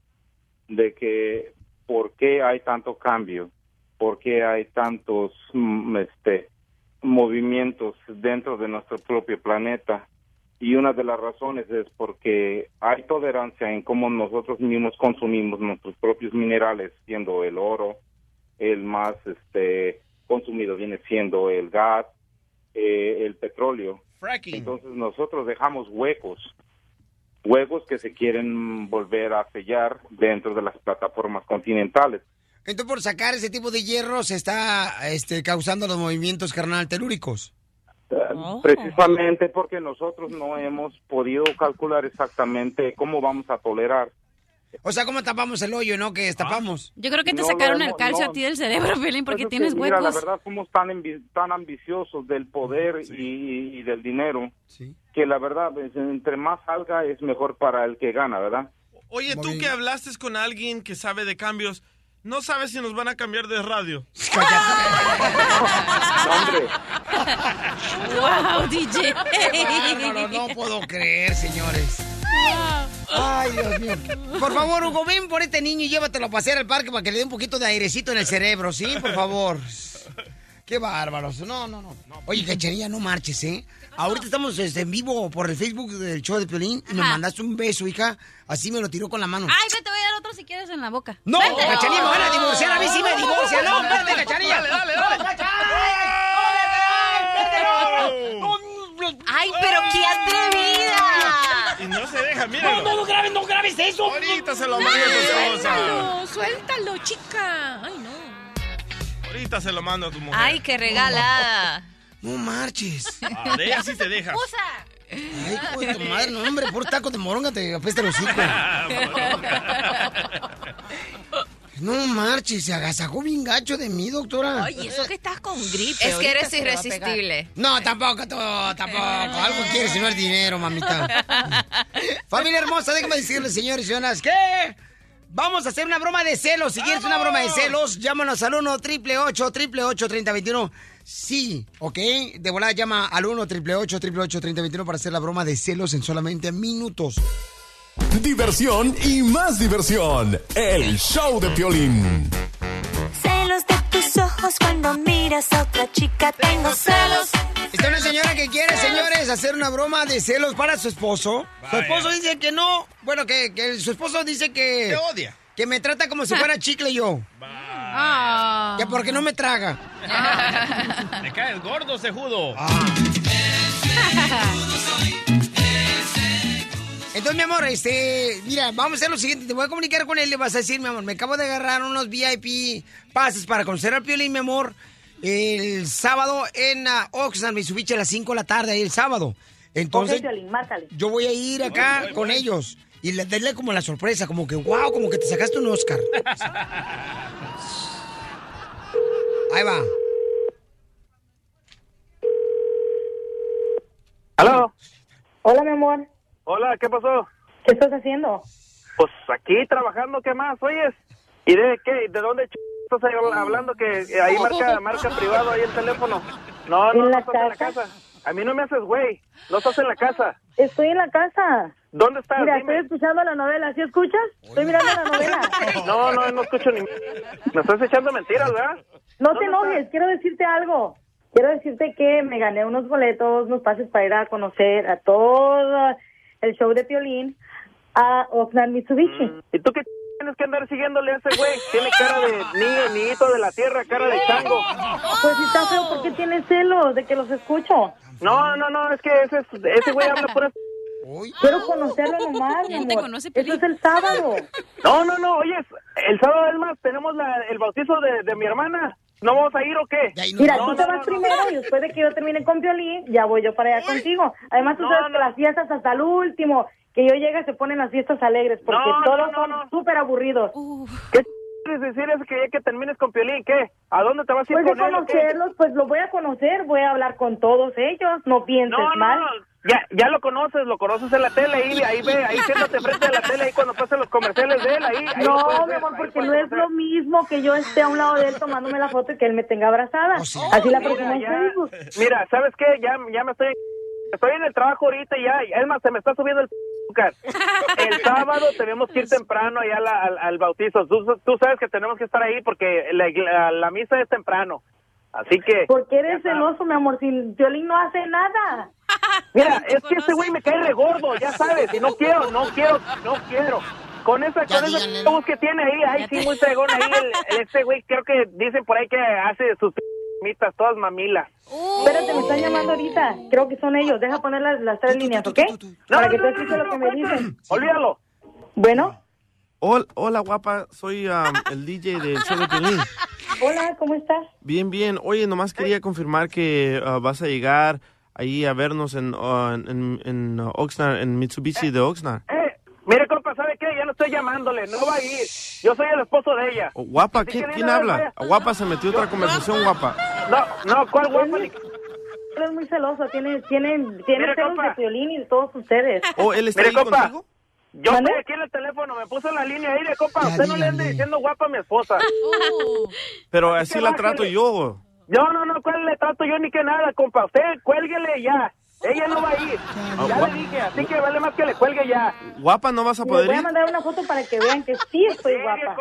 de que por qué hay tanto cambio, por qué hay tantos mm, este movimientos dentro de nuestro propio planeta. Y una de las razones es porque hay tolerancia en cómo nosotros mismos consumimos nuestros propios minerales, siendo el oro, el más este consumido viene siendo el gas, eh, el petróleo. Entonces nosotros dejamos huecos, huecos que se quieren volver a sellar dentro de las plataformas continentales. Entonces, por sacar ese tipo de hierro se está este, causando los movimientos carnal telúricos. Precisamente porque nosotros no hemos podido calcular exactamente cómo vamos a tolerar. O sea, ¿cómo tapamos el hoyo, no? Que destapamos. Yo creo que te No, sacaron no, el calcio no. a ti del cerebro, Pelín, porque Pues es que, tienes mira, huecos. la verdad somos tan, envi- tan ambiciosos del poder y, y del dinero que la verdad, pues, entre más salga es mejor para el que gana, ¿verdad? Oye, tú que hablaste con alguien que sabe de cambios, no sabes si nos van a cambiar de radio. hombre, wow, DJ. Bárbaro, no puedo creer, señores. Ay, Dios mío. Por favor, Hugo, ven por este niño y llévatelo a pasear al parque para que le dé un poquito de airecito en el cerebro, ¿sí? Por favor. Qué bárbaros. No, no, no. Oye, cacharilla, no marches, ¿eh? Ahorita estamos este, en vivo por el Facebook del show de Piolín y me Ajá. mandaste un beso, hija. Así me lo tiró con la mano. Ay, ve, te voy a dar otro si quieres en la boca. No, cacharilla, me van a divorciar. A mí sí me divorcian. No, espérate, cacharilla. Dale, dale, dale. No, cacharilla. Ay, pero qué atrevida. Y no se deja, míralo. No, no, no grabes, no grabes eso. Ahorita se lo mando a tu esposa. Suéltalo, suéltalo, chica. Ay, no. Ahorita se lo mando a tu mujer. Ay, qué regalada. No marches. Ah, de ella sí te dejas. Ay, tu madre, no, hombre, por taco de moronga te apesta el hocico. No marches, se agasajó bien gacho de mí, doctora. Ay, eso que estás con gripe. Es que eres irresistible. No, tampoco, tú, tampoco. Algo quieres si no es dinero, mamita. Familia hermosa, déjame decirles, señores y señoras, que vamos a hacer una broma de celos. Si quieres una broma de celos, llámanos al 1 888 888 3021 Sí, ¿ok? De volada llama al 1 888 888 3021 para hacer la broma de celos en solamente minutos. Diversión y más diversión. El show de Piolín. Celos de tus ojos cuando miras a otra chica. Tengo celos. Está una señora que quiere, señores, hacer una broma de celos para su esposo. Su esposo dice que no. Bueno, que, que su esposo dice que... Te odia. Que me trata como si fuera chicle yo. Ah. Que porque no me traga. Me cae el gordo cejudo. Entonces, mi amor, este, mira, vamos a hacer lo siguiente. Te voy a comunicar con él. Le vas a decir, mi amor, me acabo de agarrar unos VIP pases para conocer al Piolín, mi amor, el sábado en uh, Oxnard, Mitsubishi, a las 5 de la tarde, ahí el sábado. Entonces, Ok, Piolín, márcale. yo voy a ir acá Voy, voy, con voy. ellos y le darle como la sorpresa, como que, wow, como que te sacaste un Oscar. Ahí va. ¿Aló? Hola, mi amor. Hola, ¿qué pasó? ¿Qué estás haciendo? Pues aquí trabajando, ¿qué más? Oyes. ¿Y de qué? ¿De dónde ch... estás ahí hablando que eh, ahí marca marca privado ahí el teléfono? No, no, ¿En no estás en la casa? A mí no me haces güey. No estás en la casa. Estoy en la casa. ¿Dónde estás? Mira, Dime. estoy escuchando la novela. ¿Sí escuchas? Estoy mirando la novela. No, no, no escucho ni... Me estás echando mentiras, ¿verdad? No te ¿Dónde enojes, quiero decirte algo. Quiero decirte que me gané unos boletos, unos pases para ir a conocer a todo el show de Piolín a Oxnard Mitsubishi. ¿Y tú qué tienes que andar siguiéndole a ese güey? Tiene cara de niño, niñito de la tierra, cara de chango. Pues si está feo, ¿por qué tienes celos de que los escucho? No, no, no, es que ese, es- ese güey habla por... Quiero conocerlo nomás, mi amor. conoce, Eso es el sábado. No, no, no, oye, el sábado es más, tenemos la- el bautizo de, de mi hermana. ¿No vamos a ir o qué? Mira, No, tú no, te no, vas no. primero y después de que yo termine con Piolín, ya voy yo para allá contigo. Además, tú No, sabes que las fiestas hasta el último, que yo llegue se ponen las fiestas alegres, porque todos no, son no. súper aburridos. ¿Qué ch- quieres decir es que ya que termines con Piolín? ¿Qué? ¿A dónde te vas a ir Pues de él conocerlos, pues lo voy a conocer, voy a hablar con todos ellos, no pienses No, no, mal. no, ya, ya lo conoces, lo conoces en la tele, ahí, ahí ve, ahí siéntate frente a la tele, ahí cuando pasen los comerciales de él, ahí. No, mi amor, porque no es lo mismo que yo esté a un lado de él tomándome la foto y que él me tenga abrazada. Así la Mira, próxima en ya- Facebook. Mira, ¿sabes qué? Ya, ya me estoy... Estoy en el trabajo ahorita y ya, y es más, se me está subiendo el azúcar. El sábado tenemos que ir temprano allá al, al bautizo. Tú, tú sabes que tenemos que estar ahí porque la, la- la misa es temprano. Así que... ¿Por qué eres celoso, mi amor? Si Piolín no hace nada. Mira, es que este güey me cae re gordo, ya sabes, y no quiero, no quiero, no quiero. Con esa, con esa que tiene ahí, ahí sí muy fregón ahí, el, este güey creo que dicen por ahí que hace sus mitas todas mamilas. Espérate, me están llamando ahorita. Creo que son ellos. Deja poner las, las tres líneas, ¿ok? Para que tú escuches lo que me dicen. Olvídalo. Bueno, Hola, hola, guapa. Soy um, el DJ del show de Piolín. hola, ¿cómo estás? Bien, bien. Oye, nomás quería confirmar que uh, vas a llegar ahí a vernos en, uh, en, en uh, Oxnard, en Mitsubishi de Oxnard. Eh, mire, compa, ¿sabe qué? Ya no estoy llamándole, no va a ir. Yo soy el esposo de ella. Oh, guapa, ¿quién, que quién dile, habla? Guapa se metió otra conversación, guapa. No, no, ¿cuál guapa? Ni- Eres muy celoso. Tiene, tiene, tiene Mire, celos compa. de y de todos ustedes. Oh, él está Mire, ahí compa, contigo. yo ¿Mande? estoy aquí en el teléfono, me puso en la línea ahí de compa. Usted no le ande diciendo guapa a mi esposa. Pero así la bájale. trato yo. Yo no, no, ¿cuál le trato yo ni que nada, compa? Usted cuélguele ya. Ella no va a ir. Ya gua- le dije, así que vale más que le cuelgue ya. Guapa, ¿no vas a poder voy a ir? mandar una foto para que vean que sí estoy guapa.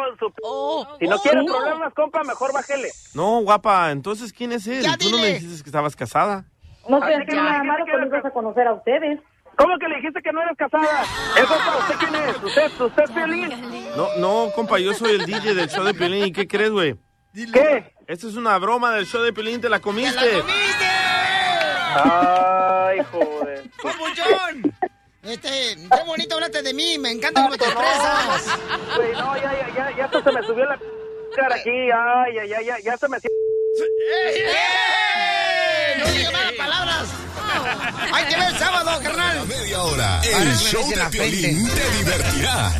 Si no quiere Sí. problemas, compa, mejor bájele. No, guapa, entonces ¿quién es él? Tú no me dijiste que estabas casada. No estoy Así que nada malo que irlos a conocer a ustedes. ¿Cómo que le dijiste que no eres casada? Eso para usted quién es? ¿Usted, usted es Piolín? No, no, compa, yo soy el DJ del show de Piolín. ¿Y qué crees, güey? ¿Qué? Esta es una broma del show de Piolín, te la comiste. Ay, joder. ¡Papuchón! Este, qué bonito hablaste de mí, me encanta cómo te expresas. Güey, no, ya, ya, ya, ya hasta se me subió la cara aquí. Ay, ya, ya, ya, ya se me... ¡No digas malas palabras! ¡Hay que ver el sábado, carnal! Media hora. Ahora El me show de. Piolín te divertirá.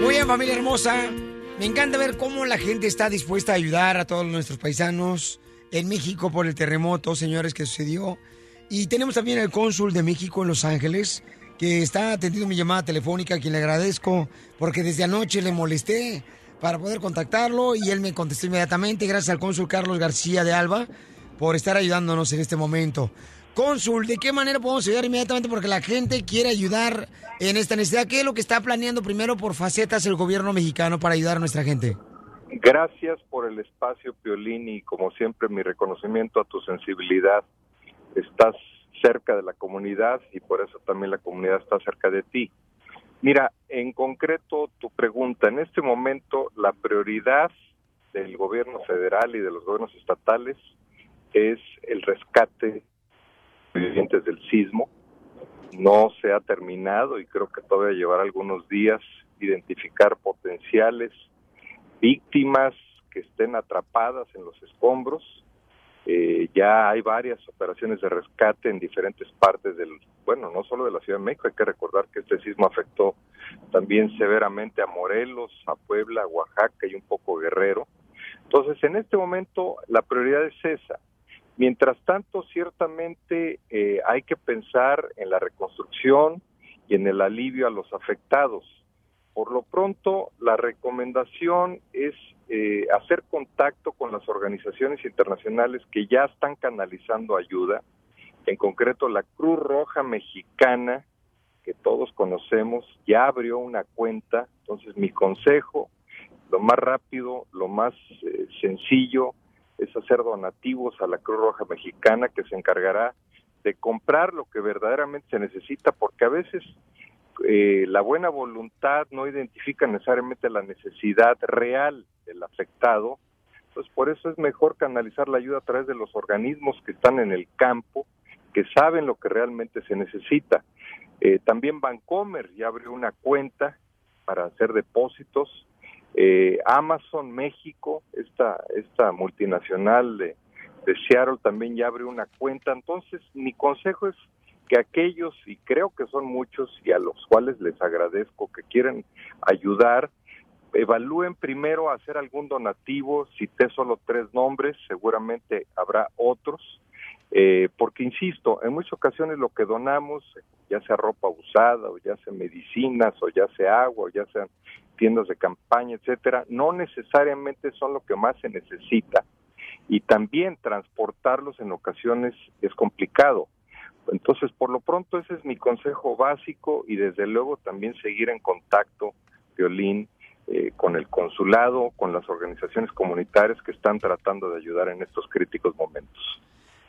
Muy bien, familia hermosa. Me encanta ver cómo la gente está dispuesta a ayudar a todos nuestros paisanos en México por el terremoto, señores, que sucedió. Y tenemos también al cónsul de México en Los Ángeles, que está atendiendo mi llamada telefónica, a quien le agradezco, porque desde anoche le molesté para poder contactarlo y él me contestó inmediatamente. Gracias al cónsul Carlos García de Alba por estar ayudándonos en este momento. Cónsul, ¿de qué manera podemos ayudar inmediatamente? Porque la gente quiere ayudar en esta necesidad. ¿Qué es lo que está planeando primero por facetas el gobierno mexicano para ayudar a nuestra gente? Gracias por el espacio, Piolín, y como siempre mi reconocimiento a tu sensibilidad. Estás cerca de la comunidad y por eso también la comunidad está cerca de ti. Mira, en concreto tu pregunta, en este momento la prioridad del gobierno federal y de los gobiernos estatales es el rescate de vivientes del sismo. No se ha terminado y creo que todavía llevará algunos días identificar potenciales víctimas que estén atrapadas en los escombros. Eh, ya hay varias operaciones de rescate en diferentes partes del, bueno, no solo de la Ciudad de México, hay que recordar que este sismo afectó también severamente a Morelos, a Puebla, a Oaxaca y un poco Guerrero. Entonces, en este momento la prioridad es esa. Mientras tanto, ciertamente eh, hay que pensar en la reconstrucción y en el alivio a los afectados. Por lo pronto, la recomendación es eh, hacer contacto con las organizaciones internacionales que ya están canalizando ayuda, en concreto la Cruz Roja Mexicana, que todos conocemos, ya abrió una cuenta, entonces mi consejo, lo más rápido, lo más eh, sencillo, es hacer donativos a la Cruz Roja Mexicana, que se encargará de comprar lo que verdaderamente se necesita, porque a veces eh, la buena voluntad no identifica necesariamente la necesidad real del afectado. Entonces, por eso es mejor canalizar la ayuda a través de los organismos que están en el campo, que saben lo que realmente se necesita. Eh, también Bancomer ya abrió una cuenta para hacer depósitos. Eh, Amazon México, esta, esta multinacional de, de Seattle, también ya abrió una cuenta. Entonces, mi consejo es que aquellos, y creo que son muchos, y a los cuales les agradezco que quieren ayudar, evalúen primero hacer algún donativo, cité solo tres nombres, seguramente habrá otros, eh, porque insisto, en muchas ocasiones lo que donamos, ya sea ropa usada, o ya sea medicinas, o ya sea agua, o ya sean tiendas de campaña, etcétera, no necesariamente son lo que más se necesita. Y también transportarlos en ocasiones es complicado. Entonces, por lo pronto, ese es mi consejo básico y desde luego también seguir en contacto, Violín, eh, con el consulado, con las organizaciones comunitarias que están tratando de ayudar en estos críticos momentos.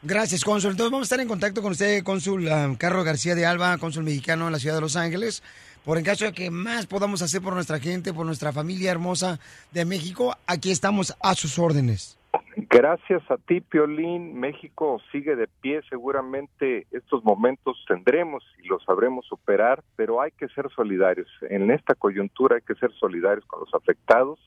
Gracias, cónsul. Entonces vamos a estar en contacto con usted, cónsul um, Carlos García de Alba, cónsul mexicano en la ciudad de Los Ángeles, por en caso de que más podamos hacer por nuestra gente, por nuestra familia hermosa de México, aquí estamos a sus órdenes. Gracias a ti, Piolín. México sigue de pie. Seguramente estos momentos tendremos y los sabremos superar, pero hay que ser solidarios. En esta coyuntura hay que ser solidarios con los afectados,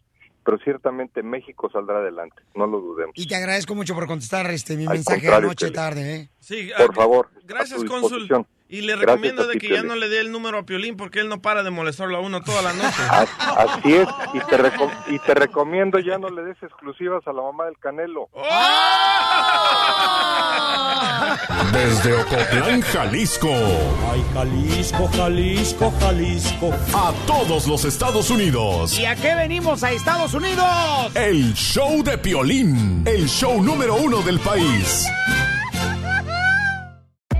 pero ciertamente México saldrá adelante, no lo dudemos. Y te agradezco mucho por contestar este mi Al mensaje anoche tarde. ¿eh? Sí, Por ah, favor, Gracias, a tu cónsul. Y le Gracias recomiendo de que ya no le dé el número a Piolín porque él no para de molestarlo a uno toda la noche. Así es, y te, reco- y te recomiendo ya no le des exclusivas a la mamá del Canelo. Desde Ocotlán, Jalisco. Ay, Jalisco, Jalisco, Jalisco. A todos los Estados Unidos. ¿Y a qué venimos a Estados Unidos? El show de Piolín. El show número uno del país.